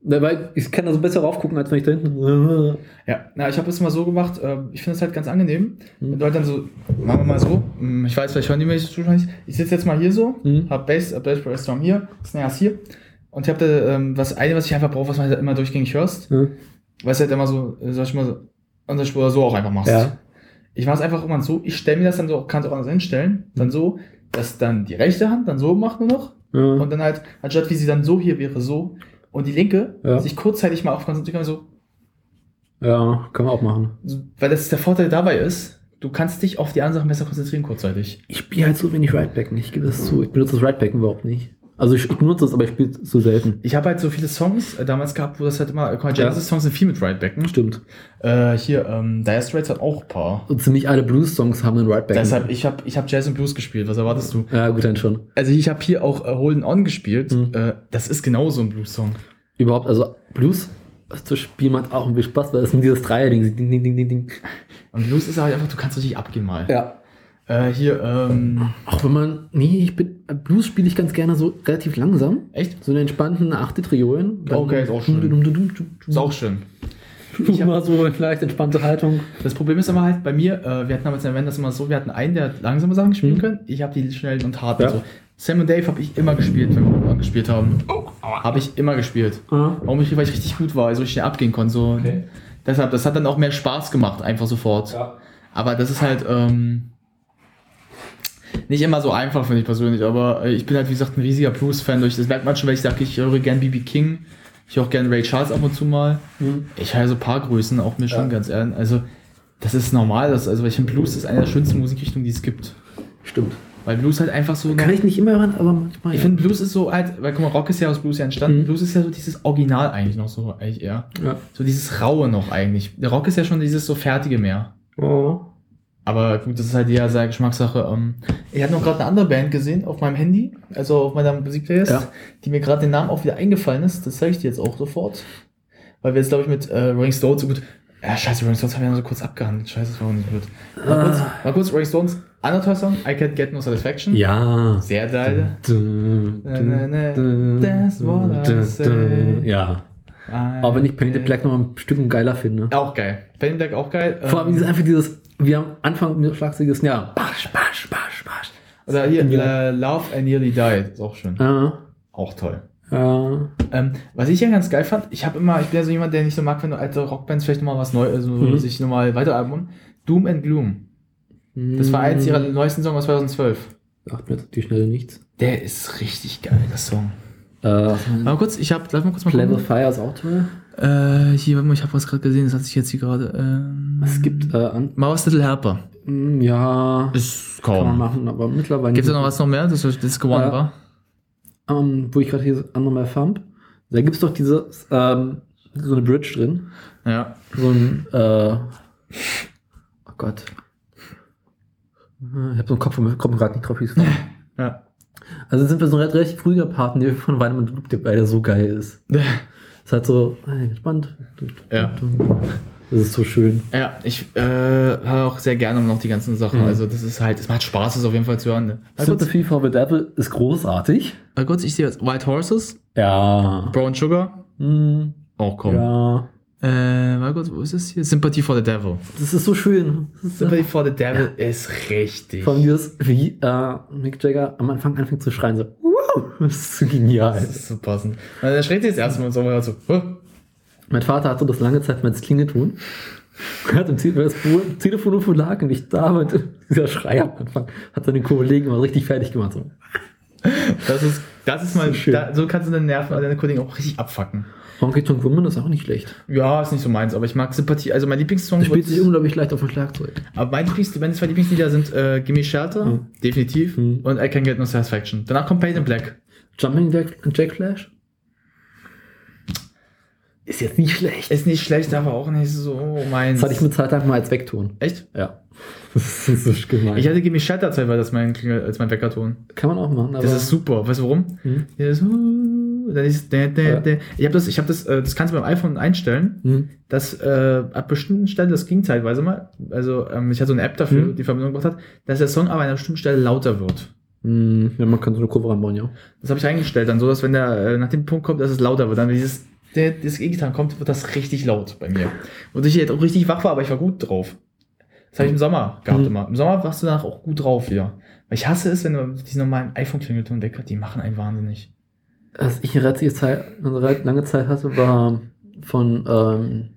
Weil ich kann da so besser raufgucken, als wenn ich da hinten. Ja, na, ich habe es mal so gemacht, äh, ich finde es halt ganz angenehm. Mhm. Wenn du halt dann so, machen wir mal so, mm, ich weiß, vielleicht hören die so wahrscheinlich. Ich sitze jetzt mal hier so, Mhm. hab Bass, äh, Bass Drum hier, Snares hier. Und ich habe da ähm, was eine, was ich einfach brauche, was man halt immer durchgängig hörst. Ja. Weil es halt immer so, äh, sag ich mal, so, unser Spur so auch einfach machst. Ja. Ich mache es einfach immer so, ich stelle mir das dann so, kann es auch anders hinstellen, dann so, dass dann die rechte Hand dann so macht nur noch Ja. und dann halt, anstatt wie sie dann so hier wäre, so und die linke Ja. sich kurzzeitig mal auf konzentrieren kann, so, ja, kann man auch machen. weil das der Vorteil dabei ist, du kannst dich auf die anderen Sachen besser konzentrieren kurzzeitig. Ich spiele halt so wenig Ridebecken, ich gebe das zu. Ich benutze das Ridebecken überhaupt nicht. Also ich, ich benutze es, aber ich spiele es so selten. Ich habe halt so viele Songs äh, damals gehabt, wo das halt immer, guck mal, Genesis-Songs sind viel mit Ridebacken. Stimmt. Äh, hier, ähm, Dire Straits hat auch ein paar. Und ziemlich alle Blues-Songs haben einen Ridebecken. Deshalb, ich habe ich hab Jazz und Blues gespielt, was erwartest du? Ja, gut, dann schon. Also ich habe hier auch äh, Holding On gespielt. Mhm. Äh, das ist genauso ein Blues-Song. Überhaupt, also Blues zu spielen macht auch irgendwie Spaß, weil es sind dieses Dreier-Ding. Ding, ding, ding, ding, ding. Und Blues ist halt einfach, du kannst richtig abgehen mal. Ja. Äh, hier, ähm, Auch wenn man, nee, ich bin, Blues spiele ich ganz gerne so relativ langsam. echt? So eine entspannten achte Triolen. Okay, ist auch schön. Ist auch schön. Ich immer so eine leicht entspannte Haltung. Das Problem ist immer halt bei mir, äh, wir hatten damals in der Band das immer so, wir hatten einen, der langsame Sachen spielen Mhm. können. Ich habe die schnellen und harten. Ja. So. Sam und Dave habe ich immer gespielt, wenn wir gespielt haben. Habe ich immer gespielt. Ah. Warum ich, weil ich richtig gut war, also ich schnell abgehen konnte. So. Okay. Deshalb, das hat dann auch mehr Spaß gemacht, einfach sofort. Ja. Aber das ist halt ähm, nicht immer so einfach, finde ich persönlich. Aber äh, ich bin halt, wie gesagt, ein riesiger Blues-Fan. Durch das merkt man schon, weil ich sage, ich höre gern B.B. King. Ich höre auch gern Ray Charles ab und zu mal. Mhm. Ich höre so ein paar Größen, auch mir schon Ja. ganz ehrlich. Also, das ist normal. Das, also, ich finde, Blues ist eine der schönsten Musikrichtungen, die es gibt. Stimmt. Weil Blues halt einfach so. Kann ich nicht immer hören, aber manchmal. ich ja. finde, Blues ist so halt, weil guck mal, Rock ist ja aus Blues ja entstanden. Mhm. Blues ist ja so dieses Original eigentlich noch so, eigentlich eher. Ja. So dieses Raue noch eigentlich. Der Rock ist ja schon dieses so Fertige mehr. Oh. Aber gut, das ist halt eher sehr Geschmackssache. Ähm, ich habe noch gerade eine andere Band gesehen auf meinem Handy, also auf meiner Musikplaylist, Ja. die mir gerade den Namen auch wieder eingefallen ist. Das zeige ich dir jetzt auch sofort. Weil wir jetzt, glaube ich, mit äh, Rolling Stones so gut. Ja, scheiße, Rolling Stones haben wir ja so kurz abgehandelt. Scheiße, das war auch nicht gut. Mal, kurz, mal kurz, Rolling Stones, anderer Song, I Can't Get No Satisfaction. Ja. Sehr geil. That's what I say. Ja. Aber wenn ich Painted Black noch ein Stück geiler finde. Auch geil. Penny Black auch geil. Vor allem Ähm, einfach dieses, wir am Anfang mit Schlagzeuges, ja, basch, basch, basch, basch. oder hier, äh, Love I Nearly Died. Ist auch schön. Ja, Auch toll. ja. Ähm, was ich ja ganz geil fand, ich habe immer, ich bin ja so jemand, der nicht so mag, wenn alte Rockbands vielleicht nochmal was Neues, also Mhm. sich nochmal weiteralbum. Doom and Gloom. Das war eins ihrer neuesten Songs aus 2012. Sagt mir jetzt die Schnelle nichts. Der ist richtig geil, der Song. Äh, Mal kurz, ich hab, lass mal kurz mal Level. Fire ist auch toll. Äh, hier, ich habe was gerade gesehen, das hat sich jetzt hier gerade, ähm, Es gibt, äh, an, Mauer's Little Helper. mm, ja, Ist Kann man kaum. machen, aber mittlerweile. Gibt es noch was noch mehr, das Disco One Ja. war? ähm, wo ich gerade hier andere mal fand. Da gibt es doch diese, ähm, so eine Bridge drin. Ja. So ein, äh, oh Gott. Ich habe so einen Kopf, komme gerade nicht drauf, wie es war. Ja. Also sind wir so ein relativ früher Part, der von Weinemann Loop, der beide so geil ist. Ist halt so, hey, entspannt. Ja. Das ist so schön. Ja, ich äh, höre auch sehr gerne noch die ganzen Sachen. Mhm. Also das ist halt, es macht Spaß, das auf jeden Fall zu hören. Ne? Sympathy for the Devil ist großartig. mal kurz, ich sehe jetzt White Horses, Ja. Brown Sugar. Hm, Oh, komm. ja. Äh, mal kurz, wo ist das hier? Sympathy for the Devil. Das ist so schön. Ist Sympathy for the Devil ist richtig. Vor allem dieses, wie äh, Mick Jagger am Anfang anfängt zu schreien, so, das ist so genial. Das ist so passend. Also, er schreit sich das erste Mal und so, und so, huh. Mein Vater hatte das lange Zeit als Klingelton. Er hat im Ziel, weil das Telefon irgendwo lag und ich da und dieser Schrei am Anfang hat seine Kollegen mal richtig fertig gemacht. So. das ist, das ist mal, So schön. da, so kannst du deine Nerven, deine Kollegen auch richtig abfacken. Honky Tonk Woman ist auch nicht schlecht. Ja, ist nicht so meins, aber ich mag Sympathie. Also mein Lieblingssong Das spielt sich unglaublich leicht auf dem Schlagzeug. Aber meine, Lieblings meine zwei Lieblingslieder sind äh, Gimme Shelter, Mhm. definitiv, Mhm. und I Can Get No Satisfaction. Danach kommt Pain in Black. Jumping Jack, Jack Flash? Ist jetzt nicht schlecht. Ist nicht schlecht, aber auch nicht so meins. Das hatte ich mit Zeit lang mal als Wegton. Echt? Ja. Das ist so gemein. Ich hatte Gimme Shelter weil das mein als mein Weckerton. Kann man auch machen. Aber Das ist super. Weißt du warum? Hm? Ja, dann ist, dä, Ja. dä. Ich habe das, ich habe das, äh, das kannst du beim iPhone einstellen, Hm. dass äh, ab bestimmten Stellen, das ging zeitweise mal, also ähm, ich hatte so eine App dafür, Hm. die Verbindung gemacht hat, dass der Song aber an einer bestimmten Stelle lauter wird. Hm. Ja, man kann so eine Kurve ranbauen, ja. Das habe ich eingestellt, dann so, dass wenn der äh, nach dem Punkt kommt, dass es lauter wird, dann wenn dieses der, das E-Gitarren kommt, wird das richtig laut bei mir. Und ich jetzt auch richtig wach war, aber ich war gut drauf. Das habe ich im Sommer gehabt Mhm. immer. Im Sommer warst du danach auch gut drauf wieder. Weil ich hasse es, wenn du diese normalen iPhone-Klingelton weg hat, die machen einen wahnsinnig. Was ich eine relativ Zeit, eine relativ lange Zeit hatte, war von ähm,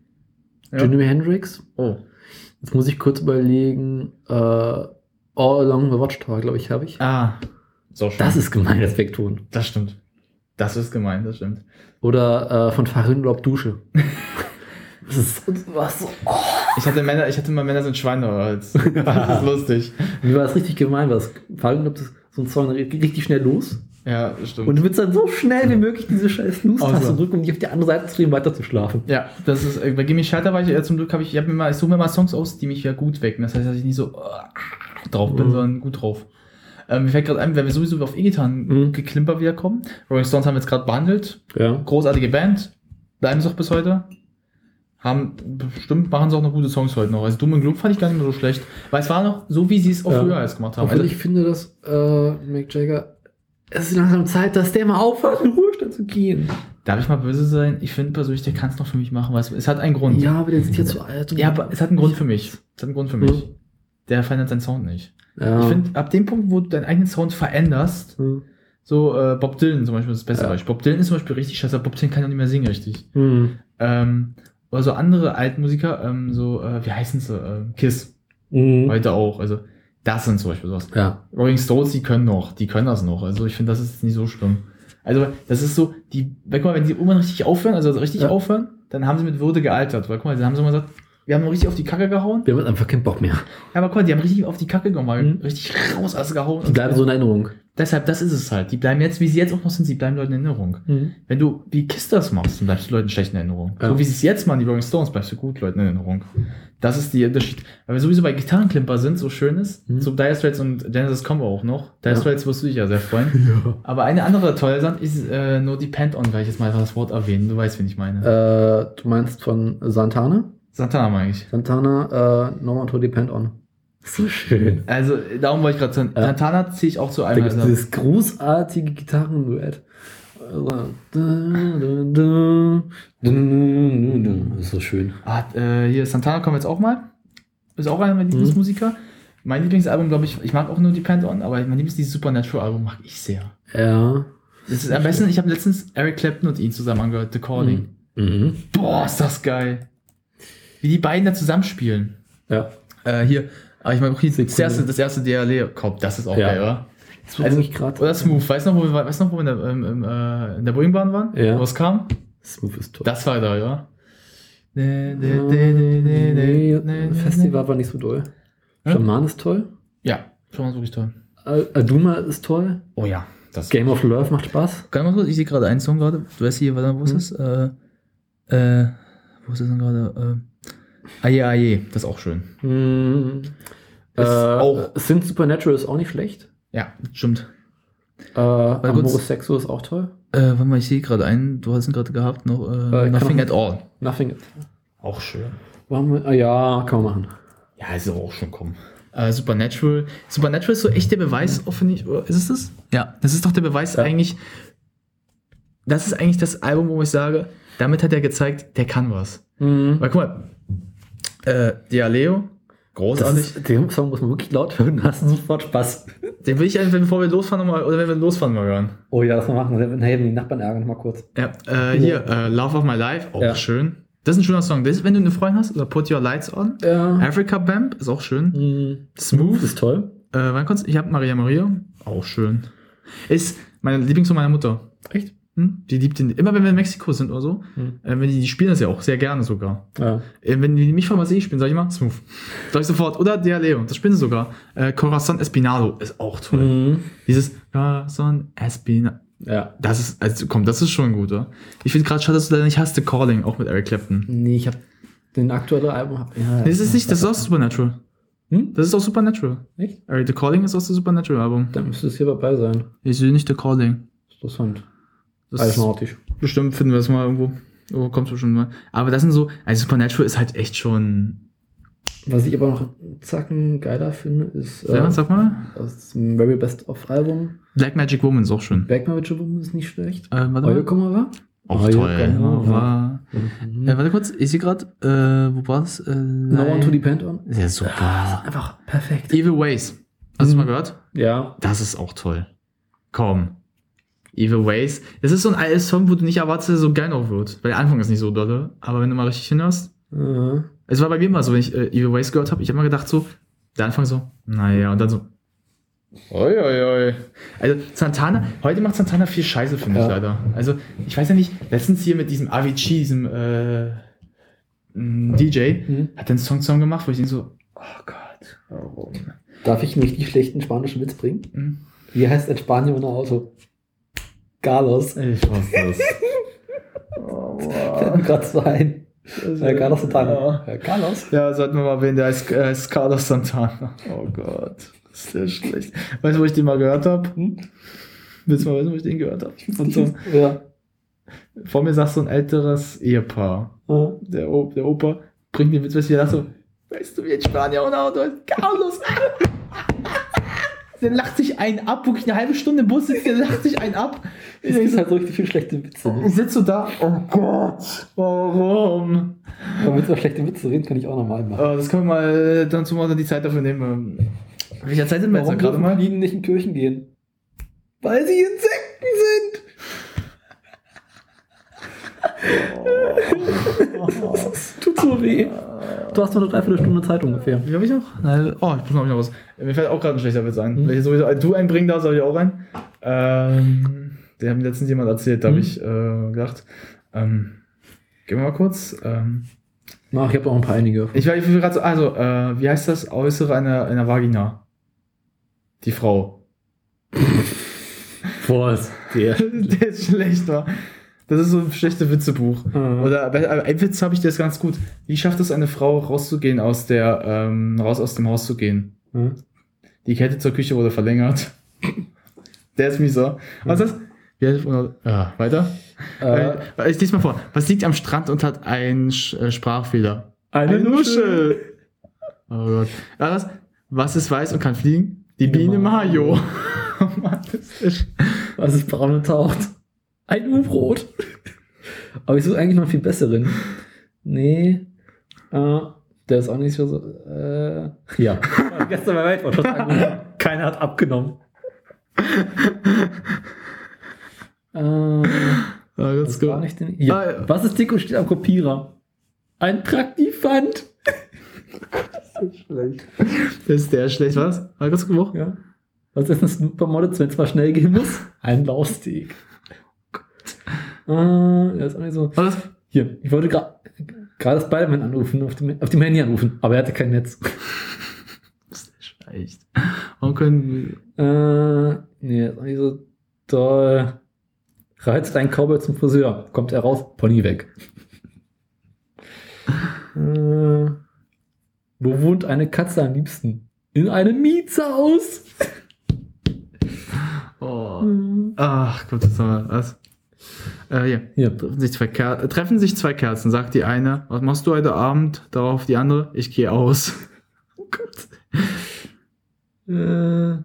Ja. Jimi Hendrix. Oh. Jetzt muss ich kurz überlegen. Äh, All Along the Watchtower, glaube ich, habe ich. Ah. So. Das ist gemein, das Wegton. Das stimmt. Das ist gemein, das stimmt. Oder äh, von Farin Urlaub Dusche. das ist was so. Oh. Ich hatte Männer, ich hatte mal Männer sind Schweinehals. Das ist lustig. Mir war das richtig gemein, was Farin ist so ein Song richtig schnell los. Ja, stimmt. Und du willst dann so schnell wie möglich diese scheiß Snooze-Taste Außer- drücken, um dich auf die andere Seite zu drehen, weiter zu schlafen. ja, das ist, äh, bei Gimme Shelter war ich, äh, zum Glück habe ich, ich habe mir mal, ich suche mir mal Songs aus, die mich ja gut wecken. Das heißt, dass ich nicht so äh, drauf bin, Mhm. sondern gut drauf. Ähm, mir fällt gerade ein, wenn wir sowieso auf E-Gitarren Mhm. geklimper wiederkommen. Rolling Stones haben wir jetzt gerade behandelt. Ja. Großartige Band. Bleiben sie auch bis heute. Haben, bestimmt machen sie auch noch gute Songs heute noch. Also Dumm und Glück fand ich gar nicht mehr so schlecht. Weil es war noch so, wie sie es auch Ja. früher jetzt gemacht haben. Obwohl Also, ich finde, dass äh, Mick Jagger, es ist langsam Zeit, dass der mal aufhört, in den Ruhestand zu gehen. darf ich mal böse sein? Ich finde persönlich, der kann es noch für mich machen, weil es, es hat einen Grund. Ja, aber der sind jetzt zu alt. Ja, aber es hat einen Grund für mich. Es hat einen Grund für mich. Mhm. Der verändert seinen Sound nicht. Ja. Ich finde, ab dem Punkt, wo du deinen eigenen Sound veränderst, Hm. so äh, Bob Dylan zum Beispiel ist das beste Ja. Beispiel. Bob Dylan ist zum Beispiel richtig scheiße, Bob Dylan kann ja nicht mehr singen richtig. Hm. Ähm, oder so andere Altmusiker, ähm, so, äh, wie heißen sie? Äh, Kiss, Hm. heute auch. Also, das sind zum Beispiel sowas. Ja. Rolling Stones, die können noch, die können das noch. Also, ich finde, das ist nicht so schlimm. Also, das ist so, die, guck mal, wenn die irgendwann richtig aufhören, also richtig Ja. aufhören, dann haben sie mit Würde gealtert. Weil, guck mal, dann haben sie mal gesagt, wir haben noch richtig auf die Kacke gehauen. Wir haben einfach keinen Bock mehr. Ja, aber guck mal, die haben richtig auf die Kacke gehauen, Mhm. richtig raus alles gehauen. Die bleiben so in Erinnerung. Deshalb, das ist es halt. Die bleiben jetzt, wie sie jetzt auch noch sind, sie bleiben Leuten in Erinnerung. Wenn du wie Kiss das machst, dann bleibst du Leuten schlecht in Erinnerung. Ja. So wie sie es jetzt machen, die Rolling Stones, bleibst du gut Leuten in Erinnerung. Das ist der Unterschied. Weil wir sowieso bei Gitarrenklimper sind, so schön ist. Mhm. So Dire Straits und Genesis kommen wir auch noch. Dire Ja. Straits wirst du dich ja sehr freuen. Ja. Aber eine andere tolle Sache ist äh, No Depend On, weil ich jetzt mal einfach das Wort erwähnen. Du weißt, wen ich meine. Äh, du meinst von Santana? Santana meine ich. Santana, äh, No One to Depend On. So schön. Also, darum wollte ich gerade sagen, Ja. Santana ziehe ich auch zu Da einem. es Also, dieses großartige Gitarrenduett. Ist so schön. ah, äh, hier, Santana kommen wir jetzt auch mal. Ist auch einer meiner Lieblingsmusiker. Mein Lieblingsalbum, glaube ich, ich mag auch nur Depend On, aber mein Lieblings dieses Supernatural-Album mag ich sehr. Ja. Das ist am besten, ich habe letztens Eric Clapton und ihn zusammen angehört, The Calling. Mhm. Boah, ist das geil. Wie die beiden da zusammenspielen. Ja. Äh, hier, aber ich mag auch hier das erste, das erste DLE, komm, das ist auch Ja. geil, oder? Das also, ich gerade. Oder Smooth, weißt du noch, wo wir, weißt noch, wo wir in der, ähm, äh, in der Boeingbahn waren? Ja. Wo es kam? Smooth ist toll. Das war da, ja. Nee, Festival war nicht so doll. Ja? Schaman ist toll. Ja, Schon mal wirklich toll. Aduma ist toll. Oh ja, das Game of Love macht Spaß. Man kurz, ich sehe gerade einen Song gerade. Du weißt hier, wo ist Hm. das? Äh, äh, wo ist das denn gerade? Äh, Aye Aye, das ist auch schön. Hm. Äh, Ist auch- Synth Supernatural ist auch nicht schlecht. Ja, stimmt. Äh, Amoris Sexo ist auch toll. Äh, warte mal, ich sehe gerade einen, du hast ihn gerade gehabt, noch äh, Äh, Nothing at All. Nothing. Auch schön. Wo haben wir? Ah, ja, kann man machen. Ja, ist aber auch schon kommen. Äh, Supernatural. Supernatural ist so echt der Beweis, auch finde ich. Ist es das? Ja, das ist doch der Beweis Ja. eigentlich. Das ist eigentlich das Album, wo ich sage, damit hat er gezeigt, der kann was. Mhm. Weil guck mal, äh, Dialeo, großartig. ist, den Song muss man wirklich laut hören, hast du sofort Spaß. Den will ich einfach, bevor wir losfahren, noch mal, oder wenn wir losfahren, mal hören. Oh ja, das mal machen. Nachher die Nachbarn ärgern, mal kurz. Ja, äh, hier, äh, Love of My Life, auch Ja. schön. Das ist ein schöner Song. Das ist, wenn du eine Freundin hast, oder Put Your Lights On. Ja. Africa Bamp ist auch schön. Mhm. Smooth. ist toll. Äh, wann kommt's? Ich habe Maria Maria, auch schön. Ist meine Lieblingssong meiner Mutter. Echt? Hm? Die liebt den, immer wenn wir in Mexiko sind oder so, Hm. äh, wenn die, die spielen das ja auch sehr gerne sogar. Ja. Äh, wenn die mich was ich spielen, sag ich immer, Smooth. Sag ich sofort. Oder Dialeo, das spielen sie sogar. Äh, Corazon Espinado ist auch toll. Mhm. Dieses Corazon Espinado. Ja. Das ist, also komm, das ist schon gut, oder? Ich finde gerade schade, dass du da nicht hast, The Calling, auch mit Eric Clapton. Nee, ich hab den aktuellen Album. Hab, ja, Nee, das ist nicht, das ist auch Supernatural. Hm? Das ist auch Supernatural. Echt? Eric, The Calling ist aus dem Supernatural-Album. Dann müsste es hier dabei sein. Ich sehe nicht The Calling. Interessant. Das Eisnautisch. bestimmt finden wir es mal irgendwo. Oh, kommt bestimmt mal. Aber das sind so, also Supernatural ist halt echt schon. Was ich aber noch Zacken geiler finde, ist Ja, äh, sag mal. das Very Best of Album. Black Magic Woman ist auch schön. Backmarriage Woman ist nicht schlecht. Äh, mal. Komma war? Auch Oil toll. War. Mhm. Äh, warte kurz, ich sehe gerade, äh, wo war es? Äh, No One to Depend on. Ja, super. Einfach perfekt. Evil Ways. Hast du Mhm. mal gehört? Ja. Das ist auch toll. Komm. Evil Ways. Das ist so ein altes Song, wo du nicht erwartest, dass er so geil noch wird. Weil der Anfang ist nicht so dolle. Aber wenn du mal richtig hinhörst. Äh, Es war bei mir immer so, wenn ich äh, Evil Ways gehört habe, ich habe immer gedacht so, der Anfang so, naja, und dann so. Oi, oi, oi. Also Santana, heute macht Santana viel Scheiße, finde ich Ja. leider. Also, ich weiß ja nicht, letztens hier mit diesem Avicii, diesem äh, DJ, hm. hat den Song Song gemacht, wo ich denke so, oh Gott, warum? Darf ich einen richtig schlechten spanischen Witz bringen? Hm? Wie heißt ein Spanier ohne Auto? Carlos. Ich hasse das. oh, Fällt mir gerade so ein. Äh, Carlos Santana. Ja. Äh, Carlos? Ja, sollten wir mal wen, der heißt, äh, heißt Carlos Santana. Oh Gott, ist der schlecht. Weißt du, wo ich den mal gehört habe? Hm? Willst du mal wissen, wo ich den gehört habe? So, Ja. vor mir saß so ein älteres Ehepaar. Äh, Der, o der Opa bringt den Witz, weißt du, der sagt so, weißt du, wie ein Spanier ohne Auto ist? Carlos! der lacht sich einen ab, wirklich eine halbe Stunde im Bus sitzt, der lacht sich einen ab. Ich Es gibt so, halt so richtig viele schlechte Witze. ne? ich sitze so da, oh Gott, warum? Aber mit so schlechte Witze reden kann ich auch nochmal machen. Oh, das können wir mal äh, dann zumal die Zeit dafür nehmen. ähm. Welcher Zeit sind wir jetzt gerade mal? Fliegen nicht in Kirchen gehen? Weil sie Insekten sind! Das tut so weh. Du hast nur eine Dreiviertelstunde Zeit ungefähr. Wie habe ich noch? Oh, ich muss noch was. Mir fällt auch gerade ein schlechter Witz ein. Hm. Wenn ich sowieso du einbringen darfst, habe ich auch einen. Ähm, der hat mir letztens jemand erzählt, da habe Hm. ich äh, gedacht, ähm, gehen wir mal kurz. Ähm, Ach, ich habe auch ein paar einige. ich war gerade so, also, äh, wie heißt das Äußere einer, einer Vagina? Die Frau. Was? Der. der ist schlecht, war. Das ist so ein schlechtes Witzebuch. Mhm. Oder bei einem Witz habe ich das ganz gut. Wie schafft es eine Frau rauszugehen aus der ähm, raus aus dem Haus zu gehen? Hm? Die Kette zur Küche wurde verlängert. Der ist mieser. Was ist das? Ja, weiter. Äh, Äh, ich lese mal vor. Was liegt am Strand und hat einen Sch äh, Sprachfehler? eine Nuschel. Oh Gott. Was? Was ist weiß und kann fliegen? Die Biene. Mario. oh Was ist braun und taucht? Ein U-Brot. Aber ich suche eigentlich noch einen viel besseren. Nee. Äh, der ist auch nicht so. Äh, ja. Gestern bei angerufen. Keiner hat abgenommen. äh, Ah, das war gut. nicht den, ja. Ah, ja. Was ist dick und steht am Kopierer? Ein Traktivant. Das ist der schlecht, was? War ganz gut. Ja. Was ist ein Supermodel, wenn es mal schnell gehen muss? Ein Laufsteg. Äh, der ist auch nicht so. Was? Hier, ich wollte gra- gerade Spider-Man anrufen, auf dem, auf dem Handy anrufen, aber er hatte kein Netz. Echt. Warum können Äh, nee, ist auch nicht so toll. Reizt ein Cowboy zum Friseur. Kommt er raus, Pony weg. äh, wo wohnt eine Katze am liebsten? In einem Mietshaus. Oh. Mhm. Ach Gott, das war was. Äh, ja. Hier. Treffen sich, zwei Ker treffen sich zwei Kerzen, sagt die eine, was machst du heute Abend? Darauf die andere, ich gehe aus. Oh Gott. Äh,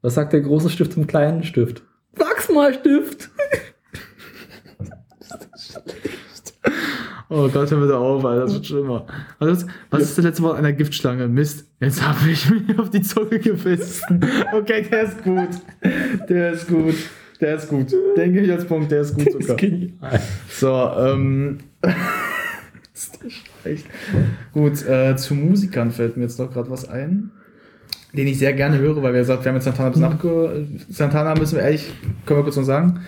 was sagt der große Stift zum kleinen Stift? Wachsmalstift. Oh Gott, hör bitte auf, Alter, das wird schlimmer. Was, ist, was ist das letzte Wort einer Giftschlange? Mist, jetzt habe ich mir auf die Zunge gebissen. Okay, der ist gut. Der ist gut. Der ist gut. Den gebe ich als Punkt, der ist gut sogar. So, ähm. ist der schlecht. Gut, äh, zu Musikern fällt mir jetzt noch gerade was ein, den ich sehr gerne höre, weil wir gesagt, wir haben jetzt Santana bis nachge... Santana müssen wir ehrlich, können wir kurz noch sagen.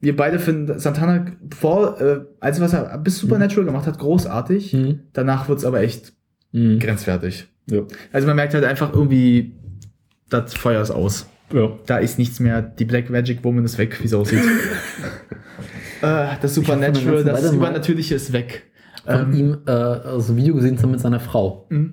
Wir beide finden Santana vor, äh, als was er bis Supernatural gemacht hat, großartig. Mhm. Danach wird's aber echt Mhm. grenzwertig. Ja. Also man merkt halt einfach irgendwie, das Feuer ist aus. Ja. Da ist nichts mehr. Die Black Magic Woman ist weg, wie es aussieht. äh, das Supernatural, das Übernatürliche ist weg. Von Ähm, ihm äh, so ein Video gesehen zusammen mit seiner Frau. mh.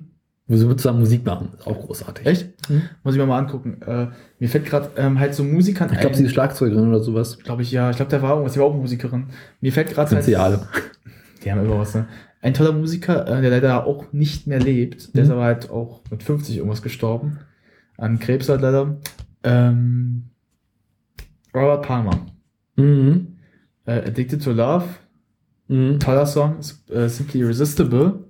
Wo sie zusammen Musik machen. Ist auch großartig. Echt? Mhm. Muss ich mir mal angucken. Äh, mir fällt gerade ähm, halt so Musikern Ich glaube, sie ist Schlagzeugerin oder sowas. glaube ich, ja. Ich glaube, der war irgendwas. Die war auch Musikerin. Mir fällt gerade Sind sie alle. Die haben immer was, ne? Ein toller Musiker, äh, der leider auch nicht mehr lebt. Der Mhm. ist aber halt auch mit 50 irgendwas gestorben. An Krebs halt leider. Ähm, Robert Palmer. Mhm. Äh, Addicted to Love. Mhm. Toller Song. Äh, Simply Irresistible.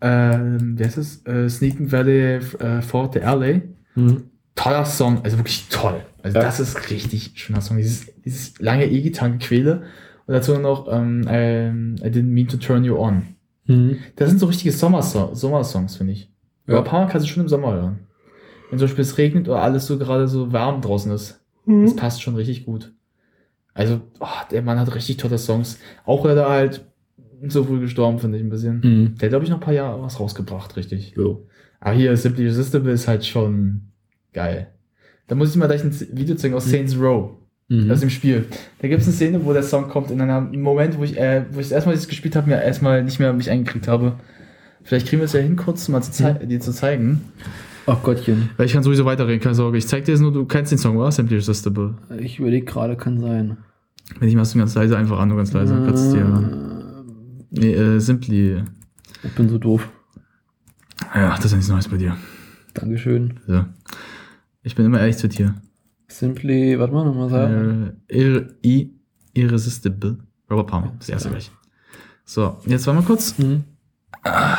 Ähm, wie heißt es? Äh, Sneaking Valley äh, Fort the LA. Mhm. Toller Song, also wirklich toll. Also Ja. das ist richtig schöner Song. Dieses, dieses lange E-Gitarrengequäle. Und dazu noch ähm, ähm, I didn't mean to turn you on. Mhm. Das sind so richtige Sommerso Sommersongs, finde ich. Ja. Aber Mal kannst du schon im Sommer hören. Wenn zum Beispiel es regnet oder alles so gerade so warm draußen ist. Mhm. Das passt schon richtig gut. Also, oh, der Mann hat richtig tolle Songs. Auch leider halt so früh gestorben, finde ich ein bisschen. Mhm. Der hat, glaube ich, noch ein paar Jahre was rausgebracht, richtig. Jo. Aber hier, Simply Irresistible ist halt schon geil. Da muss ich mal gleich ein Video zeigen aus Saints Row. Mhm. aus dem Spiel. Da gibt es eine Szene, wo der Song kommt in einem Moment, wo ich, äh, wo ich das erste Mal das gespielt habe, mir erstmal nicht mehr mich eingekriegt habe. Vielleicht kriegen wir es ja hin, kurz mal zu zei dir zu zeigen. Ach Gottchen. Weil ich kann sowieso weiterreden, keine Sorge. Ich zeig dir jetzt nur, du kennst den Song, oder? Simply Irresistible. Ich überlege gerade, kann sein. Wenn nicht, machst du ganz leise, einfach an, nur ganz leise. Kannst dir, Äh, nee, äh, Simply. ich bin so doof. Ja, das ist ja nichts Neues bei dir. Dankeschön. So. Ich bin immer ehrlich zu dir. Simply, warte mal, nochmal sagen. Äh, ir i irresistible. Robert Palmer, das erste gleich. So, jetzt warte mal kurz. Mhm. Ah,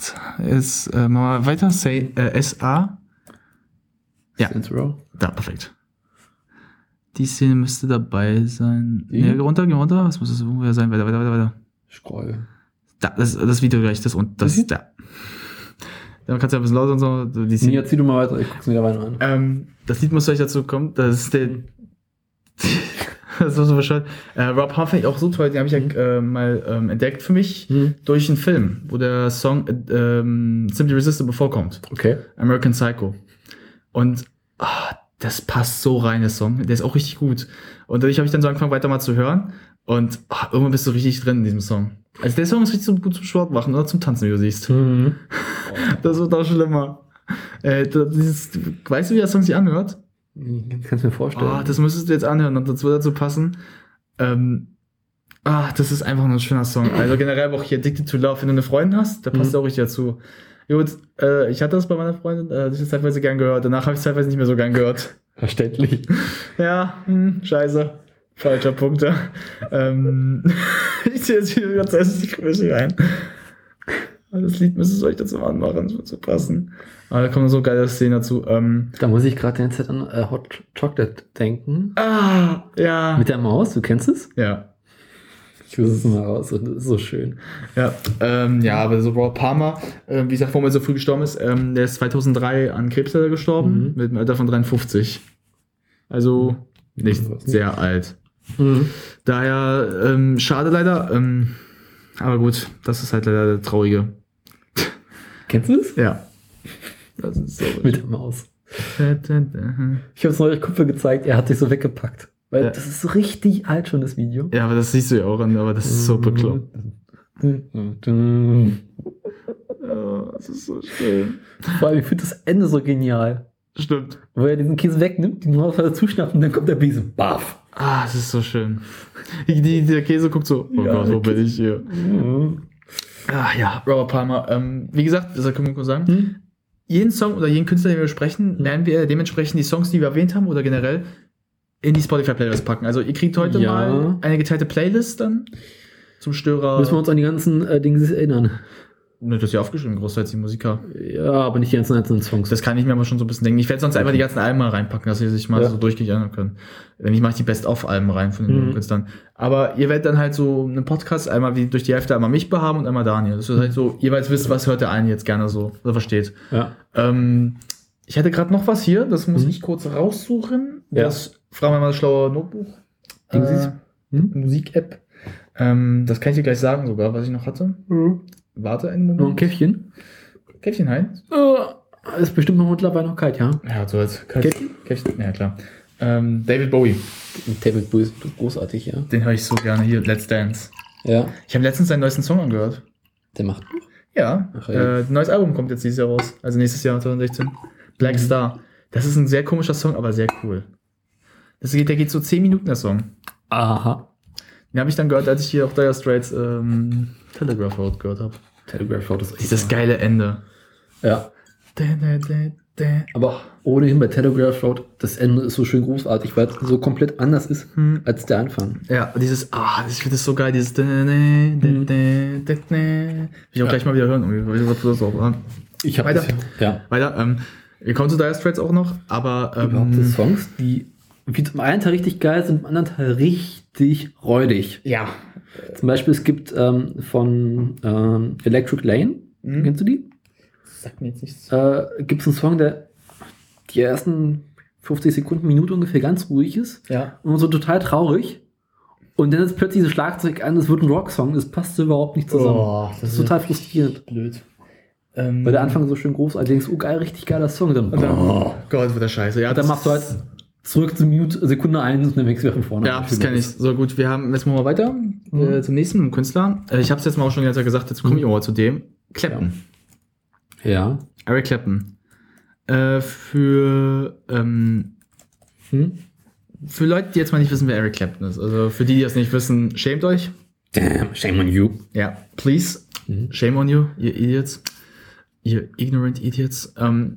Gott. Jetzt äh, machen wir weiter. Say, äh, S-A. Ja. Saints Row. Da, perfekt. Die Szene müsste dabei sein. Die? Nee, runter, geh runter. Was muss es ungefähr sein? Weiter, weiter, weiter, weiter. Scroll. Da, das, das Video gleich, das und das Mhm. da. Dann kannst du ja ein bisschen lauter und so. Die Szene. erzähl du mal weiter, ich guck's mir dabei noch an. Ähm, das Lied muss gleich dazu kommen. Das ist der. das ist so bescheuert. Äh, Rob Halford ich auch so toll, den habe ich ja äh, mal ähm, entdeckt für mich Mhm. durch einen Film, wo der Song äh, ähm, Simply Irresistible vorkommt. Okay. American Psycho. Und ah, das passt so rein, der Song. Der ist auch richtig gut. Und dadurch habe ich dann so angefangen, weiter mal zu hören. Und ah, irgendwann bist du richtig drin in diesem Song. Also der Song ist richtig so gut zum Sport machen oder zum Tanzen, wie du siehst. Mhm. Das wird auch schlimmer. Äh, das, dieses, weißt du, wie der Song sich anhört? Kannst du mir vorstellen. Ah, das müsstest du jetzt anhören und das wird dazu passen. Ähm, ah, das ist einfach nur ein schöner Song. Also generell auch hier Addicted to Love, wenn du eine Freundin hast, da passt Mhm. auch richtig dazu. Gut, äh, ich hatte das bei meiner Freundin, äh, das ist zeitweise gern gehört. Danach habe ich zeitweise nicht mehr so gern gehört. Verständlich. Ja, hm, scheiße. Falscher Punkt. ähm, ich ziehe jetzt hier ganz die Größe rein. Aber Das Lied müsste euch dazu anmachen, das wird so passen. Aber da kommen so geile Szenen dazu. Ähm, Da muss ich gerade die ganze Zeit an äh, Hot Chocolate denken. ah, ja. Mit der Maus, du kennst es? ja. Ich wusste es mal raus, das ist so schön. Ja, ähm, ja, aber so Robert Palmer, äh, wie gesagt, warum er so früh gestorben ist, ähm, der ist 2003 an Krebs gestorben, Mhm. mit einem Alter von 53. Also nicht Was nicht. sehr alt. Mhm. Daher, ähm, schade leider, ähm, aber gut, das ist halt leider der Traurige. Kennst du es? Ja. Das ist so. Mit der Maus. Ich habe es neulich Kumpel gezeigt, er hat sich so weggepackt. Weil Ja. das ist so richtig alt schon, das Video. Ja, aber das siehst du ja auch an, aber das ist so bekloppt. Oh, das ist so schön. Vor allem, ich finde das Ende so genial. Stimmt. Wo er diesen Käse wegnimmt, die Maus zuschnappt und dann kommt der Besen. Baff. Ah, das ist so schön. Die, die, der Käse guckt so, oh Ja, Gott, wo bin ich hier? Ah ja, Robert Palmer. Ähm, wie gesagt, das können wir kurz sagen. Hm? Jeden Song oder jeden Künstler, den wir besprechen, werden wir dementsprechend die Songs, die wir erwähnt haben oder generell in die Spotify-Playlist packen. Also ihr kriegt heute Ja. mal eine geteilte Playlist dann zum Störer. Müssen wir uns an die ganzen äh, Dinge erinnern. Ne, das ist ja aufgeschrieben, großteils die Musiker. Ja, aber nicht die ganzen einzelnen Songs. Das kann ich mir aber schon so ein bisschen denken. Ich werde sonst einfach die ganzen Alben mal reinpacken, dass sie sich mal Ja. so durchgehend anhören können. Wenn ich mache ich die Best-of-Alben rein von den Mhm. Künstlern. Aber ihr werdet dann halt so einen Podcast einmal wie durch die Hälfte einmal mich behaben und einmal Daniel. Das ist halt so, jeweils wisst, was hört der eine jetzt gerne so oder versteht. ja. Ähm, ich hatte gerade noch was hier, das muss Mhm. ich kurz raussuchen. Ja. Das fragen wir mal das schlaue Notebook. Äh, Hm? Musik-App. Ähm, das kann ich dir gleich sagen sogar, was ich noch hatte. Warte einen Noch ein Moment. Käffchen. Käffchen Heinz? Äh, ist bestimmt noch mittlerweile noch kalt, ja. Ja, so als Käffchen? Käffchen. Ja, klar. Ähm, David Bowie, David Bowie ist großartig, ja. den höre ich so gerne hier, Let's Dance. Ja. Ich habe letztens seinen neuesten Song angehört. Der macht. Ja, Ach, äh, neues Album kommt jetzt dieses Jahr raus. Also nächstes Jahr 2016. Black Mhm. Star. Das ist ein sehr komischer Song, aber sehr cool. Das geht, der geht so 10 Minuten, der Song. Aha. Den habe ich dann gehört, als ich hier auf Dire Straits ähm, Telegraph Road gehört habe. Telegraph Photos. Dieses geile Ende. Ja. Aber ohnehin bei Telegraph Road, das Ende ist so schön großartig, weil es so komplett anders ist Hm. als der Anfang. Ja, dieses, ah, ich finde das so geil, dieses da. Will ich auch gleich mal wieder hören. ja. Ich habe Weiter. das ja. ja. Weiter, ähm, wir kommen zu Dire Straits auch noch, aber Überhaupt die ähm, Songs, die wie zum einen Teil richtig geil sind, im anderen Teil richtig räudig. ja. Zum Beispiel, es gibt ähm, von ähm, Electric Lane, Mhm. kennst du die? Sagt mir jetzt nichts. Äh, gibt es einen Song, der die ersten 50 Sekunden, Minute ungefähr ganz ruhig ist Ja. und so total traurig. Und dann ist plötzlich dieses Schlagzeug an, es wird ein Rocksong, das passt überhaupt nicht zusammen. Oh, das ist total frustrierend. blöd. Ähm, Weil der Anfang so schön groß, allerdings, oh geil, richtig geiler Song. Dann, Und dann, oh. Gott, wird der Scheiße. Ja, dann machst du halt zurück zur Minute, Sekunde 1 und dann wieder von vorne. Ja, das kenne ich. So gut, wir haben jetzt mal mal weiter Mhm. äh, zum nächsten Künstler. Äh, ich habe es jetzt mal auch schon Zeit gesagt, jetzt komme ich Mhm. auch mal zu dem. Clapton. Ja. Eric Clapton. Äh, für, ähm, Hm? für Leute, die jetzt mal nicht wissen, wer Eric Clapton ist. Also für die, die das nicht wissen, schämt euch. Damn, shame on you. Ja, please. Mhm. Shame on you, ihr Idiots. Ihr ignorant Idiots. Ähm,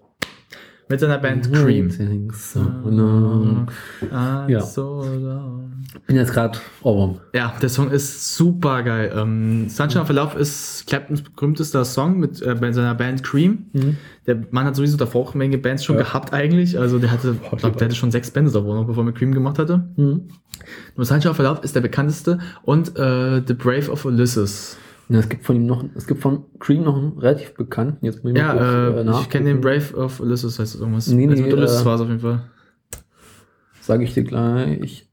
Mit seiner Band Cream. So long. Ah, Ja. so long. Bin jetzt gerade Ohrwurm. Ja, der Song ist super geil. Ähm, Sunshine of Love ist Claptons berühmtester Song mit äh, bei seiner Band Cream. Der Mann hat sowieso davor auch eine Menge Bands schon Ja. gehabt eigentlich. Also der hatte, ich glaube, der hatte schon sechs Bands davor noch, bevor er mit Cream gemacht hatte. Mhm. Nur Sunshine of Love ist der bekannteste und äh, The Brave of Ulysses. Ja, es gibt von ihm noch, es gibt von Cream noch einen relativ bekannten. Jetzt muss ich mal kurz, Ja, äh, ich kenne den Brave of Ulysses, heißt das irgendwas. Nee, Also nee, mit Ulysses äh, war es auf jeden Fall. Sage ich dir gleich.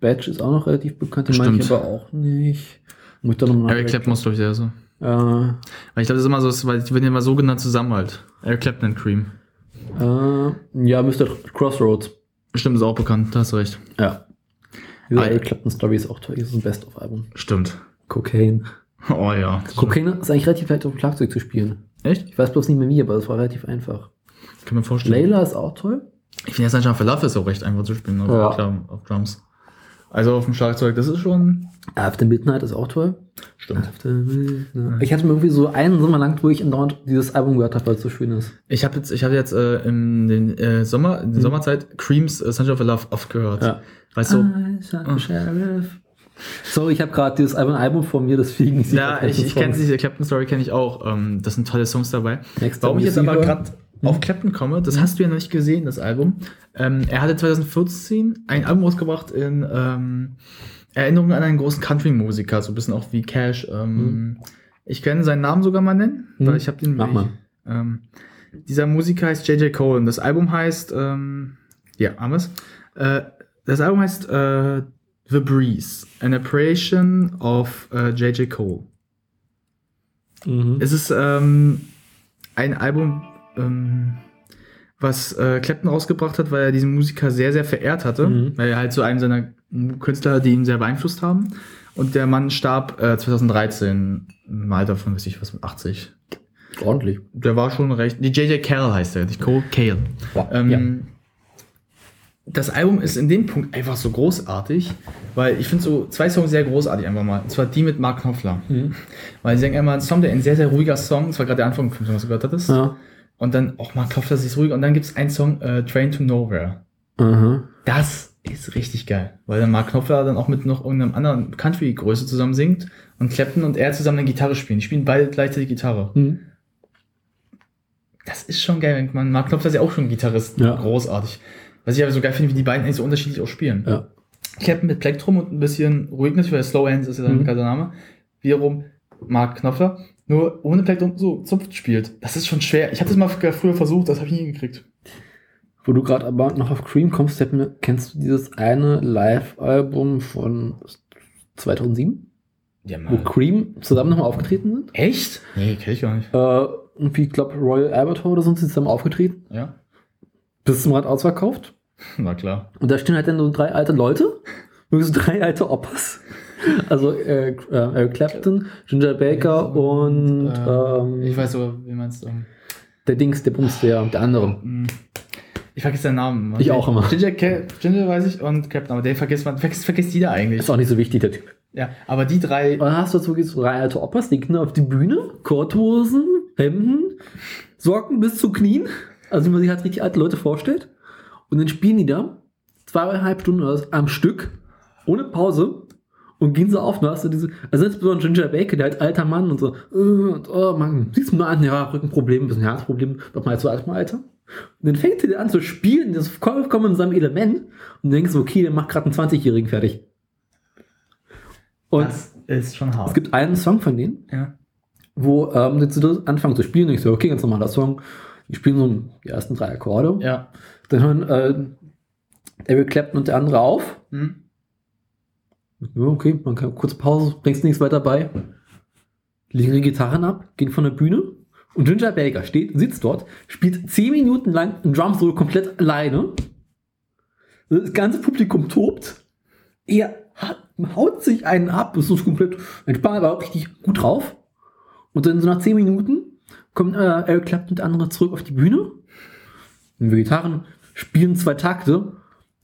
Badge ist auch noch relativ bekannt, den meine ich aber auch nicht. Muss ich da nochmal Eric Clapton muss, glaube ich, sehr so. Äh, Weil ich glaube, das ist immer so, weil die werden ja immer so genannt zusammen halt. Eric Clapton und Cream. äh, ja, Mr. Crossroads. Stimmt, ist auch bekannt, da hast du recht. Ja. Diese Ah, Eric Clapton Story ist auch toll. Das ist ein Best-of-Album. Stimmt. Cocaine. Oh ja. Cocaine ist eigentlich relativ leicht auf dem Schlagzeug zu spielen. Echt? Ich weiß bloß nicht mehr wie, aber es war relativ einfach. Kann mir vorstellen. Layla ist auch toll. Ich finde, Sunshine for Love ist auch recht einfach zu spielen, auf, Ja. klar, auf Drums. Also auf dem Schlagzeug, das ist schon. After Midnight ist auch toll. Stimmt. Ich hatte mir irgendwie so einen Sommer lang, wo ich andauernd dieses Album gehört habe, weil es so schön ist. Ich habe jetzt, ich habe jetzt äh, in den äh, Sommer, in der Sommerzeit Creams äh, Sunshine for Love oft gehört. Ja. Weißt du? Sheriff. Sorry, ich habe gerade dieses Album, Album von mir, deswegen ich Ja, ich, ich kenne diese Captain Story kenne ich auch. Ähm, das sind tolle Songs dabei. Next Warum ich jetzt aber gerade auf Clapton komme, das hast du ja noch nicht gesehen, das Album. Ähm, er hatte 2014 ein Album rausgebracht in ähm, Erinnerung an einen großen Country-Musiker, so ein bisschen auch wie Cash. Ähm, Ich kann seinen Namen sogar mal nennen, Mhm. weil ich habe den. Mach mal. Ähm, Dieser Musiker heißt J.J. Cole und das Album heißt, ähm, ja, Ames. Äh, das Album heißt äh, The Breeze, an Appreciation of äh, J.J. Cole. Mhm. Es ist ähm, ein Album, ähm, was äh, Clapton rausgebracht hat, weil er diesen Musiker sehr, sehr verehrt hatte, Mhm. weil er halt zu einem seiner Künstler, die ihn sehr beeinflusst haben. Und der Mann starb äh, 2013 im Alter von, weiß ich was, mit 80. Ordentlich. Der war schon recht. Die J.J. Cale heißt er, nicht Cole Cale. Ähm, ja. Das Album ist in dem Punkt einfach so großartig, weil ich finde so zwei Songs sehr großartig einfach mal. Und zwar die mit Mark Knopfler. Mhm. Weil sie sagen einmal ein Song, der ein sehr, sehr ruhiger Song, das war gerade der Anfang vom Song, was du gehört hattest. Ja. Und dann auch Mark Knopfler sich ruhig. Und dann gibt es einen Song, äh, Train to Nowhere. Aha. Das ist richtig geil, weil dann Mark Knopfler dann auch mit noch irgendeinem anderen Country-Größe zusammen singt und Clapton und er zusammen eine Gitarre spielen. Die spielen beide gleichzeitig Gitarre. Mhm. Das ist schon geil, wenn man Mark Knopfler ist ja auch schon Gitarrist, Ja. großartig. Was ich aber so geil finde, wie die beiden eigentlich so unterschiedlich auch spielen. Ja. Clapton mit Plektrum und ein bisschen ruhig natürlich, weil Slow Hands ist ja sein Mhm. bekannter Name. Wiederum Mark Knopfler, nur ohne Plektrum so zupft spielt. Das ist schon schwer. Ich habe das mal früher versucht, das habe ich nie hingekriegt. Wo du gerade aber noch auf Cream kommst, kennst du dieses eine Live-Album von 2007, Ja, wo Cream zusammen nochmal aufgetreten sind? Echt? Nee, kenn ich gar nicht. Äh, irgendwie, ich glaube, Royal Albert Hall oder so sind zusammen aufgetreten. Ja, Bis zum Rad ausverkauft. na klar. Und da stehen halt dann so drei alte Leute. So drei alte Oppas. Also äh, äh, Eric Clapton, Ginger Baker und Äh, ich ähm, weiß aber, wie meinst du? Ähm, der Dings, der Bums, der, der andere. hm. ich vergesse seinen Namen. Ich auch immer. Ginger, Ginger weiß ich und Captain, aber den vergisst man, vergisst, vergisst jeder eigentlich. Ist auch nicht so wichtig, der Typ. Ja, aber die drei, Und dann hast du jetzt wirklich so drei alte Oppas, die gehen auf die Bühne, Korthosen, Hemden, Socken bis zu Knien. Also wie man sich halt richtig alte Leute vorstellt. Und dann spielen die da zweieinhalb Stunden oder so am Stück, ohne Pause. Und gehen so auf, und da hast du diese, also insbesondere Ginger Baker, der halt alter Mann und so, äh, und, oh Mann, siehst du mal an, ja, Rückenproblem, ein bisschen Herzproblem, doch mal zu alt, mal alter. Und dann fängt er an zu spielen, das ist vollkommen in seinem Element, und du denkst, okay, der macht gerade einen 20-Jährigen fertig. Und das ist schon hart. es gibt einen Song von denen, ja. wo ähm, sie zu- anfangen zu spielen. Ich so, okay, ganz normaler Song. Die spielen so die ersten drei Akkorde. Ja. Dann hören äh, Eric Clapton und der andere auf. Hm? Ja, okay, man kann kurz Pause, bringst nichts weiter bei. Legen die Gitarren ab, gehen von der Bühne. Und Ginger Baker steht, sitzt dort, spielt zehn Minuten lang ein Drum Solo komplett alleine. Das ganze Publikum tobt. Er haut sich einen ab, ist so komplett entspannt, aber auch richtig gut drauf. Und dann so nach zehn Minuten kommt äh, Eric Clapton und der andere zurück auf die Bühne. Und wir Gitarren spielen zwei Takte.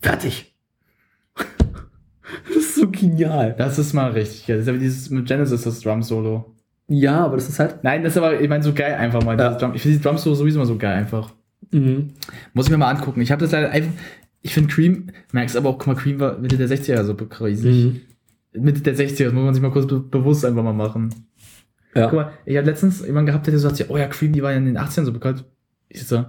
Fertig. das ist so genial. Das ist mal richtig. Das ist wie dieses mit Genesis, das Drum-Solo. Ja, aber das ist halt. Nein, das ist aber, ich meine, so geil einfach mal. Ja. Drum. Ich finde die Drum-Solo sowieso mal so geil einfach. Mhm. Muss ich mir mal angucken. Ich habe das leider einfach. Ich finde Cream, merkst aber auch, guck mal, Cream war Mitte der 60er so crazy. Mhm. Mitte der 60er, das muss man sich mal kurz be bewusst einfach mal machen. Ja. Guck mal, ich habe letztens jemanden gehabt, der gesagt hat, oh ja, Cream, die war ja in den 80ern so bekannt. Ich so,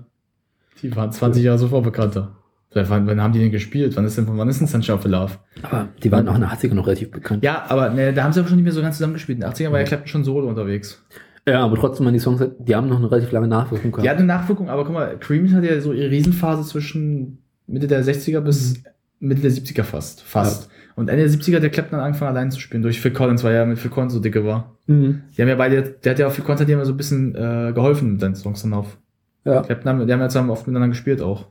die waren 20 Jahre sofort bekannter. Wann, wann haben die denn gespielt? Wann ist denn, wann ist denn Sunshine of Love? Aber die waren auch in den 80ern noch relativ bekannt. Ja, aber ne, da haben sie aber schon nicht mehr so ganz zusammen gespielt. In den 80ern war ja Clapton schon solo unterwegs. Ja, aber trotzdem waren die Songs, die haben noch eine relativ lange Nachwirkung gehabt. Die hat eine Nachwirkung, aber guck mal, Cream hat ja so ihre Riesenphase zwischen Mitte der 60er bis Mitte der 70er fast. Fast. Und Ende der 70er hat der Clapton dann angefangen allein zu spielen. Durch Phil Collins, weil er mit Phil Collins so dicke war. Mhm. Die haben ja beide, der hat ja auf Phil Collins hat ja immer so ein bisschen äh, geholfen mit seinen Songs dann auf. Ja. Clapton haben, die haben ja zusammen oft miteinander gespielt auch.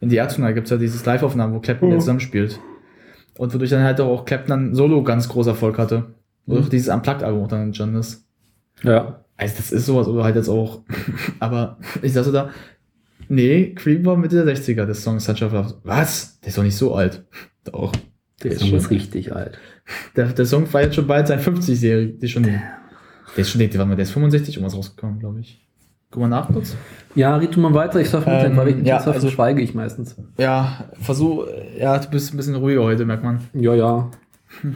In die Ärzte gibt's ja dieses Live-Aufnahmen, wo Clapton Mhm. zusammen spielt. Und wodurch dann halt auch Clapton dann solo ganz großer Erfolg hatte. Wodurch Mhm. dieses Unplugged-Album auch dann entstanden ist. Ja. Also das ist sowas, oder halt jetzt auch. Aber ich saß so da, nee, Cream war Mitte der 60er, der Song Sunshine of Love. Was? Der ist doch nicht so alt. Doch. Der ist Song schon- ist richtig alt. Der, der Song feiert schon bald sein 50-Serie. Der ist schon, der ist schon, der, mal, der ist 65 irgendwas rausgekommen, glaube ich. Guck mal nach kurz. Ja, red du mal weiter, ich mit Ähm, weil ich ja, surfe, also- schweige ich meistens. Ja, versuch, ja, du bist ein bisschen ruhiger heute, merkt man. Ja, ja.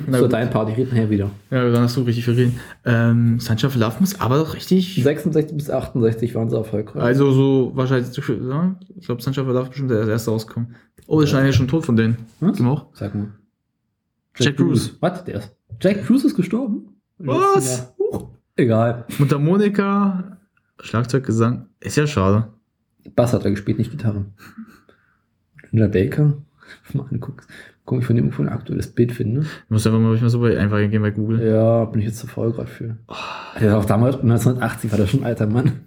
Na So dein Part, ich rede nachher wieder. Ja, dann hast du richtig viel reden. Ähm, of Love muss aber doch richtig. 66 bis 68 waren sie erfolgreich. Also so wahrscheinlich, ja, ich glaube, of Love bestimmt der erste rauskommen. Oh, ist eigentlich schon tot von denen. Was? Wir auch. Sag mal. Jack Bruce. Was? Der ist. Jack Bruce ist gestorben? Was? Huch. Egal. Mundharmonika, Schlagzeug, Gesang. Ist ja schade. Bass hat er gespielt, nicht Gitarre. Ginger Baker, mal anguckst, guck ich von dem irgendwo ein aktuelles Bild finde. Du musst einfach mal, mal so bei, einfach gehen bei Google. Ja, bin ich jetzt zu voll gerade für. Ja, auch damals, 1980 war der schon ein alter Mann.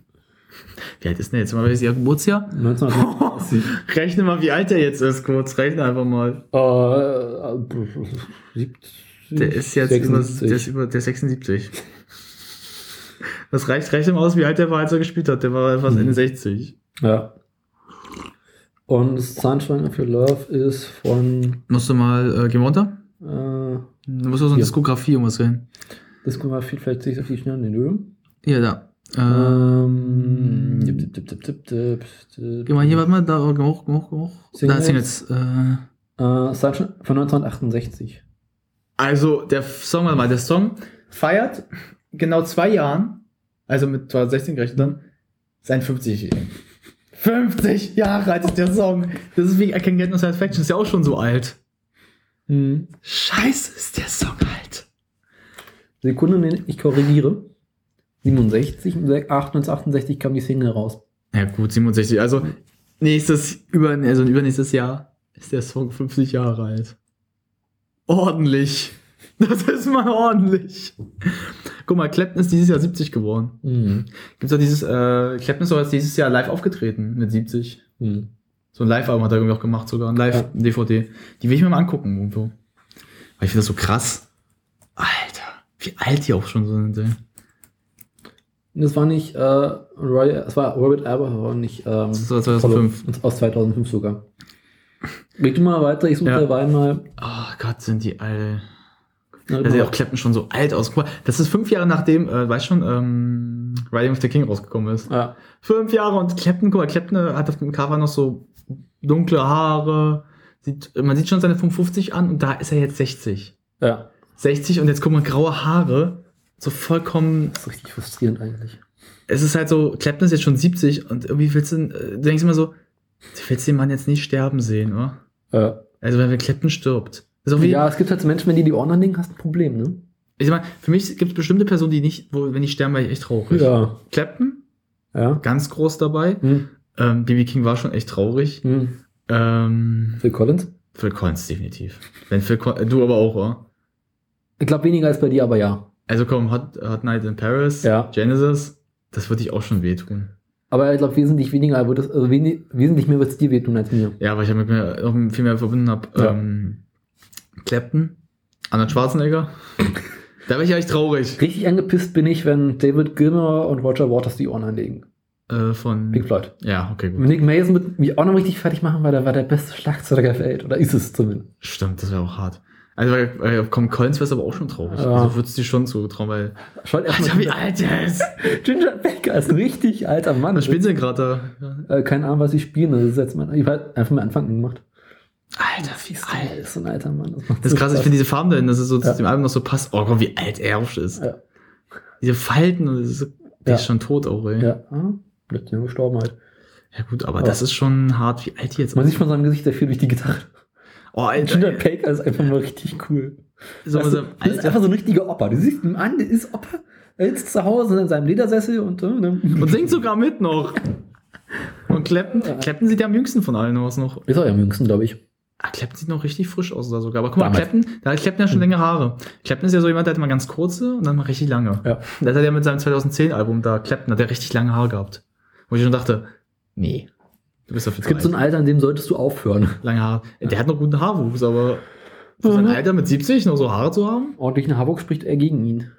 Wie alt ist denn jetzt? Mal, welches Jahr Geburtsjahr? 1980. Rechne mal, wie alt der jetzt ist, kurz. Rechne einfach mal. äh, 70, Der ist jetzt 76. Über, der ist über der ist 76. Das reicht, rechne mal aus, wie alt der war, als er gespielt hat. Der war fast Mhm. Ende 60. Ja. Und Sunshine of Your Love ist von Musst du mal, äh, geh mal runter? äh, Du musst auch so eine. Diskografie irgendwas sehen. Diskografie, vielleicht sehe ich auf die Schnelle in den Höhe. Ja, da. Äh, Ähm, dip, dip, dip, dip, dip, geh mal hier, warte mal, da, geh hoch, geh hoch, geh hoch. Da, Singles. Singles. Äh, Sunshine von 1968. Also der Song, warte mal, der Song feiert genau zwei Jahren, also mit 2016 gerechnet dann, sein 50-Jährigen. 50 Jahre alt ist der Song. Das ist wie I Can Get No Satisfaction, ist ja auch schon so alt. Mhm. Scheiße, ist der Song alt. Sekunde, ich korrigiere. 67, 1968 kam die Single raus. Ja gut, 67, also nächstes, über, also übernächstes Jahr ist der Song 50 Jahre alt. Ordentlich. Das ist mal ordentlich. Guck mal, Clapton ist dieses Jahr 70 geworden. Mhm. Gibt's auch dieses, äh, Clapton ist doch jetzt dieses Jahr live aufgetreten mit 70. Mhm. So ein Live-Album hat er irgendwie auch gemacht, sogar ein Live-DVD. Die will ich mir mal angucken irgendwo. Weil ich finde das so krass. Alter, wie alt die auch schon so sind. ey. Das war nicht, äh, Roy, es war Robert Albert, aber nicht, ähm, Das war 2005. Apollo. Aus 2005 sogar. Red du mal weiter, ich suche Ja. dabei mal. Oh Gott, sind die alle. Da sieht auch Clapton schon so alt aus. Guck mal, das ist fünf Jahre nachdem, äh, weißt schon, ähm, Riding of the King rausgekommen ist. ja. Fünf Jahre und Clapton, guck mal, Clapton äh, hat auf dem Cover noch so dunkle Haare. Sieht, man sieht schon seine 55 an und da ist er jetzt 60. ja. 60 und jetzt guck mal, graue Haare. So vollkommen. Das ist richtig frustrierend eigentlich. Es ist halt so, Clapton ist jetzt schon 70 und irgendwie willst du, äh, du denkst immer so, du willst den Mann jetzt nicht sterben sehen, oder? Ja. Also, wenn Clapton stirbt. Auch wie, ja, es gibt halt so Menschen, wenn die die Ohren anlegen, hast du ein Problem, ne? ich sag mal, für mich gibt es bestimmte Personen, die nicht, wo, wenn die sterben, wäre ich echt traurig. Ja. Clapton, Ja. ganz groß dabei. Hm. Ähm, BB King war schon echt traurig. Hm. Ähm, Phil Collins? Phil Collins definitiv. Wenn Phil Col- äh, du aber auch, oder? Ich glaube weniger als bei dir, aber ja. Also komm, Hot, Hot Night in Paris, Ja. Genesis, das würde ich auch schon wehtun. Aber ich glaube wesentlich weniger, wird es, also wesentlich mehr wird es dir wehtun als mir. Ja, weil ich ja mit mir noch viel mehr verbunden habe. Ja. Ähm, Clapton, Arnold Schwarzenegger. da wäre ich echt traurig. Richtig angepisst bin ich, wenn David Gilmour und Roger Waters die Ohren anlegen. Äh, von. Pink Floyd. Ja, okay, gut. Nick Mason wird mich auch noch richtig fertig machen, weil der war der beste Schlagzeuger der Welt. Oder ist es zumindest. Stimmt, das wäre auch hart. Also, weil komm, Collins wäre aber auch schon traurig. Ja. Also würdest du dir schon zutrauen, weil. Schaut Alter, wie alt der ist! Ginger Baker ist ein richtig alter Mann. Was spielen sie denn gerade da? Äh, keine Ahnung, was sie spielen. Das ist jetzt mal, ich habe einfach mal Anfang gemacht. Alter, wie Alter, ist so ein alter Mann. macht Das ist so krass, ich finde diese Farben dahin, dass es so Ja. zu dem Album noch so passt. Oh Gott, wie alt er auch ist. Ja. Diese Falten und das ist so, der Ja. ist schon tot auch, ey. Ja, Ja, ah, letztes Jahr gestorben halt. gut, aber Ja. das ist schon hart, wie alt die jetzt Man sieht von seinem Gesicht sehr viel durch die Gitarre. Oh, Alter. Ginger Baker ist einfach nur richtig cool. So, Weißt so, du, das ist einfach so ein richtiger Opa. Du siehst ihn an, der ist Opa. Er sitzt zu Hause in seinem Ledersessel und, äh, ne? und singt sogar mit noch. Und Clapton, Ja. Clapton sieht ja am jüngsten von allen aus noch. ist auch am jüngsten, glaube ich. Ah, Clapton sieht noch richtig frisch aus da sogar. Aber guck mal, Damals. Clapton, da hat Clapton ja schon längere Haare. Clapton ist ja so jemand, der hat mal ganz kurze und dann mal richtig lange. Ja. Das hat er mit seinem 2010-Album da, Clapton, hat er richtig lange Haare gehabt. Wo ich schon dachte, nee, du bist Es gibt so ein Alter, an dem solltest du aufhören. lange Haare. Der hat noch guten Haarwuchs, aber für sein Mhm. Alter mit 70 noch so Haare zu haben? Ordentlichen Haarwuchs spricht er gegen ihn.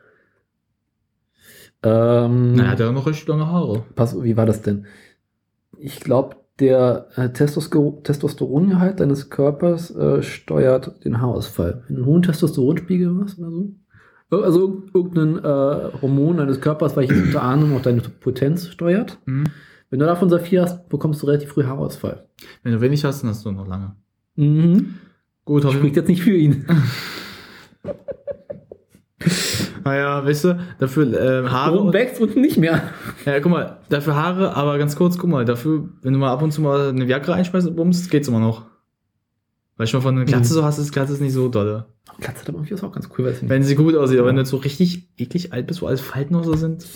Ähm, Na, er hat ja noch richtig lange Haare. pass, wie war das denn? Ich glaube, der äh, Testoster Testosterongehalt deines Körpers äh, steuert den Haarausfall. Wenn du einen hohen Testosteronspiegel hast oder so. Ir- Also irgendein äh, Hormon deines Körpers, welches unter anderem auch deine Potenz steuert. Mhm. Wenn du davon viel hast, bekommst du relativ früh Haarausfall. Wenn du wenig hast, dann hast du noch lange. Mhm. Gut, hoffe Spricht jetzt nicht für ihn. Naja, weißt du, dafür äh, Haare. Oben wächst und nicht mehr. Ja, guck mal, dafür Haare, aber ganz kurz, guck mal, dafür, wenn du mal ab und zu mal eine Viagra einschmeißt und bummst, geht's immer noch. Weil schon von einer Glatze so hast, ist Glatze ist nicht so dolle. Glatze hat aber irgendwie auch ganz cool, weil Wenn sie gut aussieht, aber wenn du so richtig eklig alt bist, wo alles Falten oder so sind.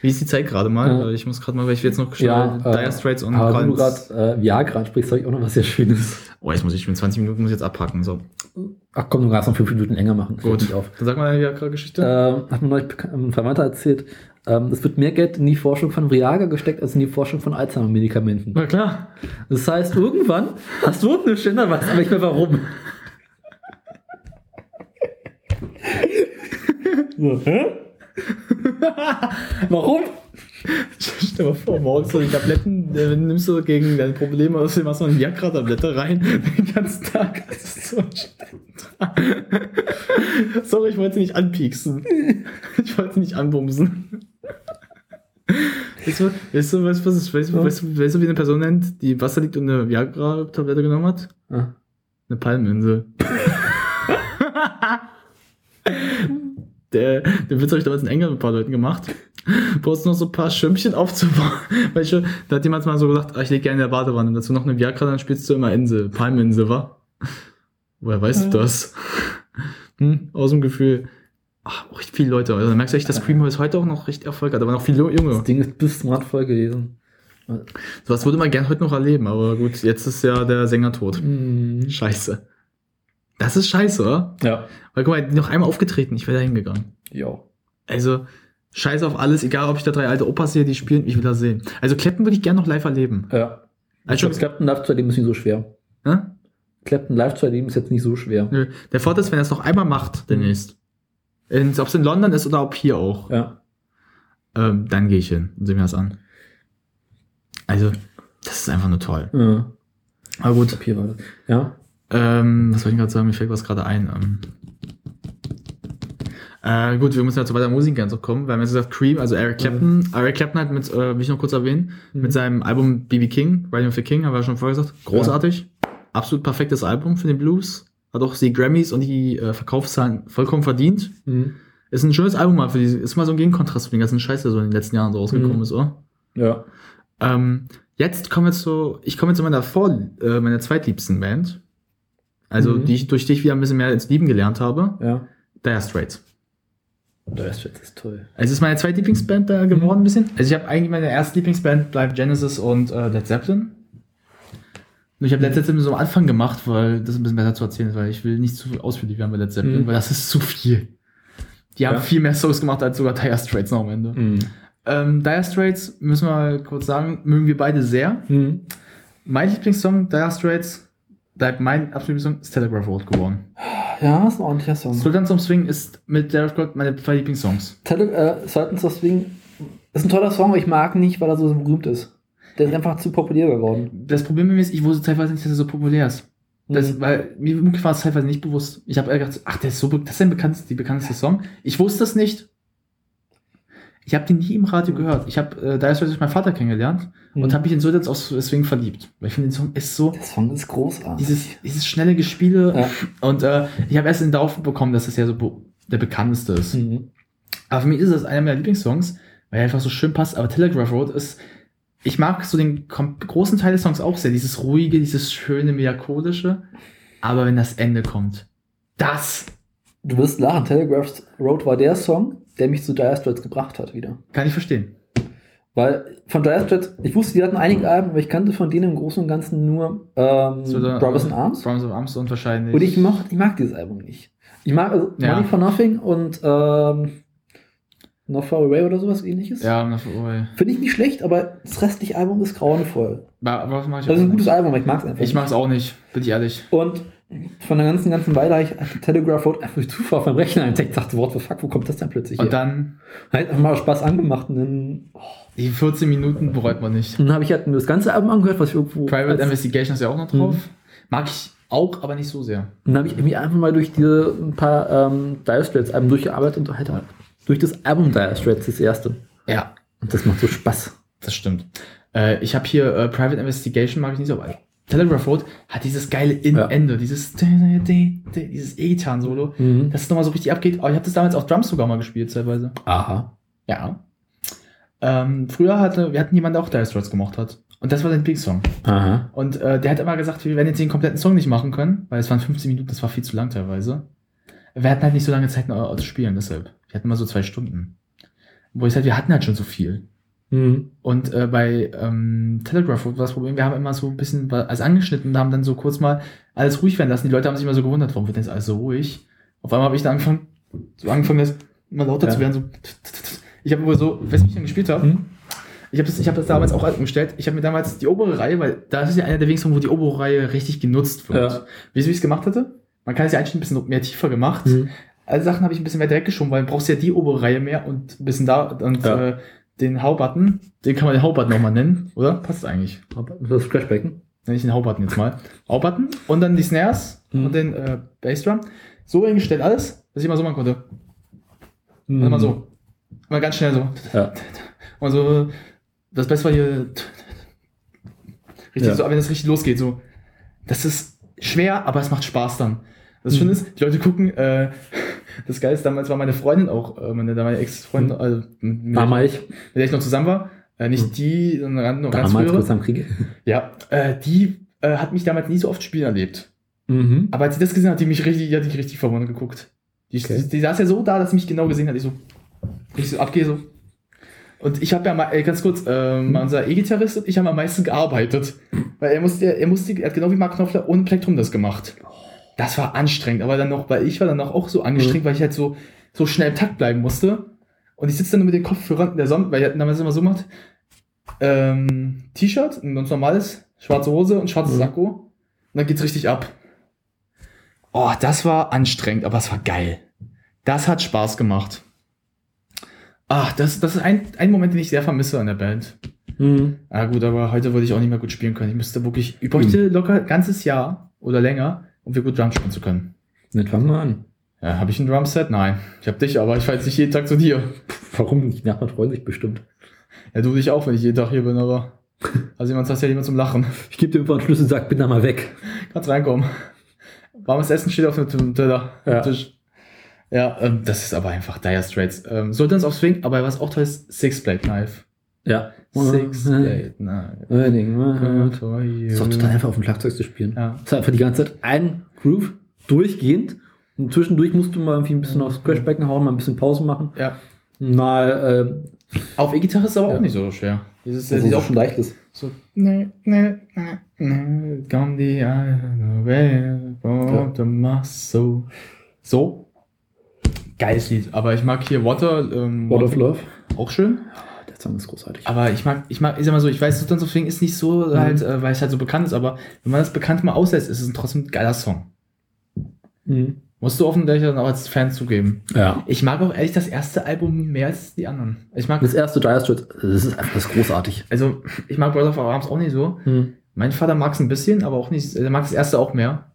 Wie ist die Zeit gerade mal? Ja. Ich muss gerade mal, weil ich jetzt noch Ja, schnell äh, Dire Straits und aber wenn du gerade äh, Viagra ansprichst, habe ich auch noch was sehr Schönes. Oh, jetzt muss ich, in 20 Minuten muss ich jetzt abpacken. So. Ach komm, du kannst noch fünf Minuten länger machen. Gut. Dann sag mal deine Viagra-Geschichte. Ähm, hat mir neulich ein Verwandter erzählt, ähm, es wird mehr Geld in die Forschung von Viagra gesteckt als in die Forschung von Alzheimer-Medikamenten. Na klar. Das heißt, irgendwann hast du eine Stelle, weißt aber nicht mehr warum. So, hä? warum? Stell dir mal vor, morgens so die Tabletten, äh, nimmst du gegen deine Probleme, also machst du eine Viagra-Tablette rein, den ganzen Tag. Das ist so. Sorry, ich wollte sie nicht anpieksen. Ich wollte sie nicht anbumsen. Weißt du, weißt du, weißt du, was ist, weißt du, weißt du, weißt du, wie eine Person nennt, die Wasser liegt und eine Viagra-Tablette genommen hat? Ah, Eine Palminsel. Der, den Witz habe ich damals in England mit ein paar Leuten gemacht. Brauchst noch so ein paar Schirmchen aufzubauen. Weißt du, da hat jemand mal so gesagt, ah, ich lege gerne in der Badewanne. Dazu noch eine Viagra, dann spielst du immer Insel. Palminsel, wa? Woher weißt du das? Hm, aus dem Gefühl. Ach, auch richtig viele Leute. Also, merkst du echt, dass Boys heute auch noch richtig Erfolg hat. Aber noch viele das Junge. Ding ist bis zum Rad voll gewesen. Was würde man gern heute noch erleben. Aber gut, jetzt ist ja der Sänger tot. Mhm. Scheiße. Das ist scheiße, oder? Ja. Weil guck mal, noch einmal aufgetreten, ich wäre da hingegangen. Ja. Also, scheiß auf alles, egal ob ich da drei alte Opas sehe, die spielen, ich will das sehen. Also Clapton würde ich gerne noch live erleben. Ja. Also, Also, Clapton live zu erleben ist nicht so schwer. ne? Clapton live zu erleben ist jetzt nicht so schwer. Nö. Der Vorteil ist, wenn er es noch einmal macht, demnächst. In- Ob es in London ist oder ob hier auch, Ja. ähm, dann gehe ich hin und sehe mir das an. Also, das ist einfach nur toll. ja. Aber gut, Hier war das. Ja. ähm, was soll ich gerade sagen? Mir fällt was gerade ein. Ähm. Äh, gut, wir müssen ja zu weiter Musik ganz kommen. Wir haben jetzt gesagt, Cream, also Eric Clapton. Eric Clapton hat mit, äh, will ich noch kurz erwähnen, Mhm. mit seinem Album BB King, Riding of the King, haben wir ja schon vorher gesagt. Großartig. Absolut perfektes Album für den Blues. Hat auch die Grammys und die äh, Verkaufszahlen vollkommen verdient. Mhm. Ist ein schönes Album mal für die, ist mal so ein Gegenkontrast zu den ganzen Scheiß, der so in den letzten Jahren so rausgekommen Mhm. ist, oder? Ja. Ähm, jetzt kommen wir zu, ich komme jetzt zu meiner vor, äh, meiner zweitliebsten Band. Also, Mhm. die ich durch dich wieder ein bisschen mehr ins Lieben gelernt habe. Ja. Dire Straits. Ist jetzt ist toll. Also, es ist meine zweitlieblingsband da geworden ein bisschen. Also, ich habe eigentlich meine erste Lieblingsband bleibt Genesis und äh, Led Zeppelin. Ich habe Led Zeppelin so am Anfang gemacht, weil das ein bisschen besser zu erzählen ist, weil ich will nicht zu ausführlich werden bei Led Zeppelin, Mhm. weil das ist zu viel. Die haben Ja. viel mehr Songs gemacht als sogar Dire Straits noch am Ende. Mhm. Ähm, Dire Straits, müssen wir mal kurz sagen, mögen wir beide sehr. Mhm. Mein Lieblingssong, Dire Straits, bleibt mein absoluter Lieblingssong, ist Telegraph Road geworden. Ja, ist ein ordentlicher Song. Sultans of Swing ist mit Derek Road meine zwei Lieblingssongs. Tele äh, Sultans of Swing ist ein toller Song, aber ich mag ihn nicht, weil er so berühmt ist. Der ist einfach zu populär geworden. Das Problem mit mir ist, ich wusste teilweise nicht, dass er so populär ist. Das, Mhm. Weil mir war es teilweise nicht bewusst. Ich habe gedacht, ach, der ist so, das ist ein bekannteste, die bekannteste Song. Ich wusste es nicht. Ich habe den nie im Radio gehört. Ich habe äh, Dire Straits durch meinen Vater kennengelernt Mhm. und habe mich in Sultans of Swing verliebt. Weil ich finde, den Song ist so, Der Song ist großartig. dieses, dieses schnelle Gespiele. Ja. Und äh, ich habe erst in Dorf bekommen, dass das ja so der bekannteste ist. Mhm. Aber für mich ist das einer meiner Lieblingssongs, weil er einfach so schön passt. Aber Telegraph Road ist, ich mag so den großen Teil des Songs auch sehr. Dieses ruhige, dieses schöne, melancholische. Aber wenn das Ende kommt, das Du wirst lachen, Telegraph Road war der Song, der mich zu Dire Straits gebracht hat wieder. kann ich verstehen. Weil von Dire Straits, ich wusste, die hatten einige Alben, aber ich kannte von denen im Großen und Ganzen nur ähm, So, Brothers in Arms. Brothers of Arms und wahrscheinlich. Und ich, moch, ich mag dieses Album nicht. Ich mag also Ja. Money for Nothing und ähm, Not Far Away oder sowas ähnliches. Ja, na, oh, ey. Finde ich nicht schlecht, aber das restliche Album ist grauenvoll. aber was mach ich Das ist ein gutes nicht. Album, aber ich mag es einfach Ich mach's auch nicht, bin ich ehrlich. Und von der ganzen, ganzen Weile habe ich Telegraph Road einfach durch Zufall auf meinem Rechner entdeckt. Dachte, what the fuck, wo kommt das denn plötzlich Und her? dann, Halt einfach mal Spaß angemacht und dann, die 14 Minuten bereut man nicht. dann habe ich halt mir das ganze Album angehört, was ich irgendwo. Private Investigation ist ja auch noch drauf. Mhm. Mag ich auch, aber nicht so sehr. dann habe ich mich einfach mal durch diese ein paar ähm, Dire Straits Alben durchgearbeitet und halt, halt durch das Album Dire Straits, das erste. Ja, Und das macht so Spaß. Das stimmt. Äh, ich habe hier äh, Private Investigation, mag ich nicht so, aber Telegraph Road hat dieses geile In Ja. Ende, dieses dieses E-Gitarren-Solo, Mhm. dass es nochmal so richtig abgeht. Aber ich habe das damals auf Drums sogar mal gespielt, teilweise. Aha. Ja. Ähm, früher hatte, wir hatten jemanden, der auch Dire Straits gemocht hat. Und das war sein Big-Song. Aha. Und äh, der hat immer gesagt, wir werden jetzt den kompletten Song nicht machen können, weil es waren 15 Minuten, das war viel zu lang teilweise. Wir hatten halt nicht so lange Zeit noch zu spielen, deshalb. Wir hatten immer so zwei Stunden. Wo ich halt, wir hatten halt schon so viel. Mhm. Und äh, bei ähm, Telegraph war das Problem, wir haben immer so ein bisschen als angeschnitten und haben dann so kurz mal alles ruhig werden lassen. Die Leute haben sich immer so gewundert, warum wird denn jetzt alles so ruhig? Auf einmal habe ich dann angefangen, so angefangen, das immer lauter Ja. zu werden. So. Ich habe wohl so, weißt du, wie ich dann gespielt habe? Mhm. Ich habe das, ich hab das damals auch umgestellt. Ich habe mir damals die obere Reihe, weil da ist ja einer der wenigen, wo die obere Reihe richtig genutzt wird. Ja. Weißt du, wie ich es gemacht hatte? Man kann es ja einstellen, ein bisschen mehr tiefer gemacht. Mhm. Alle Sachen habe ich ein bisschen weiter weggeschoben, weil du brauchst ja die obere Reihe mehr und ein bisschen da und Ja. äh, den Haubutton, den kann man den Haubutton nochmal nennen, oder? Passt eigentlich. Das Splashbecken. Nenne ich den Haubutton jetzt mal. Haubutton und dann die Snares Mhm. und den äh, Bassdrum. So eingestellt alles, dass ich mal so machen konnte. Mhm. Also mal so. Mal ganz schnell so. Ja. Und so, das Beste war hier. Richtig Ja. so, wenn es richtig losgeht, so. Das ist schwer, aber es macht Spaß dann. Das Mhm. Schöne ist, die Leute gucken, äh, das Geile ist, damals war meine Freundin auch, äh, meine damalige Ex-Freundin, Mhm. also, mit, mit, Damals, mit der ich noch zusammen war, äh, nicht Mhm. die, sondern noch ganz damals frühere. kurz am Krieg. Ja, äh, die äh, hat mich damals nie so oft spielen erlebt. Mhm. Aber als sie das gesehen hat, die mich richtig, die hat mich richtig verwundert geguckt. Die, Okay. die, die saß ja so da, dass sie mich genau gesehen hat. Ich so, ich so abgehe so. Und ich habe ja mal, äh, ganz kurz, ähm, Mhm. unser E-Gitarrist und ich haben am meisten gearbeitet. Weil er musste, er musste, er hat genau wie Mark Knopfler ohne Plektrum das gemacht. Das war anstrengend, aber dann noch, weil ich war dann noch auch so angestrengt, Mhm. weil ich halt so, so schnell im Takt bleiben musste. Und ich sitze dann nur mit den Kopfhörern in der Sonne, weil ich halt damals immer so gemacht. Ähm, T-Shirt, ein ganz normales, schwarze Hose und schwarzes Mhm. Sakko. Und dann geht's richtig ab. Oh, das war anstrengend, aber es war geil. Das hat Spaß gemacht. Ach, das, das ist ein, ein Moment, den ich sehr vermisse an der Band. Mhm. Ah gut, aber heute würde ich auch nicht mehr gut spielen können. Ich müsste wirklich, ich bräuchte locker ein ganzes Jahr oder länger, um wir gut Drum spielen zu können. Jetzt fangen wir an. Ja, habe ich ein Drumset? Nein. Ich habe dich, aber ich fahre jetzt nicht jeden Tag zu dir. Warum nicht? Die Nachbarn freuen sich bestimmt. Ja, du dich auch, wenn ich jeden Tag hier bin, aber. Also jemand hast ja jemand zum Lachen. Ich gebe dir einfach einen Schlüssel und sag, bin da mal weg. Kannst reinkommen. Warmes Essen steht auf dem Teller. Ja. Ja. Tisch. Ja, ähm, das ist aber einfach Dire Straits. Ähm, sollte uns auf Swing, aber was auch toll ist, Six Blade Knife. Ja. Six Knife. Das For you. ist auch total einfach auf dem Schlagzeug zu spielen. Ja. Das ist einfach die ganze Zeit ein Groove durchgehend. Und zwischendurch musst du mal irgendwie ein bisschen aufs Crashbecken hauen, mal ein bisschen Pause machen. ja. Mal, äh, Auf E-Gitarre ist es aber Ja. auch nicht so schwer. Dieses, das ist auch auch schon leicht ist. so. Ne, ne, ne, ne, come the island away from the muscle. So. Geiles Lied. Aber ich mag hier Water, ähm, What of Love. auch schön. Der Song ist großartig. Aber ich mag, ich mag, ich sag mal so, ich weiß, Sultans of Swing ist nicht so Mhm. halt, äh, weil es halt so bekannt ist, aber wenn man das bekannt mal auslässt, ist es trotzdem ein geiler Song. Mhm. Musst du offensichtlich dann auch als Fan zugeben. Ja. Ich mag auch ehrlich das erste Album mehr als die anderen. Ich mag, Das erste Dire Straits, das ist einfach das ist großartig. also, ich mag Brother of Arms auch nicht so. Mhm. Mein Vater mag es ein bisschen, aber auch nicht, er mag das erste auch mehr.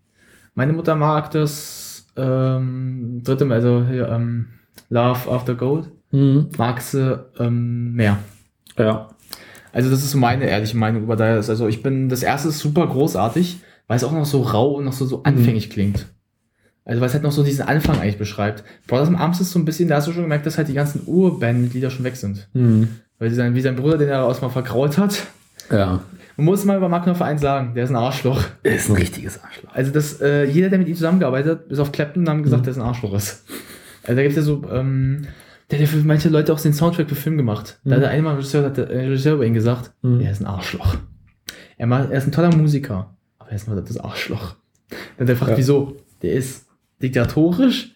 Meine Mutter mag das, ähm, dritte, also hier, ähm, Love After Gold, Mhm. mag sie, ähm, mehr. Ja. Also das ist so meine ehrliche Meinung über Dire. Also ich bin, das erste ist super großartig, weil es auch noch so rau und noch so, so anfänglich klingt. Also weil es halt noch so diesen Anfang eigentlich beschreibt. Brothers in Arms ist so ein bisschen, da hast du schon gemerkt, dass halt die ganzen Urband-Lieder schon weg sind. Mhm. Weil sie sein, wie sein Bruder, den er aus mal verkraut hat. Ja. Man muss mal über Mark Knopfler eins sagen, der ist ein Arschloch. Er ist ein richtiges Arschloch. Also das, äh, jeder, der mit ihm zusammengearbeitet hat, bis auf Clapton, haben gesagt, Mhm. der ist ein Arschloch ist. Also da gibt es ja so, ähm, der hat ja für manche Leute auch den Soundtrack für Film gemacht. Da Mhm. hat der eine Mal Regisseur, hat der Regisseur über ihn gesagt, Mhm. er ist ein Arschloch. Er, macht, er ist ein toller Musiker, aber er ist nur das Arschloch. Dann hat er gefragt, Ja. wieso? Der ist diktatorisch,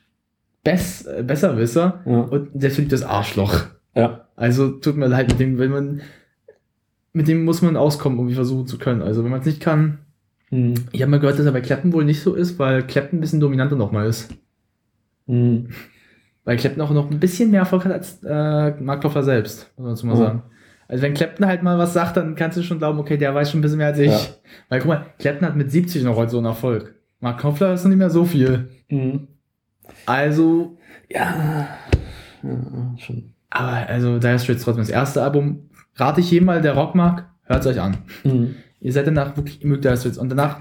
bess, äh, Besserwisser Ja. und selbstverliebtes Arschloch. ja. Also tut mir leid mit dem, wenn man, mit dem muss man auskommen, um versuchen zu können. Also wenn man es nicht kann, Mhm. ich habe mal gehört, dass er bei Clapton wohl nicht so ist, weil Clapton ein bisschen dominanter nochmal ist. Mhm. Weil Clapton auch noch ein bisschen mehr Erfolg hat als äh, Mark Knopfler selbst, muss man dazu mal Oh. sagen. Also wenn Clapton halt mal was sagt, dann kannst du schon glauben, okay, der weiß schon ein bisschen mehr als ich. Ja. Weil guck mal, Clapton hat mit 70 noch heute so einen Erfolg. Mark Knopfler ist noch nicht mehr so viel. Mhm. Also, Ja. ja. Schon. aber also Dire Straits trotzdem das erste Album. Rate ich jedem mal, der Rock mag, hört es euch an. Mhm. Ihr seid danach wirklich, ihr mögt Dire Straits. Und danach,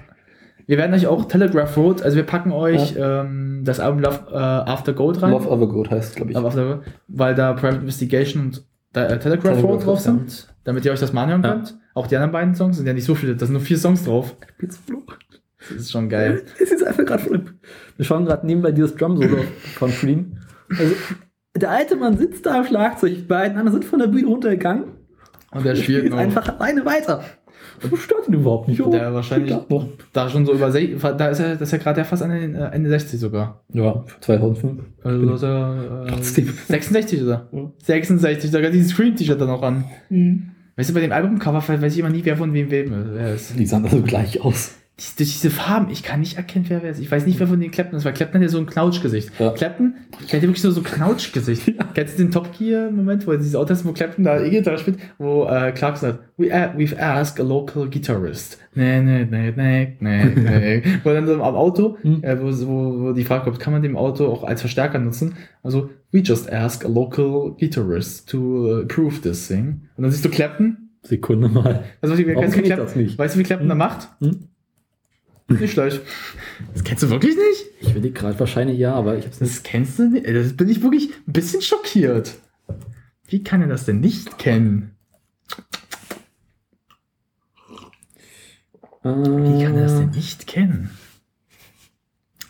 wir werden euch auch Telegraph Road, also wir packen euch ähm, das Album Love äh, After Gold rein. Love Over Good heißt, glaube ich. Aber After, weil da Private Investigation und da, äh, Telegraph, Telegraph Road drauf ja. sind, damit ihr euch das mal anhören Ja. könnt. Auch die anderen beiden Songs sind ja nicht so viele, da sind nur vier Songs drauf. Das ist schon geil. Es ist einfach gerade Wir schauen gerade nebenbei dieses Drum-Solo von Cream. Also, der alte Mann sitzt da am Schlagzeug, beiden anderen sind von der Bühne runtergegangen. Und der spielt noch. einfach alleine weiter. Das stört ihn überhaupt nicht. Der wahrscheinlich da schon so über, da ist er, das ist ja gerade ja fast Ende, äh, Ende 60 sogar. Ja, 2005. Also ist er, äh, Trotzdem. 66 oder? Ja. 66, da hat dieses Scream-T-Shirt da noch an. Weißt du, bei dem Albumcover weiß ich immer nie, wer von wem wem ist. Die sahen also gleich aus. Durch diese Farben, ich kann nicht erkennen, wer wer ist. Ich weiß nicht, wer von den Clapton ist, weil Clapton hat ja so ein Knautschgesicht. Ja. Clapton, der hat ja wirklich so, so ein Knautschgesicht. Kennst du den Top Gear-Moment, wo er dieses Auto ist, wo Clapton da E-Gitarre spielt, wo äh, Clark sagt, We, a- we've asked a local guitarist. Nee, nee, nee, nee, nee, nee. wo dann so am Auto, Hm. äh, wo, wo, wo die Frage kommt, kann man dem Auto auch als Verstärker nutzen? Also, we just ask a local guitarist to uh, approve this thing. Und dann siehst du Clapton. Sekunde mal. Also, wie, Warum kenn ich das nicht? Weißt du, wie Clapton da macht? Hm? Nicht schlecht. Das kennst du wirklich nicht? Ich will die gerade wahrscheinlich ja, aber ich hab's nicht. Das kennst du nicht? Ey, Das bin ich wirklich ein bisschen schockiert. Wie kann er das denn nicht kennen? Wie kann er das denn nicht kennen?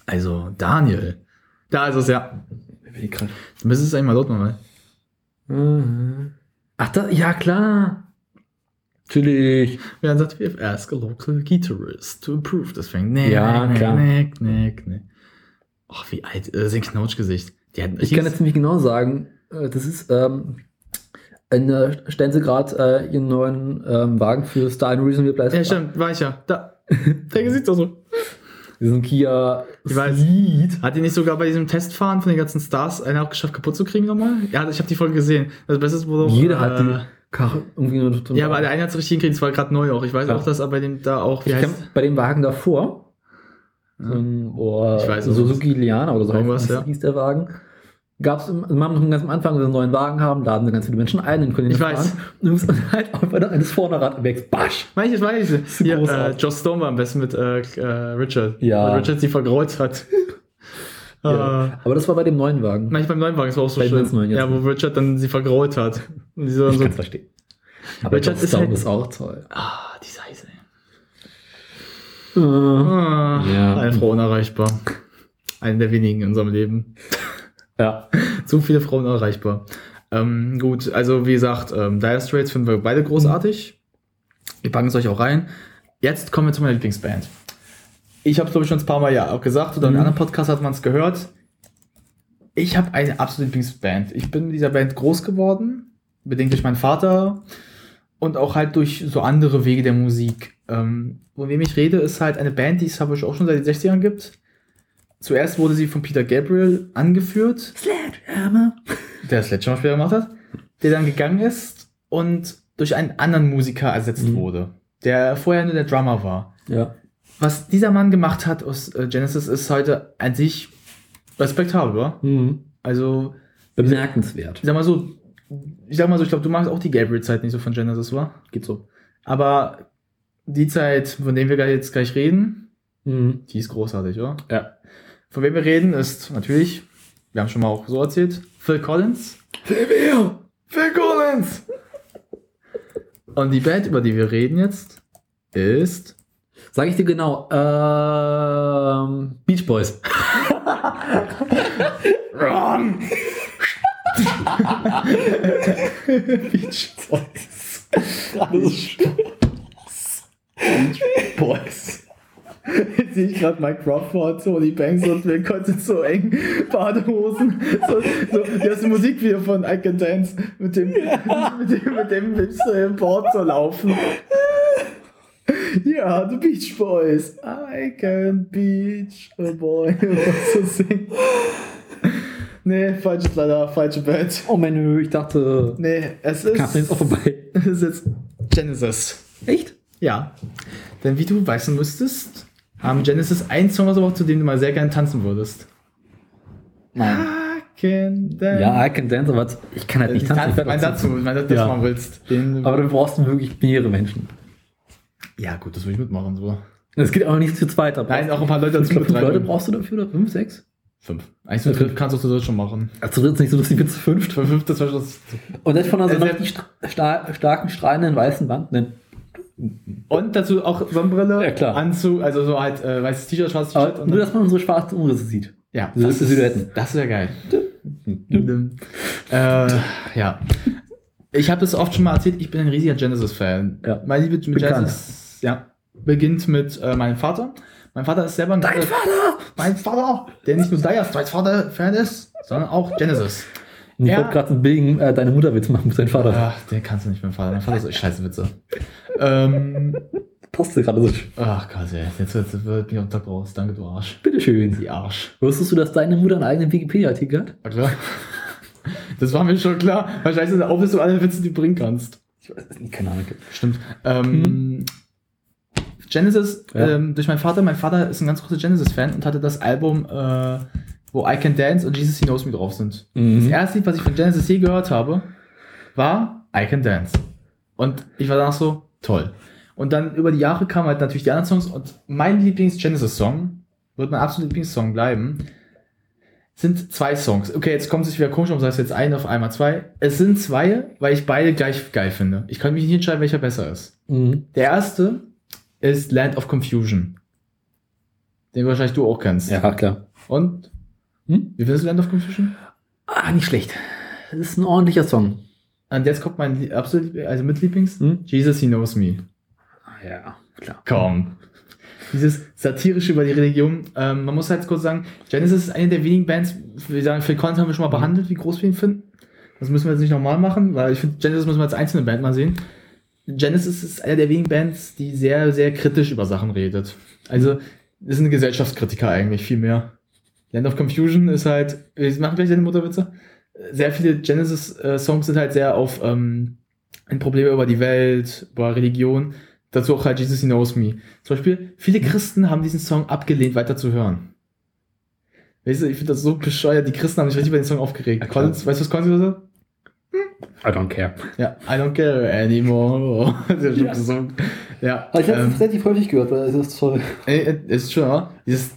Also, Daniel. Da ist es ja. Ich will die grad- Du müsstest es einmal laut machen. Mhm. Ach, da, ja klar. Natürlich. Dann sagt, we have asked a local guitarist to approve this thing. Nee, Ja, nee, klar. nee, nee, nee. Ach, wie alt. Das ist ein Knautschgesicht. Ich kann jetzt ziemlich genau sagen, äh, das ist, ähm, eine, stellen sie gerade äh, ihren neuen ähm, Wagen für Star in Reasonable Place. Ja, stimmt, war ich ja. Da. Der Gesicht auch so. Diesen Kia Ich weiß. Ceed. Hat die nicht sogar bei diesem Testfahren von den ganzen Stars einer auch geschafft, kaputt zu kriegen nochmal? Ja, ich habe die Folge gesehen. Das Beste wurde auch. Jeder äh, hat die Karre irgendwie nur so- Ja, aber der eine hat es richtig hingekriegt, das war gerade neu auch. Ich weiß Ja. auch, dass er bei dem da auch, wie Ich heißt bei dem Wagen davor, so ein oh, Ich weiß, Suzuki Liana oder so Irgendwas, heißt- ja. hieß der Wagen. Gab es, haben noch ganz am Anfang so einen neuen Wagen haben, laden ganz viele Menschen ein, dann können die Ich nicht weiß. fahren. Und du musst dann halt einfach noch eines Vorderrad wächst. Basch! Weiß ich, weiß ich. Hier, äh. Joss Stone war am besten mit äh, äh, Richard. Ja. Weil Richard sie vergraut hat. Ja. Aber das war bei dem neuen Wagen. Manchmal beim neuen Wagen, das war auch so Bei schön. neuen ja, wo Richard dann sie vergraut hat. Und sie so, ich so kann es verstehen. Aber Richard ist halt- ist auch toll. ah, die Seise. Äh, Ah, Ja. Eine Frau unerreichbar. Eine der wenigen in unserem Leben. ja. Zu viele Frauen erreichbar. Ähm, gut, also wie gesagt, ähm, Dire Straits finden wir beide großartig. Wir packen es euch auch rein. Jetzt kommen wir zu meiner Lieblingsband. Ich habe es, glaube ich, schon ein paar Mal ja auch gesagt, oder in Mhm. anderen Podcasts hat man es gehört. Ich habe eine absolute Lieblingsband. Ich bin mit dieser Band groß geworden, bedingt durch meinen Vater und auch halt durch so andere Wege der Musik. Ähm, von wem ich rede, ist halt eine Band, die es habe ich auch schon seit den 60ern gibt. Zuerst wurde sie von Peter Gabriel angeführt Sledgehammer. der Sledgehammer-Spieler gemacht hat, der dann gegangen ist und durch einen anderen Musiker ersetzt Mhm. wurde, der vorher nur der Drummer war. Ja. Was dieser Mann gemacht hat aus äh, Genesis ist heute an sich respektabel? Mhm. Also, Bemerkenswert. ich sag mal so, ich sag mal so, ich glaube, du magst auch die Gabriel-Zeit nicht so von Genesis, wa? Geht so. Aber die Zeit, von der wir jetzt gleich reden, Mhm. die ist großartig, oder? Ja. Von wem wir reden, ist natürlich, wir haben schon mal auch so erzählt, Phil Collins. Wer? Phil Collins! Und die Band, über die wir reden jetzt, ist. Sag ich dir genau. Ähm, Beach Boys. Wrong! Beach Boys. Beach Boys. Jetzt sehe ich gerade Mike Crawford, Tony Banks und wir konnten so eng Badehosen. So, so, die hast du Musik wieder von I Can Dance mit dem, mit dem, mit dem, mit dem Board so laufen. Ja, The Beach Boys. I can beach a boy. Was zu singen. Nee, falsches leider, falsche Band. Oh Menü, ich dachte, Nee, es ist. Kaffee ist auch vorbei. Es ist jetzt Genesis. Echt? Ja. Denn wie du weißen müsstest, haben Genesis einen Song rausgebracht, zu dem du mal sehr gerne tanzen würdest. Nein. I can dance. Ja, I can dance, aber ich kann halt nicht ich tanzen. tanze, Ich mein dazu- mein dazu, Ja. machen willst. Den, Aber du brauchst wirklich mehrere Menschen. Ja, gut, das will ich mitmachen, so. Es geht auch nicht zu zweit. Da Nein, auch ein paar Leute dazu fünf Leute brauchst du dafür, oder? Fünf, sechs? Fünf. Eigentlich zu dritt kannst du zu dritt schon machen. Also wird es nicht so lustig wie zu fünft. Fünf, das war schon. Und das von einer so Äh, richtig sta starken, strahlenden weißen Wand. Ne? Und dazu auch Sonnenbrille, Ja, klar. Anzug, also so halt äh, weißes T-Shirt, schwarzes T-Shirt. Nur, dass man unsere schwarzen Umrisse sieht. Ja, Diese das, ist, Silhouetten. das wäre geil. äh, ja. Ich habe das oft schon mal erzählt, ich bin ein riesiger Genesis-Fan. Ja. Meine Liebe. Genesis ja, beginnt mit äh, meinem Vater. Mein Vater ist selber ein Dein äh, Vater! mein Vater, der nicht nur Dire Straits Vater-Fan ist, sondern auch Genesis. Ich Ja. wollte gerade einen billigen äh, deine Mutterwitz machen mit deinem Vater. Ach, den kannst du nicht, mein Vater. Mein Vater ist so scheiße Witze. ähm, Passte gerade so. ach Gott, ey. Jetzt, wird am Tag raus. Danke, du Arsch. Bitteschön. Die Arsch. Wusstest du, dass deine Mutter einen eigenen Wikipedia-Artikel hat? War klar. Das war mir schon klar. Wahrscheinlich sind auch, dass du alle Witze, die du bringen kannst. Ich weiß es nicht, keine Ahnung. Stimmt. Ähm, Genesis, Ja. ähm, durch meinen Vater, mein Vater ist ein ganz großer Genesis-Fan und hatte das Album, äh, wo I Can Dance und Jesus He Knows Me drauf sind. Das Mhm. erste Lied, was ich von Genesis je gehört habe, war I Can Dance. Und ich war danach so, toll. Und dann über die Jahre kamen halt natürlich die anderen Songs und mein Lieblings-Genesis-Song, wird mein absoluter Lieblingssong bleiben, sind zwei Songs. Okay, jetzt kommt es sich wieder komisch, um sagst jetzt ein auf einmal zwei. Es sind zwei, weil ich beide gleich geil finde. Ich kann mich nicht entscheiden, welcher besser ist. Mhm. Der erste ist Land of Confusion. Den wahrscheinlich du auch kennst. Ja, klar. Und? Hm? Wie findest du Land of Confusion? Ah, nicht schlecht. Das ist ein ordentlicher Song. Und jetzt kommt mein absolut, also mit Lieblings. Hm? Jesus, He Knows Me. Ah, ja, klar. Komm. Dieses satirische über die Religion. Ähm, man muss halt kurz sagen, Genesis ist eine der wenigen Bands, wir sagen, Phil Collins haben wir schon mal behandelt, wie groß wir ihn finden. Das müssen wir jetzt nicht nochmal machen, weil ich finde, Genesis müssen wir als einzelne Band mal sehen. Genesis ist eine der wenigen Bands, die sehr, sehr kritisch über Sachen redet. Also, das sind Gesellschaftskritiker eigentlich viel mehr. Land of Confusion ist halt, wir machen gleich deine Mutterwitze. Sehr viele Genesis-Songs sind halt sehr auf ähm, ein Probleme über die Welt, über Religion. Dazu auch halt Jesus He Knows Me. Zum Beispiel, viele Christen haben diesen Song abgelehnt, weiter zu hören. Weißt du, ich finde das so bescheuert. Die Christen haben sich richtig über den Song aufgeregt. Ja, weißt du, was hat? I don't care. Ja, I don't care anymore. Ja. Ja, Aber ich habe ähm, es relativ häufig gehört, weil es ist toll. Ey, äh, ist schon, oder? Dieses,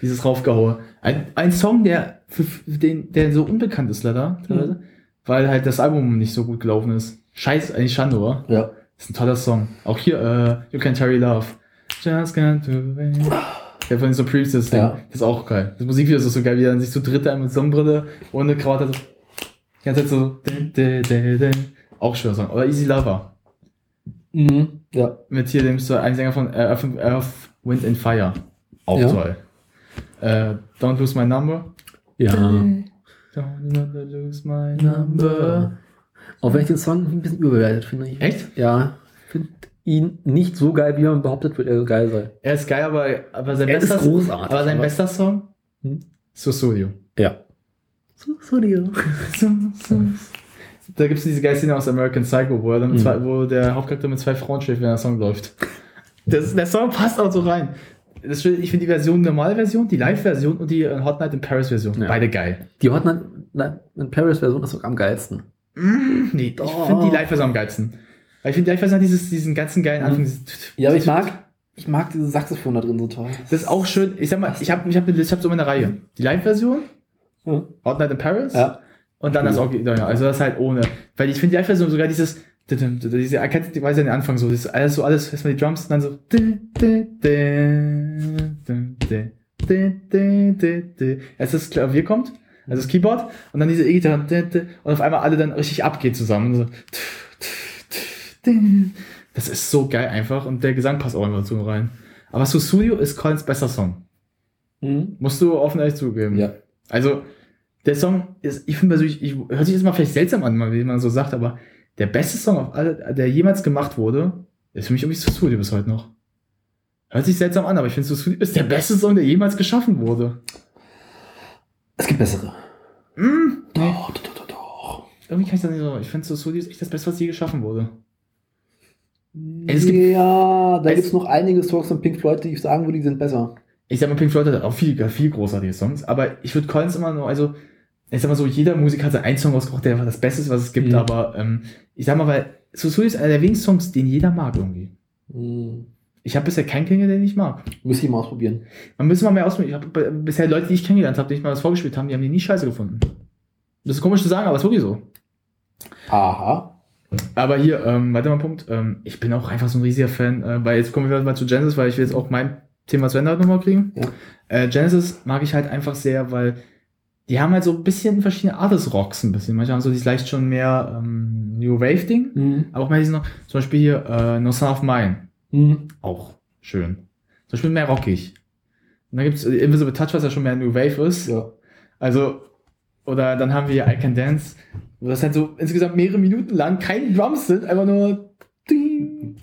dieses raufgehaue. Ein, ein Song, der, für, für den, der so unbekannt ist, leider, teilweise, weil halt das Album nicht so gut gelaufen ist. Scheiß, eigentlich Schande, oder? Ja. Ist ein toller Song. Auch hier, äh, You Can Carry Love. Just can't do it. Der von den Supremes, das Ding. Ja. Das ist auch geil. Das Musikvideo ist so geil, wie er dann sich zu dritt einmal mit Sonnenbrille, ohne Krawatte, so, die ganze Zeit so, dun, dun, dun. auch schöner Song. Oder Easy Lover. Mhm. Ja. Mit hier dem so ein Sänger von Earth, Earth, Wind and Fire. Auch Ja. toll. Äh, Don't Lose My Number. Ja. Don't never lose my number. Auch wenn ich den Song ein bisschen überbewertet finde. Ich. Echt? Ja. Ich finde ihn nicht so geil, wie man behauptet, wird er geil sei. Er ist geil, aber, aber sein Er ist bester großartig, Aber sein aber- bester Song? Hm? Sussudio. Ja. So, so dir. Da gibt es diese geile Szene aus American Psycho, wo, er Mhm. zwei, wo der Hauptcharakter mit zwei Frauen schläft, wenn der Song läuft. Das, der Song passt auch so rein. Das, ich finde die Version, normale Version, die Live-Version und die Hot Night in Paris-Version. Ja. Beide geil. Die Hot Night in Paris-Version ist sogar am geilsten. Nee, ich Doch. finde die Live-Version am geilsten. Weil ich finde die Live-Version hat dieses, diesen ganzen geilen Anfang. dieses- Ja, aber ich mag, ich mag dieses Saxophon da drin so toll. Das ist auch schön. Ich sag mal, ich habe ich hab, ich hab so eine Reihe. Die Live-Version, Ja. Hot Night in Paris. Ja. Und dann das Original, ja, also das halt ohne. Weil ich finde die Live-Version sogar dieses, diese, erkennt die weiß ja den Anfang so, das ist alles so, alles, erstmal die Drums dann so, erst das Klavier kommt, also das Keyboard, und dann diese E-Gitarre, und auf einmal alle dann richtig abgeht zusammen. So. Das ist so geil einfach, und der Gesang passt auch immer dazu rein. Aber Studio ist Collins bester Song. Mhm. Musst du offen ehrlich zugeben. Ja. Also, der Song ist, ich finde persönlich, ich, hört sich jetzt mal vielleicht seltsam an, wie man so sagt, aber der beste Song, auf alle, der jemals gemacht wurde, ist für mich irgendwie Studio bis heute noch. Hört sich seltsam an, aber ich finde Studio ist der beste Song, der jemals geschaffen wurde. Es gibt bessere. Mm, Doch, doch, doch, doch. irgendwie kann ich das nicht so. Ich finde Studio ist echt das Beste, was je geschaffen wurde. Es gibt- ja, da gibt es noch einige Songs von Pink Floyd, die ich sagen würde, die sind besser. Ich sag mal, Pink Floyd hat auch viel, viel großartige Songs, aber ich würde Collins immer nur, also, ich sag mal so, jeder Musiker hat so einen Song rausgebracht, der einfach das Beste ist, was es gibt, Mhm. aber ähm, ich sag mal, weil Studio ist einer der wenigen Songs, den jeder mag irgendwie. Mhm. Ich habe bisher keinen kennengelernt, den ich mag. Muss ich mal ausprobieren. Man müsste mal mehr ausprobieren. Ich habe bisher Leute, die ich kennengelernt habe, die ich mal was vorgespielt haben, die haben die nie scheiße gefunden. Das ist komisch zu sagen, aber es ist wirklich so. Aha. Aber hier, ähm, weiter mal Punkt. Ähm, ich bin auch einfach so ein riesiger Fan, äh, weil jetzt kommen wir mal zu Genesis, weil ich will jetzt auch mein Thema zu Ende halt nochmal kriegen. Ja. Äh, Genesis mag ich halt einfach sehr, weil die haben halt so ein bisschen verschiedene Art des Rocks ein bisschen. Manche haben so dieses leicht schon mehr ähm, New Wave Ding, Mhm. aber auch manche noch, zum Beispiel hier äh, No Son of Mine, Mhm. auch schön. Zum Beispiel mehr rockig. Und dann gibt's äh, Invisible Touch, was ja schon mehr New Wave ist. Ja. Also, oder dann haben wir I Can Dance, wo das halt so insgesamt mehrere Minuten lang keine Drums sind, einfach nur ding.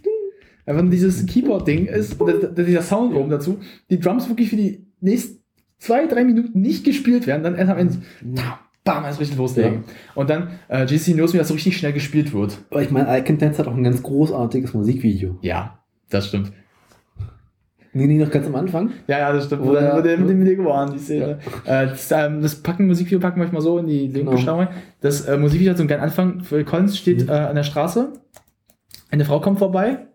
Einfach nur dieses Keyboard-Ding ist, dieser Sound oben dazu, die Drums wirklich für die nächsten zwei, drei Minuten nicht gespielt werden, dann erst am Ende, bam, bam, erst richtig loslegen. Und dann äh, GC Knows Me, dass so richtig schnell gespielt wird. Aber ich meine, I Can Dance hat auch ein ganz großartiges Musikvideo. Ja, das stimmt. Nee, nee, noch ganz am Anfang. Ja, ja, das stimmt. Wo, Oder- dann, wo der mit dem Lego an, die Szene. Äh, das, ähm, das packen Musikvideo packen wir euch mal so in die Genau. Link-Beschreibung. Das äh, Musikvideo hat so einen geilen Anfang. Phil Collins steht Mhm. äh, an der Straße. Eine Frau kommt vorbei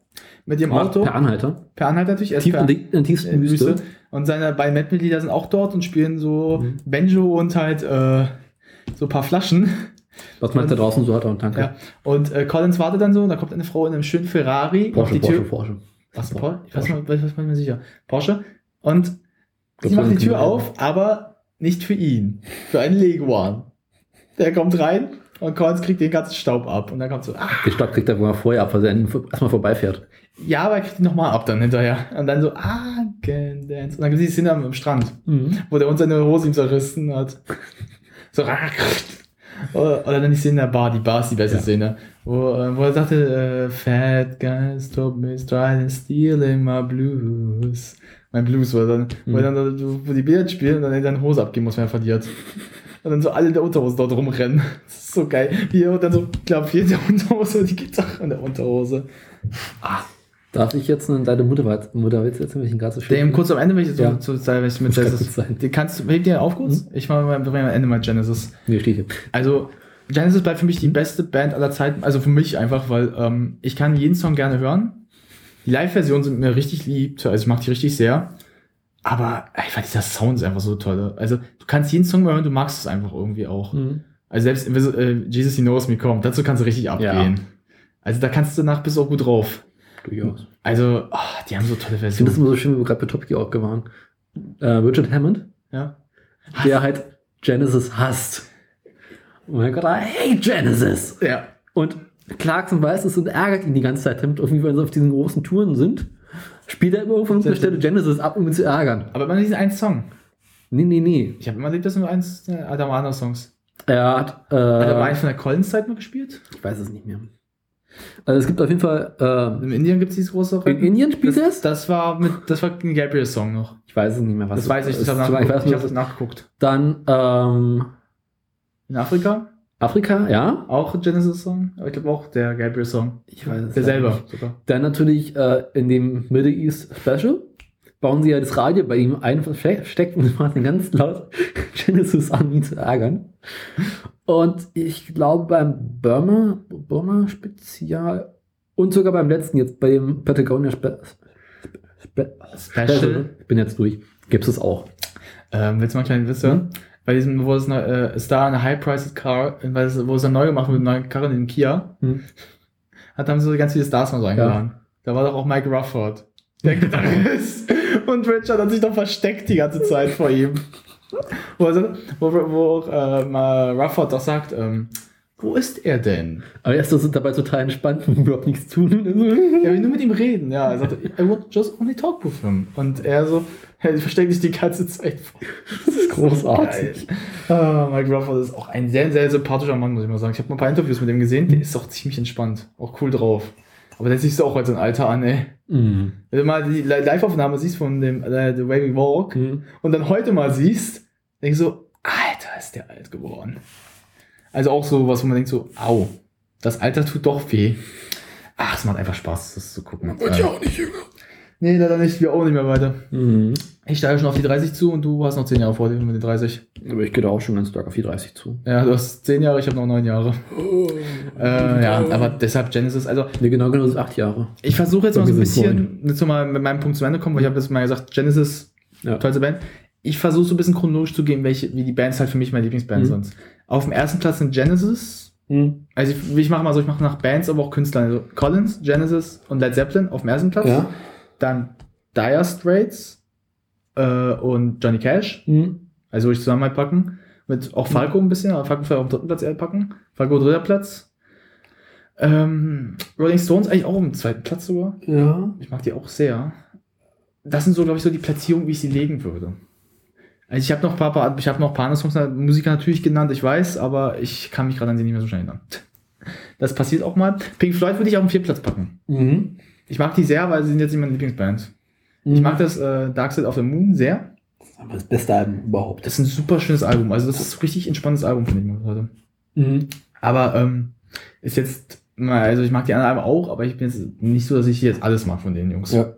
mit ihrem Auto. Per Anhalter. Per Anhalt natürlich. Er ist Tief per, in, der tiefsten in Wüste. Und seine beiden Bandmitglieder sind auch dort und spielen so Mhm. Banjo und halt äh, so ein paar Flaschen. Was man da draußen so hat und Tanke. Ja. Und äh, Collins wartet dann so, da kommt eine Frau in einem schönen Ferrari Porsche, die Porsche, Tür. Porsche. Was, Porsche. Ich weiß mal, weiß, weiß mal sicher. Porsche. Und sie Das macht war die Tür ein auf, aber nicht für ihn. Für einen Leguan. Der kommt rein und Collins kriegt den ganzen Staub ab. Und dann kommt so, ah, Den Stadt kriegt er wohl vorher ab, weil er erstmal vorbeifährt. Ja, aber er kriegt ihn nochmal ab dann hinterher. Und dann so, ah, can dance. Und dann gibt es die Szene am Strand, wo der uns seine Hose ihm zerrissen hat. So, ah, oder oder dann die Szene in der Bar, die Bar ist die beste Ja. Szene, wo, äh, wo er sagte, äh, Fat guys told me trying to stealing my blues. Mein Blues war dann, wo er dann so- wo die Billard spielen und dann seine Hose abgeben muss, wenn er verliert. Und dann so alle in der Unterhose dort rumrennen. Das ist so geil. Wie er dann so klaviert in der Unterhose und die Gitarre in der Unterhose. Darf ich jetzt einen deine Mutterwitz Mutterwitz erzählen, ihn gerade so schön Dem kurz am Ende, wenn ich so Ja. zu wenn ich mit Genesis. sein. Den kannst du, dir auf kurz? Ich mache mal am Ende mal Genesis. Nee, steht hier. Also, Genesis bleibt für mich die beste Band aller Zeiten. Also für mich einfach, weil ähm, ich kann jeden Song gerne hören. Die Live-Versionen sind mir richtig lieb. Also ich mag die richtig sehr. Aber einfach dieser Sound ist einfach so toll. Also du kannst jeden Song mal hören, du magst es einfach irgendwie auch. Mhm. Also selbst äh, Jesus He Knows Me kommt, dazu kannst du richtig abgehen. Also da kannst du nach bist du auch gut drauf. Durchaus. Also, ah, die haben so tolle Ich finde das Versionen. immer so schön, wie wir gerade bei Top Gear auch waren. Äh, Richard Hammond, Ja. der halt Genesis hasst. Und mein Gott, hey Genesis! ja. Und Clarkson weiß es und ärgert ihn die ganze Zeit, damit irgendwie, wenn sie auf diesen großen Touren sind, spielt er immer an einer Stelle Genesis ab, um ihn zu ärgern. Aber immer diesen einen Song. Nee, nee, nee. Ich habe immer erlebt, dass nur eins der Adamana-Songs. Er hat, Hat er mal äh, einen von der Collins-Zeit mal gespielt? ich weiß es nicht mehr. Also es gibt auf jeden Fall, äh, In Indien gibt es dieses große in Indien spielt das, es? das war mit, das war ein Gabriel-Song noch. Ich weiß es nicht mehr, was Das weiß ich, das ist. habe Ich weiß Ich habe nachgeguckt. Dann, ähm, In Afrika Afrika, ja. auch Genesis-Song, aber ich glaube auch der Gabriel-Song. Ich weiß es Der selber nicht. sogar. Dann natürlich äh, in dem Middle East Special bauen sie ja das Radio bei ihm ein, versteckt und machen den ganz laut Genesis an, ihn zu ärgern. Und ich glaube beim Burma, Burma Spezial und sogar beim letzten jetzt, bei dem Patagonia Spe Spe Special. ich bin jetzt durch, gibt es auch. Ähm, willst du mal einen kleinen Witz hören? Bei diesem, wo es eine, äh, ist da eine High-Priced Car, wo es dann neu gemacht wird mit einer Karre in Kia, Hm. hat haben so ganz viele Stars mal so eingeladen. Da war doch auch Mike Rufford, der Gitarrist. Und Richard hat sich doch versteckt die ganze Zeit vor ihm. Wo, er so, wo, wo äh, mal Rufford doch sagt, ähm, wo ist er denn? Aber erst sind dabei total entspannt und überhaupt nichts tun. Er will nur mit ihm reden, ja. Er sagt, I would just only talk with him. Und er so, er versteckt sich die ganze Zeit vor. Das ist großartig. Ah, Mike Rufford ist auch ein sehr, sehr sympathischer Mann, muss ich mal sagen. Ich habe mal ein paar Interviews mit ihm gesehen. Der ist auch ziemlich entspannt. Auch cool drauf. Aber der siehst du auch als ein Alter an, ey. Mhm. Wenn du mal die Li- Live-Aufnahme siehst von dem äh, The Way We Walk Mhm. und dann heute mal siehst, denkst du so, Alter, ist der alt geworden. Also auch so was, wo man denkt so, au, das Alter tut doch weh. Ach, es macht einfach Spaß, das zu gucken. Ähm, auch nicht jünger. Nee, leider nicht. Wir auch nicht mehr weiter. Mhm. Ich steige schon auf die 30 zu und du hast noch 10 Jahre vor dir mit den 30. Aber ich gehe da auch schon ganz stark auf die 30 zu. Ja, du hast 10 Jahre, ich habe noch 9 Jahre. Äh, ja, aber deshalb Genesis. Also, Nee, genau, genau, das ist acht Jahre. ich versuche jetzt mal so ein sind bisschen, jetzt mal mit meinem Punkt zu Ende kommen, weil ich habe jetzt mal gesagt, Genesis, Ja. tollste Band. Ich versuche so ein bisschen chronologisch zu gehen, welche, wie die Bands halt für mich meine Lieblingsbands Mhm. sind. Auf dem ersten Platz sind Genesis, Hm. Also ich, ich mache mal so, ich mache nach Bands, aber auch Künstlern. Also Collins, Genesis und Led Zeppelin auf dem ersten Platz. Ja. Dann Dire Straits äh, und Johnny Cash. Hm. Also würde ich zusammen mal packen. Mit auch Falco ein bisschen, aber Falco vielleicht auf dem dritten Platz eher packen. Falco dritter Platz. Ähm, Rolling Stones eigentlich auch auf dem zweiten Platz sogar. Ja. Ich mag die auch sehr. Das sind so, glaube ich, so die Platzierungen, wie ich sie legen würde. Also ich habe noch ein paar, ich habe noch ein paar andere Songs, Musiker natürlich genannt, ich weiß, aber ich kann mich gerade an sie nicht mehr so schnell erinnern. Das passiert auch mal. Pink Floyd würde ich auf den vierten Platz packen. Mhm. Ich mag die sehr, weil sie sind jetzt nicht meine Lieblingsband. Ich mag das äh, Dark Side of the Moon sehr. Aber das beste Album überhaupt. Das ist ein super schönes Album. Also das ist ein richtig entspanntes Album, finde ich mal heute. Mhm. Aber ähm, ist jetzt, also ich mag die anderen Alben auch, aber ich bin jetzt nicht so, dass ich jetzt alles mag von den Jungs. Ja.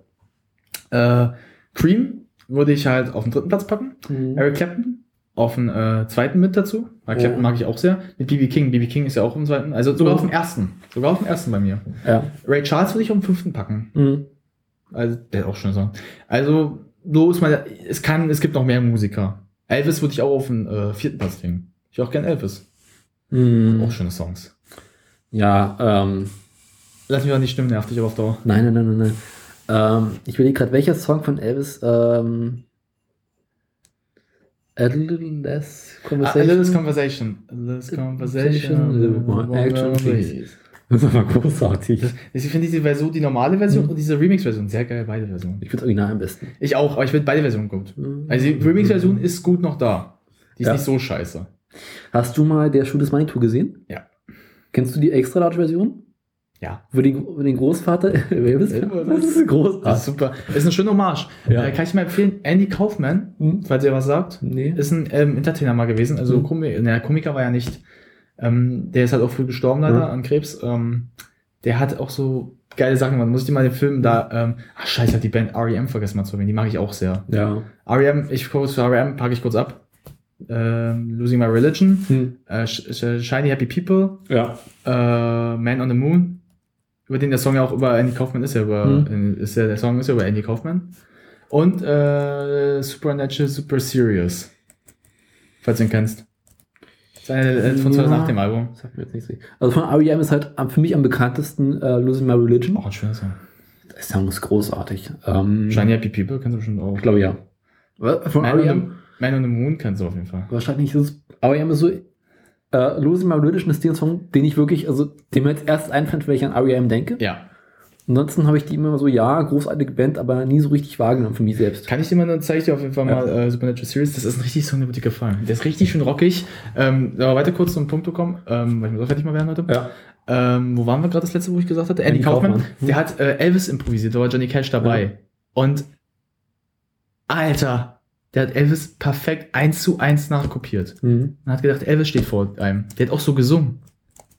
Äh, Cream würde ich halt auf den dritten Platz packen. Mhm. Eric Clapton auf den äh, zweiten mit dazu. Weil. Clapton mag ich auch sehr. Mit BB King. BB King ist ja auch im zweiten. Also sogar Mhm. auf dem ersten. Sogar auf dem ersten bei mir. Ja. Ray Charles würde ich auf den fünften packen. Mhm. Also, der hat auch schon so. Also, so ist meine, es kann, es gibt noch mehr Musiker. Elvis würde ich auch auf den äh, vierten Platz legen. Ich auch gern Elvis. Mhm. Auch schöne Songs. Ja, ähm, Lass mich auch nicht stimmen, nervt dich aber auf Dauer. nein, nein, nein, nein, nein. Ähm, ich überlege gerade, welcher Song von Elvis, ähm, Little Less A Conversation. little conversation. A little conversation. More action, please. Das ist aber großartig. Ich finde diese Version, die normale Version und diese Remix-Version sehr geil, beide Versionen. Ich finde Original am besten. Ich auch, aber ich finde beide Versionen gut. Also die Remix-Version ist gut noch da. Die ist Ja. nicht so scheiße. Hast du mal der Schuh des Manitou gesehen? Ja. Kennst du die extra large Version? Ja. Über den, über den Großvater Das ist Das großartig. ist super. Ist eine schöne Hommage. Ja. Äh, kann ich mal empfehlen, Andy Kaufman, Hm? falls ihr was sagt. Nee. Ist ein ähm, Entertainer mal gewesen, also Mhm. Komi ne, Komiker war ja nicht. Ähm, der ist halt auch früh gestorben leider Mhm. an Krebs. Ähm, der hat auch so geile Sachen gemacht. Muss ich dir mal den Film da, ähm, ach scheiße, ich hab die Band R.E.M. vergessen mal zu erwähnen. Die mag ich auch sehr. Ja. R.E.M., ich kurz für R.E.M. packe ich kurz ab. Ähm, Losing My Religion, Hm. äh, Sh Sh Shiny Happy People, Ja. äh, Man on the Moon, über den der Song ja auch über Andy Kaufman ist ja über, Mhm. ist ja, der Song ist ja über Andy Kaufman. Und äh, Supernatural Super Serious. Falls du ihn kennst. Das ist eine äh, von 2008 dem Album. Sagt mir jetzt nicht so. Also von R.E.M. ist halt für mich am bekanntesten äh, Losing My Religion. Auch ein schöner Song. Der Song ist großartig. Ähm, Shiny Happy People kennst du bestimmt auch. Ich glaube ja. Von R.E.M. Man on the Moon kennst du auf jeden Fall. wahrscheinlich ist es. R.E.M. ist so. Äh, Losing My Religion ist der Song, den ich wirklich, also dem mir jetzt erst einfällt, wenn ich an R.E.M. denke. Ja. Ansonsten habe ich die immer so, ja, großartige Band, aber nie so richtig wahrgenommen für mich selbst. Kann ich dir mal, dann zeige ich dir auf jeden Fall Ja. mal äh, Supernatural Series. Das ist ein richtig Song, der wird dir gefallen. Der ist richtig schön rockig. Ähm, aber weiter kurz zum Punkt kommen, ähm, weil ich muss auch fertig mal werden heute. Ja. Ähm, wo waren wir gerade das letzte, wo ich gesagt hatte? Andy, Andy Kaufmann. Kaufmann. Der hat äh, Elvis improvisiert, da war Johnny Cash dabei. Ja. Und Alter, der hat Elvis perfekt eins zu eins nachkopiert. Mhm. Man hat gedacht, Elvis steht vor einem. Der hat auch so gesungen.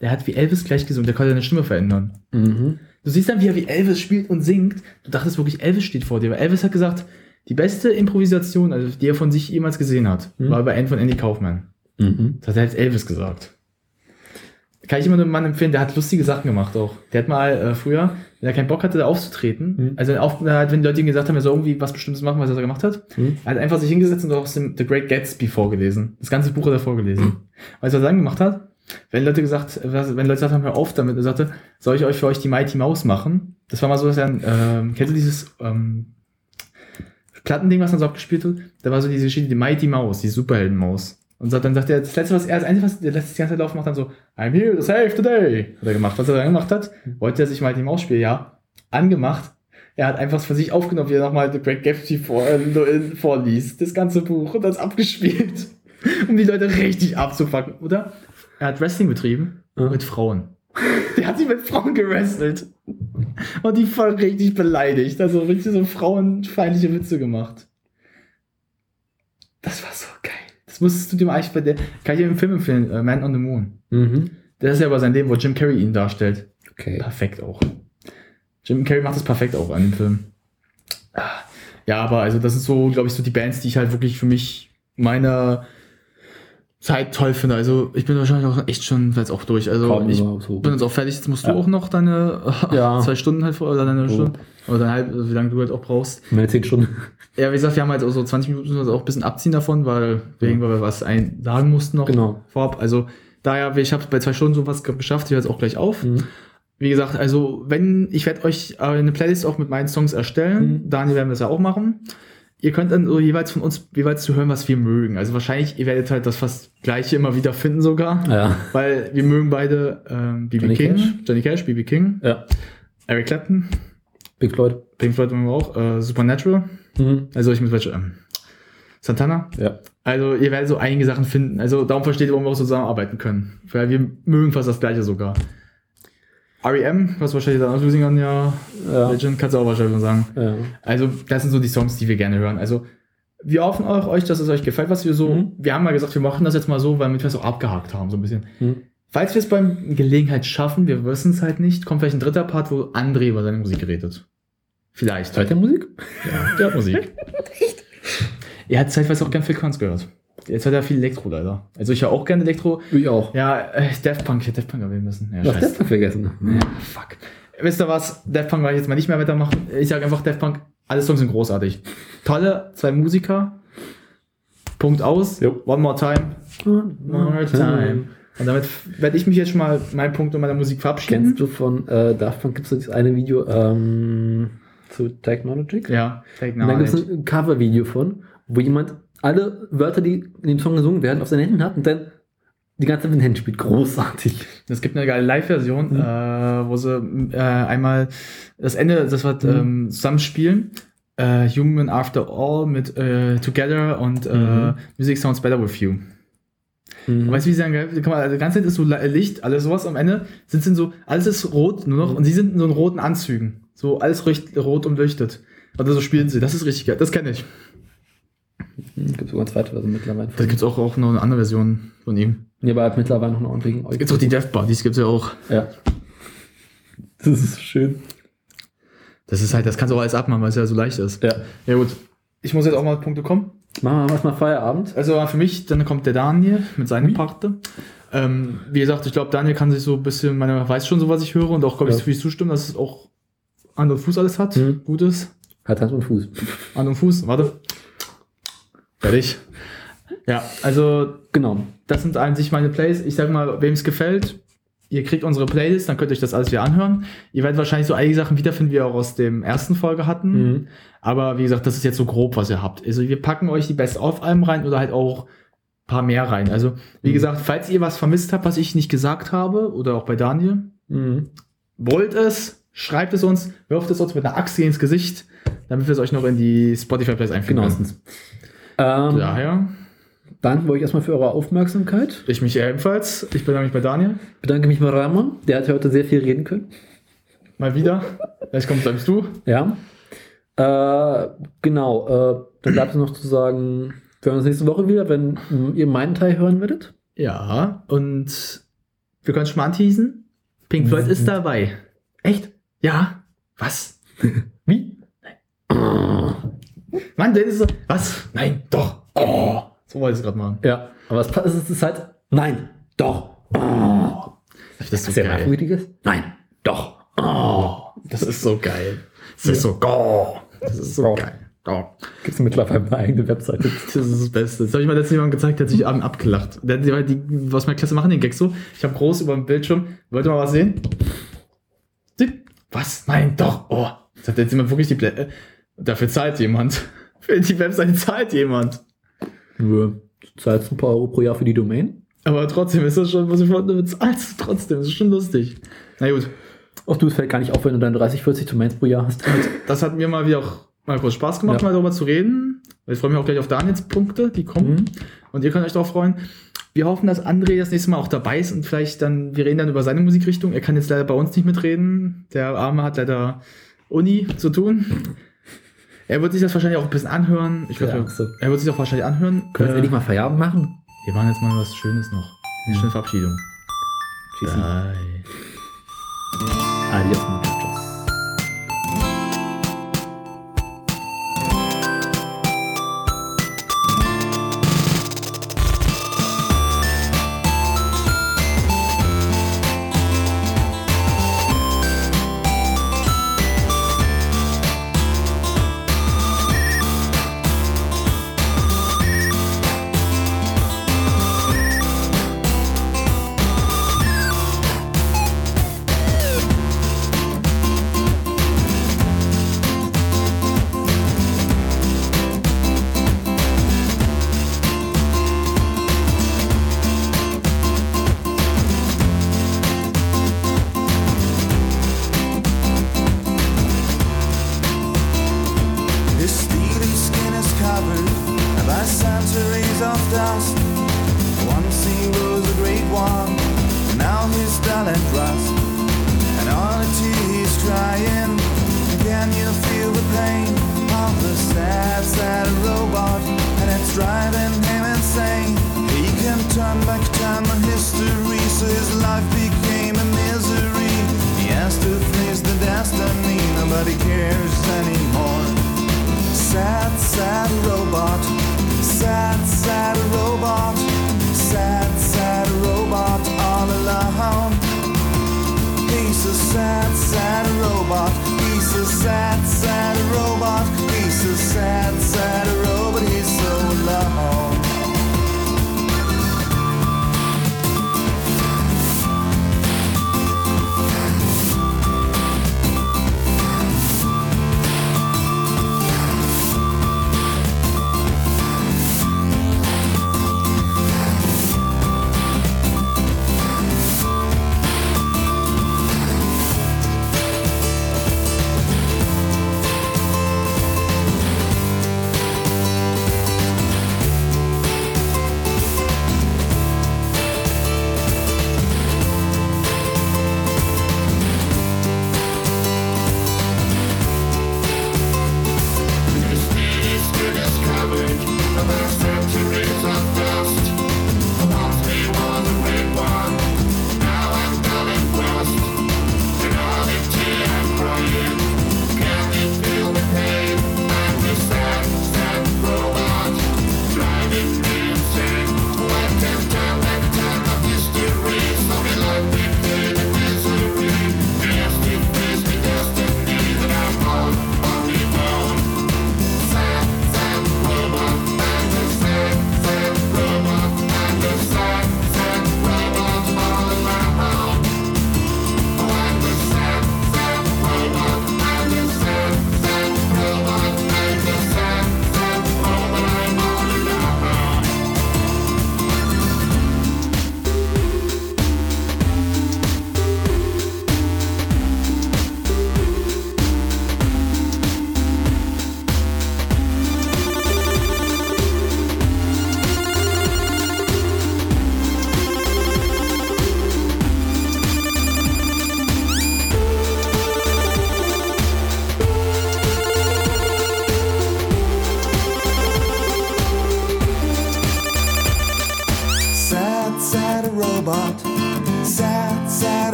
Der hat wie Elvis gleich gesungen, der konnte seine Stimme verändern. Mhm. Du siehst dann, wie er wie Elvis spielt und singt. Du dachtest wirklich, Elvis steht vor dir. Weil Elvis hat gesagt, die beste Improvisation, also die er von sich jemals gesehen hat, Mhm. war bei End von Andy Kaufman. Mhm. Das hat er jetzt Elvis gesagt. Kann ich immer einem Mann empfehlen, der hat lustige Sachen gemacht auch. Der hat mal äh, früher, wenn er keinen Bock hatte, da aufzutreten, Mhm. also auf, wenn die Leute ihm gesagt haben, er soll irgendwie was Bestimmtes machen, was er da gemacht hat, Mhm. er hat einfach sich hingesetzt und aus dem The Great Gatsby vorgelesen. Das ganze Buch hat er vorgelesen. Weißt du, was er dann gemacht hat? Wenn Leute gesagt, wenn Leute gesagt haben, hör auf damit, er sagte, soll ich euch für euch die Mighty Mouse machen? Das war mal so, dass er, ähm, kennst du dieses, ähm, Plattending, was man so abgespielt hat? Da war so diese Geschichte, die Mighty Mouse, die Superheldenmaus. Und so, dann sagt er, das letzte, was er, das einzige, was lässt die ganze Zeit laufen, macht dann so, I'm here to save the day. Hat er gemacht. Was er dann gemacht hat, wollte er sich Mighty Mouse spielen, ja. Angemacht. Er hat einfach für sich aufgenommen, wie er nochmal The Great Gatsby vor, äh, vorliest. Das ganze Buch und das abgespielt. Um die Leute richtig abzufacken, oder? Er hat Wrestling betrieben Ja. mit Frauen. Der hat sich mit Frauen gerestelt. Und die voll richtig beleidigt. Also richtig so frauenfeindliche Witze gemacht. Das war so geil. Das musstest du mal eigentlich bei der. Kann ich dir einen Film empfehlen? äh, Man on the Moon. Mhm. Das ist ja über sein Leben, wo Jim Carrey ihn darstellt. Okay. Perfekt auch. Jim Carrey macht das perfekt auch an dem Film. Ah, Ja, aber also das ist so, glaube ich, so die Bands, die ich halt wirklich für mich meiner Zeit toll finde. Also ich bin wahrscheinlich auch echt schon jetzt auch durch. Also Kaum ich so. bin jetzt auch fertig. Jetzt musst du Ja. auch noch deine Ja. zwei Stunden halt vor oder deine Oh. Stunde oder deine halb, also wie lange du halt auch brauchst. Meine 10 Stunden. Ja, wie gesagt, wir haben halt auch so 20 Minuten uns auch ein bisschen abziehen davon, weil wegen, weil wir was ein sagen mussten noch Genau. vorab. Also Daher, ich habe bei zwei Stunden sowas geschafft, ich höre jetzt auch gleich auf. Mhm. Wie gesagt, also wenn, ich werde euch eine Playlist auch mit meinen Songs erstellen. Mhm. Daniel werden wir das ja auch machen. Ihr könnt dann so jeweils von uns jeweils zu hören, was wir mögen. Also wahrscheinlich, ihr werdet halt das fast gleiche immer wieder finden sogar. Ja. Weil wir mögen beide ähm, BB Johnny King, Cash? Johnny Cash, BB King, Ja. Eric Clapton, Big Floyd. Pink Floyd mögen wir auch, äh, Supernatural, Mhm. also ich mit welche, ähm, Santana. Ja. Also ihr werdet so einige Sachen finden. Also darum versteht ihr, warum wir auch so zusammenarbeiten können. Weil wir mögen fast das gleiche sogar. R.E.M., was wahrscheinlich dann Losing Your Ja. Legend, kannst du auch wahrscheinlich sagen. ja. Also das sind so die Songs, die wir gerne hören. Also wir hoffen auch euch, dass es euch gefällt, was wir so. Mhm. Wir haben mal gesagt, wir machen das jetzt mal so, weil wir es auch abgehakt haben, so ein bisschen. Mhm. Falls wir es beim Gelegenheit schaffen, wir wissen es halt nicht, kommt vielleicht ein dritter Part, wo André über seine Musik redet. Vielleicht. Hört der Musik? Ja, der hat Musik. Er hat zeitweise auch gern Phil Collins gehört. Jetzt hat er viel Elektro leider. Also ich höre auch gerne Elektro. Ich auch. Ja, äh, Daft Punk, ich hätte Daft Punk erwähnen müssen. Ja, scheiße. das vergessen? Ja, fuck. Wisst ihr was? Daft Punk werde ich jetzt mal nicht mehr weitermachen. Ich sage einfach Daft Punk, alle Songs sind großartig. Tolle, zwei Musiker. Punkt aus. Jo. One more time. One more time. Und damit werde ich mich jetzt schon mal meinen Punkt und meiner Musik verabschieden. Kennst du von äh, Daft Punk gibt es dieses eine Video ähm, zu Technologic? Ja, Und da gibt es ein Cover-Video von, wo jemand alle Wörter, die in dem Song gesungen werden, auf seinen Händen hat und dann die ganze Zeit mit den Händen spielt. Großartig. Es gibt eine geile Live-Version, Mhm. äh, wo sie äh, einmal das Ende, das wird ähm, zusammenspielen. Äh, Human After All mit äh, Together und äh, Mhm. Music Sounds Better With You. Mhm. Weißt du, wie sie sagen, die ganze Zeit ist so Licht, alles sowas. Am Ende sind so, alles ist rot nur noch und sie sind in so roten Anzügen. So alles rot umleuchtet. Oder so spielen sie. Das ist richtig geil. Das kenne ich. Gibt sogar eine zweite Version mittlerweile. Da gibt es auch, auch noch eine andere Version von ihm. Ja, aber hat mittlerweile noch eine ordentliche. Da gibt es auch die Death Buddies, gibt es ja auch. Ja. Das ist schön. Das ist halt, das kannst du auch alles abmachen, weil es ja so leicht ist. Ja. Ja, gut. Ich muss jetzt auch mal Punkte kommen. Machen wir erstmal Feierabend. Also für mich, dann kommt der Daniel mit seinen Parte. Ähm, wie gesagt, ich glaube, Daniel kann sich so ein bisschen, man weiß schon so, was ich höre und auch, glaube ich, Ja. für ich zustimmen, dass es auch Hand und Fuß alles hat. Mhm. Gutes. Hat Hand und Fuß. Hand und Fuß, warte. Fertig. Ja, also Genau. das sind an sich meine Plays. Ich sag mal, wem es gefällt, ihr kriegt unsere Playlist, dann könnt ihr euch das alles wieder anhören. Ihr werdet wahrscheinlich so einige Sachen wiederfinden, wie wir auch aus dem ersten Folge hatten. Mhm. Aber wie gesagt, das ist jetzt so grob, was ihr habt. Also wir packen euch die Best-of-Alben rein oder halt auch ein paar mehr rein. Also wie Mhm. gesagt, falls ihr was vermisst habt, was ich nicht gesagt habe, oder auch bei Daniel, Mhm. wollt es, schreibt es uns, wirft es uns mit einer Axt ins Gesicht, damit wir es euch noch in die Spotify-Plays einfügen können. Genauestens. Ähm, Daher, Danke euch erstmal für eure Aufmerksamkeit. ich mich ebenfalls. Ich bedanke mich bei Daniel. Bedanke mich bei Ramon. Der hat heute sehr viel reden können. Mal wieder. Vielleicht kommst bleibst du. Ja. Äh, genau. Äh, dann bleibt es noch zu sagen, wir hören uns nächste Woche wieder, wenn mm, ihr meinen Teil hören werdet. Ja, und wir können schon mal anteasen. Pink Floyd ist dabei. Echt? Ja. Was? Wie? Mann, der ist so. Was? Nein, doch. Oh. So wollte ich es gerade machen. Ja. Aber es, es ist halt, nein, doch. Oh. Das ist so Sehr merkwürdiges? Nein, doch. Oh. Das ist so geil. Das ist so geil. Das ist so geil. Oh. Gibt es mittlerweile eine eigene Webseite? Das ist das Beste. Das habe ich mal letztens jemandem gezeigt, der hat sich abend abgelacht. Der, die, die, was meine Klasse machen, den Gag so. Ich habe groß über dem Bildschirm. Wollt ihr mal was sehen? Was? Nein, doch. Oh. Das hat jetzt jemand wirklich die Blä äh, Dafür zahlt jemand. Für die Webseite zahlt jemand. Nur, du zahlst ein paar Euro pro Jahr für die Domain. Aber trotzdem ist das schon, was ich wollte, bezahlst du trotzdem. Das ist schon lustig. Na gut. Auch du, es fällt gar nicht auf, wenn du deine 30, 40 Domains pro Jahr hast. Das hat mir mal wieder auch mal kurz Spaß gemacht, Ja. mal darüber zu reden. Ich freue mich auch gleich auf Daniels Punkte, die kommen. Mhm. Und ihr könnt euch darauf freuen. Wir hoffen, dass André das nächste Mal auch dabei ist und vielleicht dann, wir reden dann über seine Musikrichtung. Er kann jetzt leider bei uns nicht mitreden. Der Arme hat leider Uni zu tun. Er wird sich das wahrscheinlich auch ein bisschen anhören. Ich Ja, glaube, so. er wird sich auch wahrscheinlich anhören. Können wir Äh, endlich mal Feierabend machen? wir machen jetzt mal was Schönes noch. Eine Ja. schöne Verabschiedung. Tschüssi. Bye. Adios,